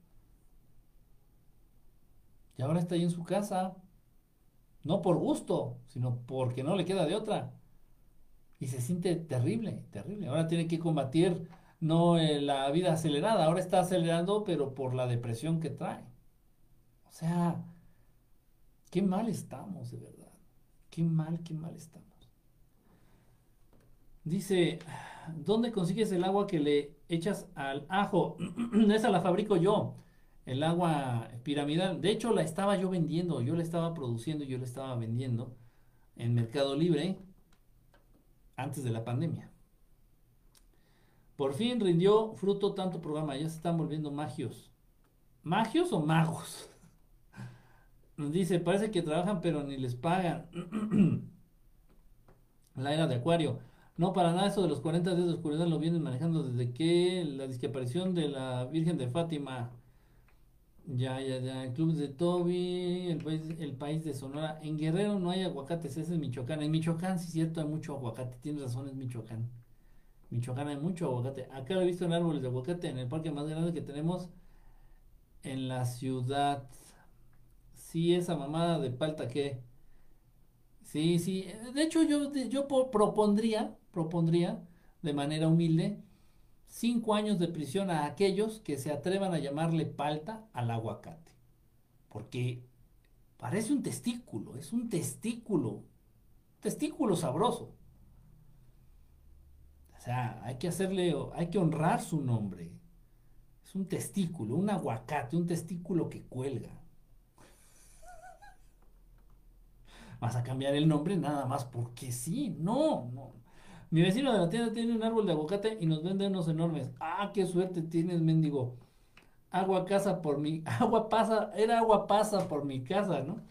Y ahora está ahí en su casa, no por gusto, sino porque no le queda de otra y se siente terrible, terrible. Ahora tiene que combatir no eh, la vida acelerada, ahora está acelerando, pero por la depresión que trae. O sea, qué mal estamos, de verdad. Qué mal, qué mal estamos. Dice, ¿dónde consigues el agua que le echas al ajo? Esa la fabrico yo, el agua piramidal. De hecho, la estaba yo vendiendo, yo la estaba produciendo, yo la estaba vendiendo en Mercado Libre antes de la pandemia. Por fin rindió fruto tanto programa, ya se están volviendo magios. ¿Magios o magos? Nos dice, parece que trabajan pero ni les pagan. la era de Acuario. No, para nada, eso de los 40 días de oscuridad lo vienen manejando desde que la desaparición de la Virgen de Fátima ya, ya, ya. El club de Toby, el país, el país de Sonora. En Guerrero no hay aguacates, ese es Michoacán. En Michoacán, sí cierto, hay mucho aguacate. Tienes razón, es Michoacán. Michoacán hay mucho aguacate. Acá lo he visto en árboles de aguacate, en el parque más grande que tenemos en la ciudad. Sí, esa mamada de palta que. Sí, sí. De hecho, yo, yo propondría, propondría de manera humilde cinco años de prisión a aquellos que se atrevan a llamarle palta al aguacate. Porque parece un testículo, es un testículo, testículo sabroso. O sea, hay que hacerle, hay que honrar su nombre. Es un testículo, un aguacate, un testículo que cuelga. Vas a cambiar el nombre nada más porque sí. No, no. Mi vecino de la tienda tiene un árbol de aguacate y nos vende unos enormes. Ah, qué suerte tienes, mendigo. Agua casa por mi, agua pasa, era agua pasa por mi casa, ¿no?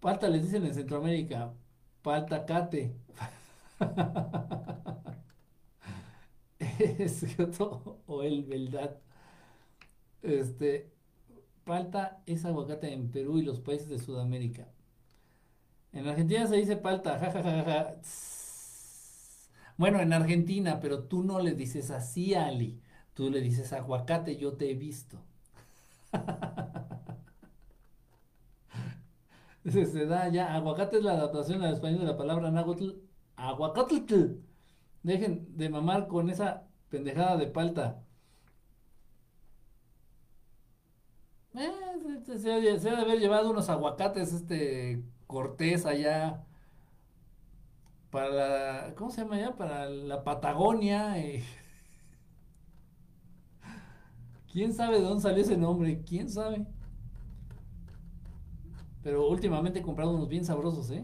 Palta les dicen en Centroamérica, paltacate. es o el verdad. Este, palta es aguacate en Perú y los países de Sudamérica. En Argentina se dice palta. Bueno, en Argentina, pero tú no le dices así, Ali. Tú le dices aguacate, yo te he visto. Se, da ya. Aguacate es la adaptación al español de la palabra náhuatl. Aguacatl. Dejen de mamar con esa pendejada de palta. Eh, se, se, ha de haber llevado unos aguacates, este Cortés allá para la, ¿cómo se llama allá? Para la Patagonia. Eh. ¿Quién sabe de dónde salió ese nombre? ¿Quién sabe? Pero últimamente he comprado unos bien sabrosos, ¿eh?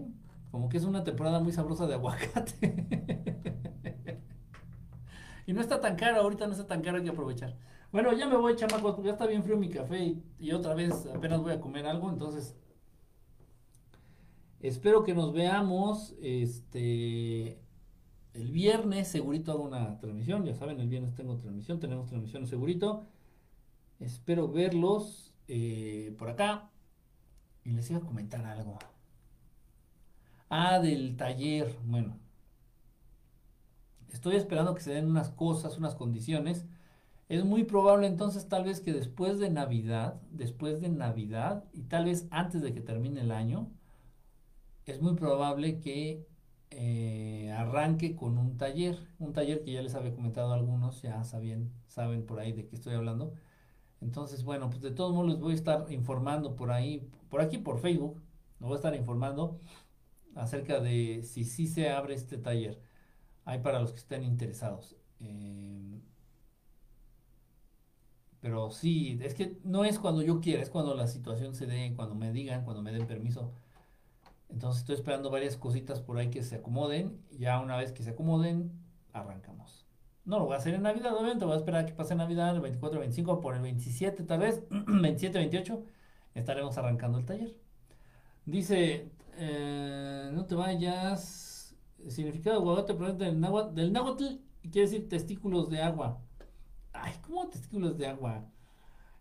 Como que es una temporada muy sabrosa de aguacate. y no está tan caro, ahorita no está tan caro, hay que aprovechar. Bueno, ya me voy, chamacos, porque ya está bien frío mi café y, otra vez apenas voy a comer algo, entonces espero que nos veamos este el viernes, segurito hago una transmisión, ya saben, el viernes tengo transmisión, tenemos transmisión segurito. Espero verlos eh, por acá y les iba a comentar algo. Ah, del taller, bueno. Estoy esperando que se den unas cosas, unas condiciones es muy probable entonces tal vez que después de Navidad, después de Navidad y tal vez antes de que termine el año, es muy probable que eh, arranque con un taller, un taller que ya les había comentado a algunos, ya saben, saben por ahí de qué estoy hablando. Entonces, bueno, pues de todos modos les voy a estar informando por ahí, por aquí por Facebook, les voy a estar informando acerca de si sí se abre este taller. Hay para los que estén interesados. Eh, pero sí, es que no es cuando yo quiera, es cuando la situación se dé, cuando me digan, cuando me den permiso. Entonces estoy esperando varias cositas por ahí que se acomoden. Ya una vez que se acomoden, arrancamos. No lo voy a hacer en Navidad, obviamente, voy a esperar a que pase Navidad, el 24, 25, por el 27 tal vez, 27, 28, estaremos arrancando el taller. Dice, eh, no te vayas, significado guagote del náhuatl, del náhuatl quiere decir testículos de agua. Ay, ¿cómo testículos de agua?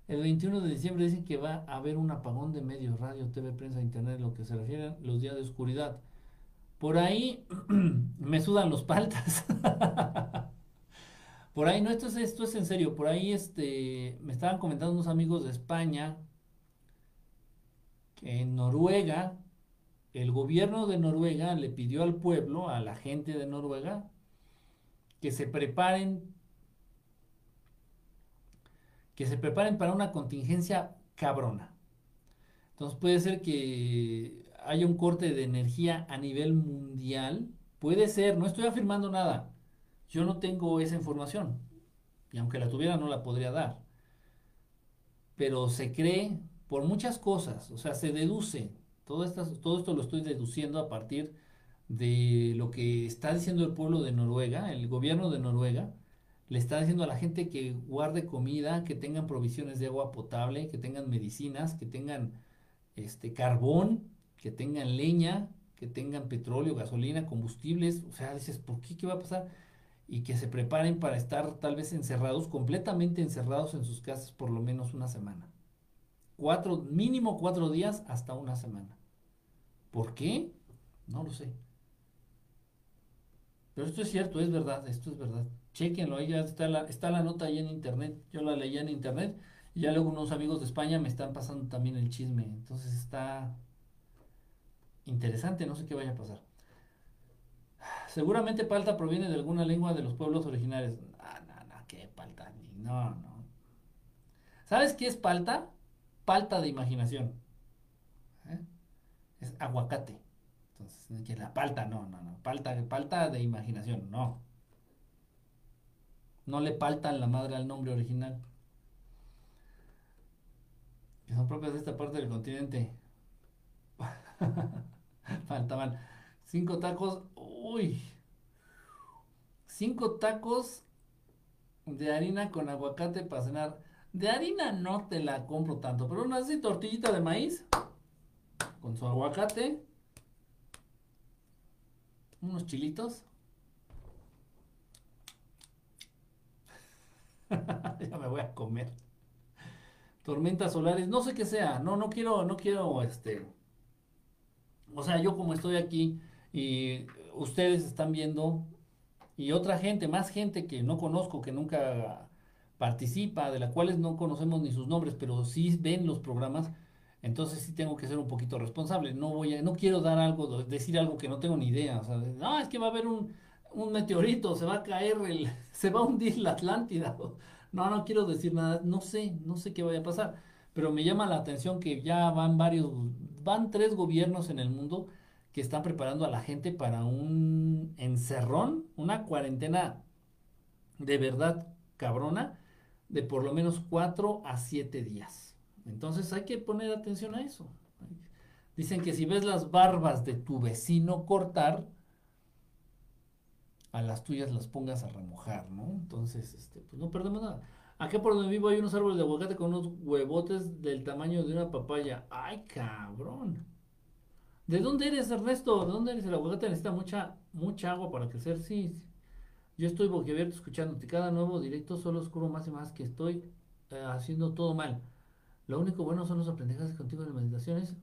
El 21 de diciembre dicen que va a haber un apagón de medios, radio, TV, prensa, internet, lo que se refiere a los días de oscuridad. Por ahí me sudan los paltas. por ahí, no, esto es, esto es en serio. Por ahí este, me estaban comentando unos amigos de España que en Noruega, el gobierno de Noruega le pidió al pueblo, a la gente de Noruega, que se preparen que se preparen para una contingencia cabrona. Entonces puede ser que haya un corte de energía a nivel mundial. Puede ser, no estoy afirmando nada. Yo no tengo esa información. Y aunque la tuviera, no la podría dar. Pero se cree por muchas cosas. O sea, se deduce. Todo, todo esto lo estoy deduciendo a partir de lo que está diciendo el pueblo de Noruega, el gobierno de Noruega le está diciendo a la gente que guarde comida, que tengan provisiones de agua potable, que tengan medicinas, que tengan este carbón, que tengan leña, que tengan petróleo, gasolina, combustibles. O sea, dices, ¿por qué? ¿Qué va a pasar? Y que se preparen para estar tal vez encerrados, completamente encerrados en sus casas por lo menos una semana. Cuatro, mínimo cuatro días hasta una semana. ¿Por qué? No lo sé. Pero esto es cierto, es verdad, esto es verdad. Chequenlo, ahí ya está la, está la nota ahí en internet. Yo la leí en internet y ya luego unos amigos de España me están pasando también el chisme. Entonces está interesante, no sé qué vaya a pasar. Seguramente palta proviene de alguna lengua de los pueblos originarios. Ah, no, no, qué palta, no, no. ¿Sabes qué es palta? Palta de imaginación. ¿Eh? Es aguacate. Entonces, que la palta, no, no, no. Palta, palta de imaginación, no. No le paltan la madre al nombre original. Que son propias de esta parte del continente. Falta mal. Cinco tacos. Uy. Cinco tacos de harina con aguacate para cenar. De harina no te la compro tanto, pero una así tortillita de maíz con su aguacate, unos chilitos. ya me voy a comer. Tormentas solares, no sé qué sea, no, no quiero, no quiero, este, o sea, yo como estoy aquí y ustedes están viendo y otra gente, más gente que no conozco, que nunca participa, de la cuales no conocemos ni sus nombres, pero sí ven los programas, entonces sí tengo que ser un poquito responsable. No voy a, no quiero dar algo, decir algo que no tengo ni idea. O sea, no, es que va a haber un, un meteorito, se va a caer, el, se va a hundir la Atlántida. No, no quiero decir nada, no sé, no sé qué vaya a pasar. Pero me llama la atención que ya van varios, van tres gobiernos en el mundo que están preparando a la gente para un encerrón, una cuarentena de verdad cabrona, de por lo menos cuatro a siete días. Entonces hay que poner atención a eso. Dicen que si ves las barbas de tu vecino cortar, a las tuyas las pongas a remojar, ¿no? Entonces, este, pues no perdemos nada. Acá por donde vivo hay unos árboles de aguacate con unos huevotes del tamaño de una papaya. ¡Ay, cabrón! ¿De dónde eres, Ernesto? ¿De dónde eres? El aguacate necesita mucha, mucha agua para crecer. Sí, yo estoy boquiabierto escuchándote. Cada nuevo directo solo oscuro más y más que estoy eh, haciendo todo mal. Lo único bueno son los aprendizajes contigo de meditaciones.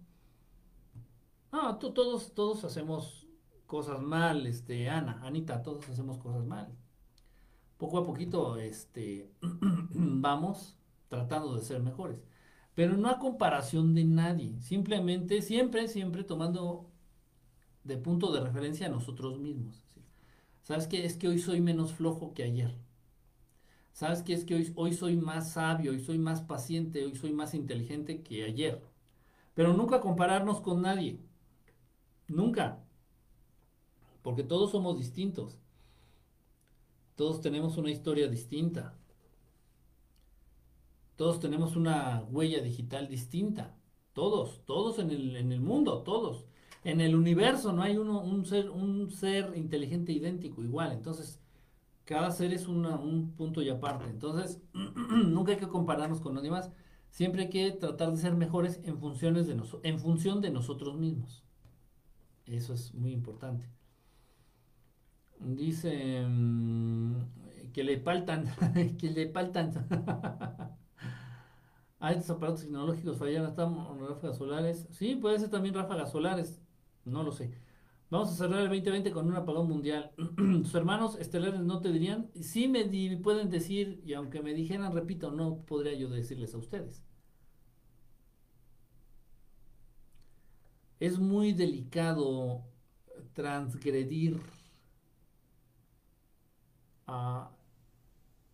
No, todos, todos hacemos cosas mal, este, Ana, Anita, todos hacemos cosas mal. Poco a poquito, este, vamos tratando de ser mejores. Pero no a comparación de nadie. Simplemente, siempre, siempre tomando de punto de referencia a nosotros mismos. ¿Sabes qué? Es que hoy soy menos flojo que ayer. ¿Sabes qué? Es que hoy, hoy soy más sabio, hoy soy más paciente, hoy soy más inteligente que ayer. Pero nunca compararnos con nadie. Nunca. Porque todos somos distintos. Todos tenemos una historia distinta. Todos tenemos una huella digital distinta. Todos, todos en el, en el mundo, todos. En el universo no hay uno, un, ser, un ser inteligente idéntico, igual. Entonces, cada ser es un punto y aparte. Entonces, nunca hay que compararnos con nadie más. Siempre hay que tratar de ser mejores en, funciones de en función de nosotros mismos. Eso es muy importante. Dice mm, que le faltan, que le faltan. Hay estos aparatos tecnológicos fallan, están ráfagas solares. Sí, puede ser también ráfagas solares. No lo sé. Vamos a cerrar el 2020 con un apagón mundial. Tus hermanos estelares no te dirían, sí me pueden decir, y aunque me dijeran, repito, no podría yo decirles a ustedes. Es muy delicado transgredir a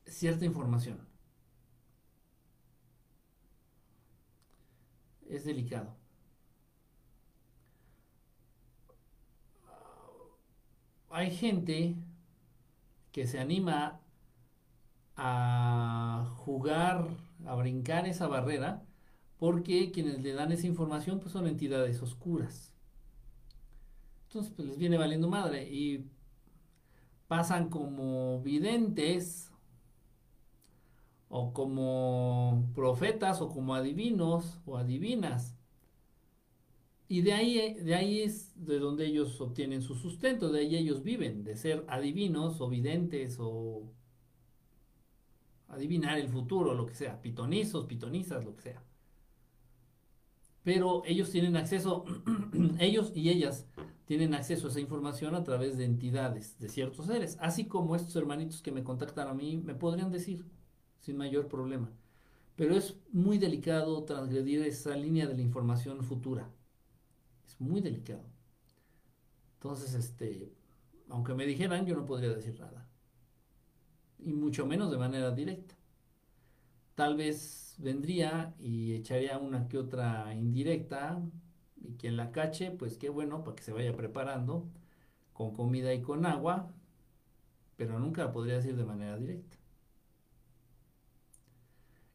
cierta información. Es delicado. hay gente que se anima a jugar, a brincar esa barrera, porque quienes le dan esa información pues son entidades oscuras. Entonces pues les viene valiendo madre y pasan como videntes o como profetas o como adivinos o adivinas y de ahí, de ahí es de donde ellos obtienen su sustento, de ahí ellos viven, de ser adivinos o videntes o adivinar el futuro, lo que sea, pitonizos, pitonizas, lo que sea. Pero ellos tienen acceso, ellos y ellas tienen acceso a esa información a través de entidades, de ciertos seres, así como estos hermanitos que me contactan a mí me podrían decir sin mayor problema. Pero es muy delicado transgredir esa línea de la información futura muy delicado. Entonces, este, aunque me dijeran, yo no podría decir nada. Y mucho menos de manera directa. Tal vez vendría y echaría una que otra indirecta y quien la cache, pues qué bueno, para que se vaya preparando con comida y con agua, pero nunca la podría decir de manera directa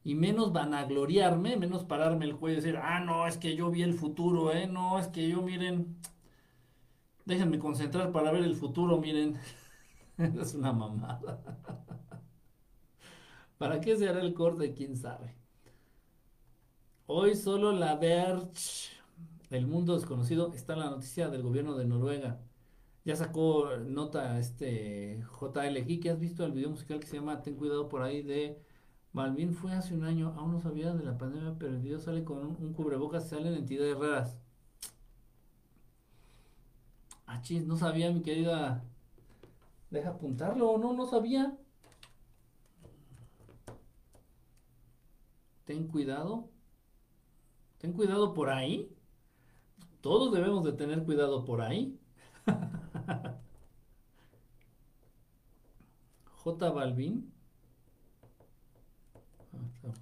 y menos vanagloriarme, menos pararme el cuello y decir, ah, no, es que yo vi el futuro, ¿eh? No, es que yo, miren, Déjenme concentrar para ver el futuro, miren. es una mamada. ¿Para qué se hará el corte? ¿Quién sabe? Hoy solo la Verge, el mundo desconocido, está la noticia del gobierno de Noruega. Ya sacó nota este JL que ¿Has visto el video musical que se llama Ten cuidado por ahí de Malvin? Fue hace un año, aún no sabía de la pandemia, pero el video sale con un, un cubrebocas, salen entidades raras. Ah, chis, no sabía, mi querida. Deja apuntarlo, no, no sabía. Ten cuidado. Ten cuidado por ahí. Todos debemos de tener cuidado por ahí. J Balvin. Ah,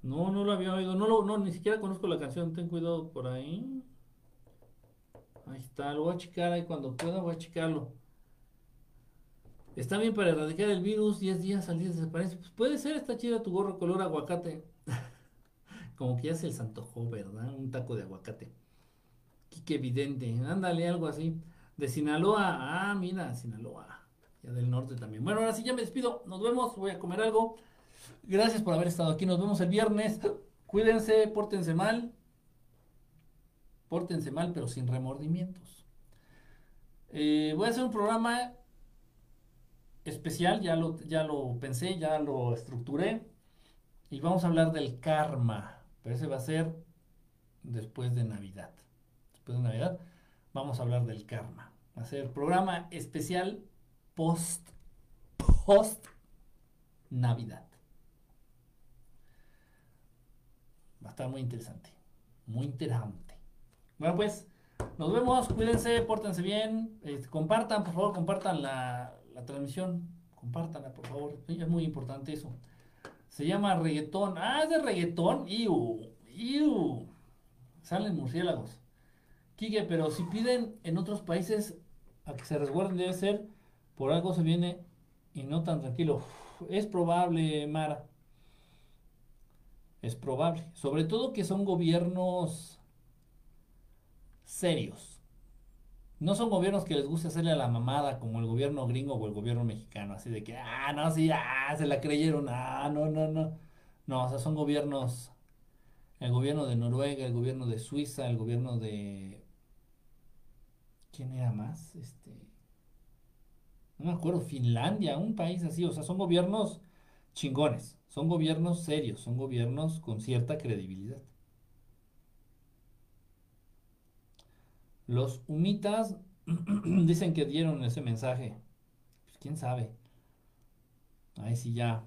no, no lo había oído. No, lo, no, ni siquiera conozco la canción. Ten cuidado por ahí. Ahí está. Lo voy a checar ahí cuando pueda. Voy a checarlo. Está bien para erradicar el virus, 10 días al día desaparece. Pues puede ser, está chida tu gorro color aguacate. Como que ya se les antojó, ¿verdad? Un taco de aguacate. Qué evidente. Ándale, algo así. De Sinaloa. Ah, mira, Sinaloa. Ya del norte también. Bueno, ahora sí ya me despido. Nos vemos. Voy a comer algo. Gracias por haber estado aquí. Nos vemos el viernes. Cuídense, pórtense mal. Pórtense mal, pero sin remordimientos. Eh, voy a hacer un programa especial, ya lo, ya lo pensé, ya lo estructuré. Y vamos a hablar del karma. Pero ese va a ser después de Navidad. Después de Navidad vamos a hablar del karma. Va a ser programa especial post, post Navidad. Va a estar muy interesante. Muy interesante. Bueno, pues nos vemos. Cuídense, pórtense bien. Este, compartan, por favor, compartan la, la transmisión, compártanla por favor, es muy importante eso. Se llama reggaetón, ah, es de reggaetón, iu, iu, salen murciélagos. Quique, pero si piden en otros países a que se resguarden, debe ser por algo se viene y no tan tranquilo. Es probable, Mara. Es probable. Sobre todo que son gobiernos serios. No son gobiernos que les guste hacerle a la mamada como el gobierno gringo o el gobierno mexicano, así de que, ah, no, sí, ah, se la creyeron, ah, no, no, no. No, o sea, son gobiernos, el gobierno de Noruega, el gobierno de Suiza, el gobierno de... ¿Quién era más? Este... No me acuerdo, Finlandia, un país así, o sea, son gobiernos chingones, son gobiernos serios, son gobiernos con cierta credibilidad. Los humitas dicen que dieron ese mensaje. Pues quién sabe. Ahí sí ya.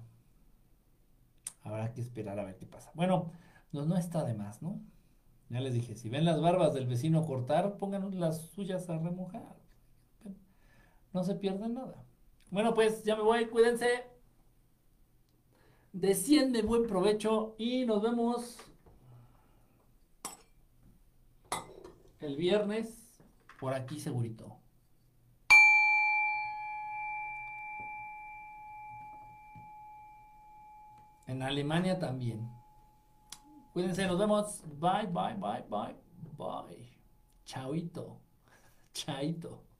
Habrá que esperar a ver qué pasa. Bueno, no, no está de más, ¿no? Ya les dije, si ven las barbas del vecino cortar, pongan las suyas a remojar. No se pierden nada. Bueno, pues ya me voy, cuídense. Desciende, buen provecho y nos vemos el viernes por aquí segurito. En Alemania también. Cuídense, nos vemos. Bye, bye, bye, bye, bye. Chaito. Chaito.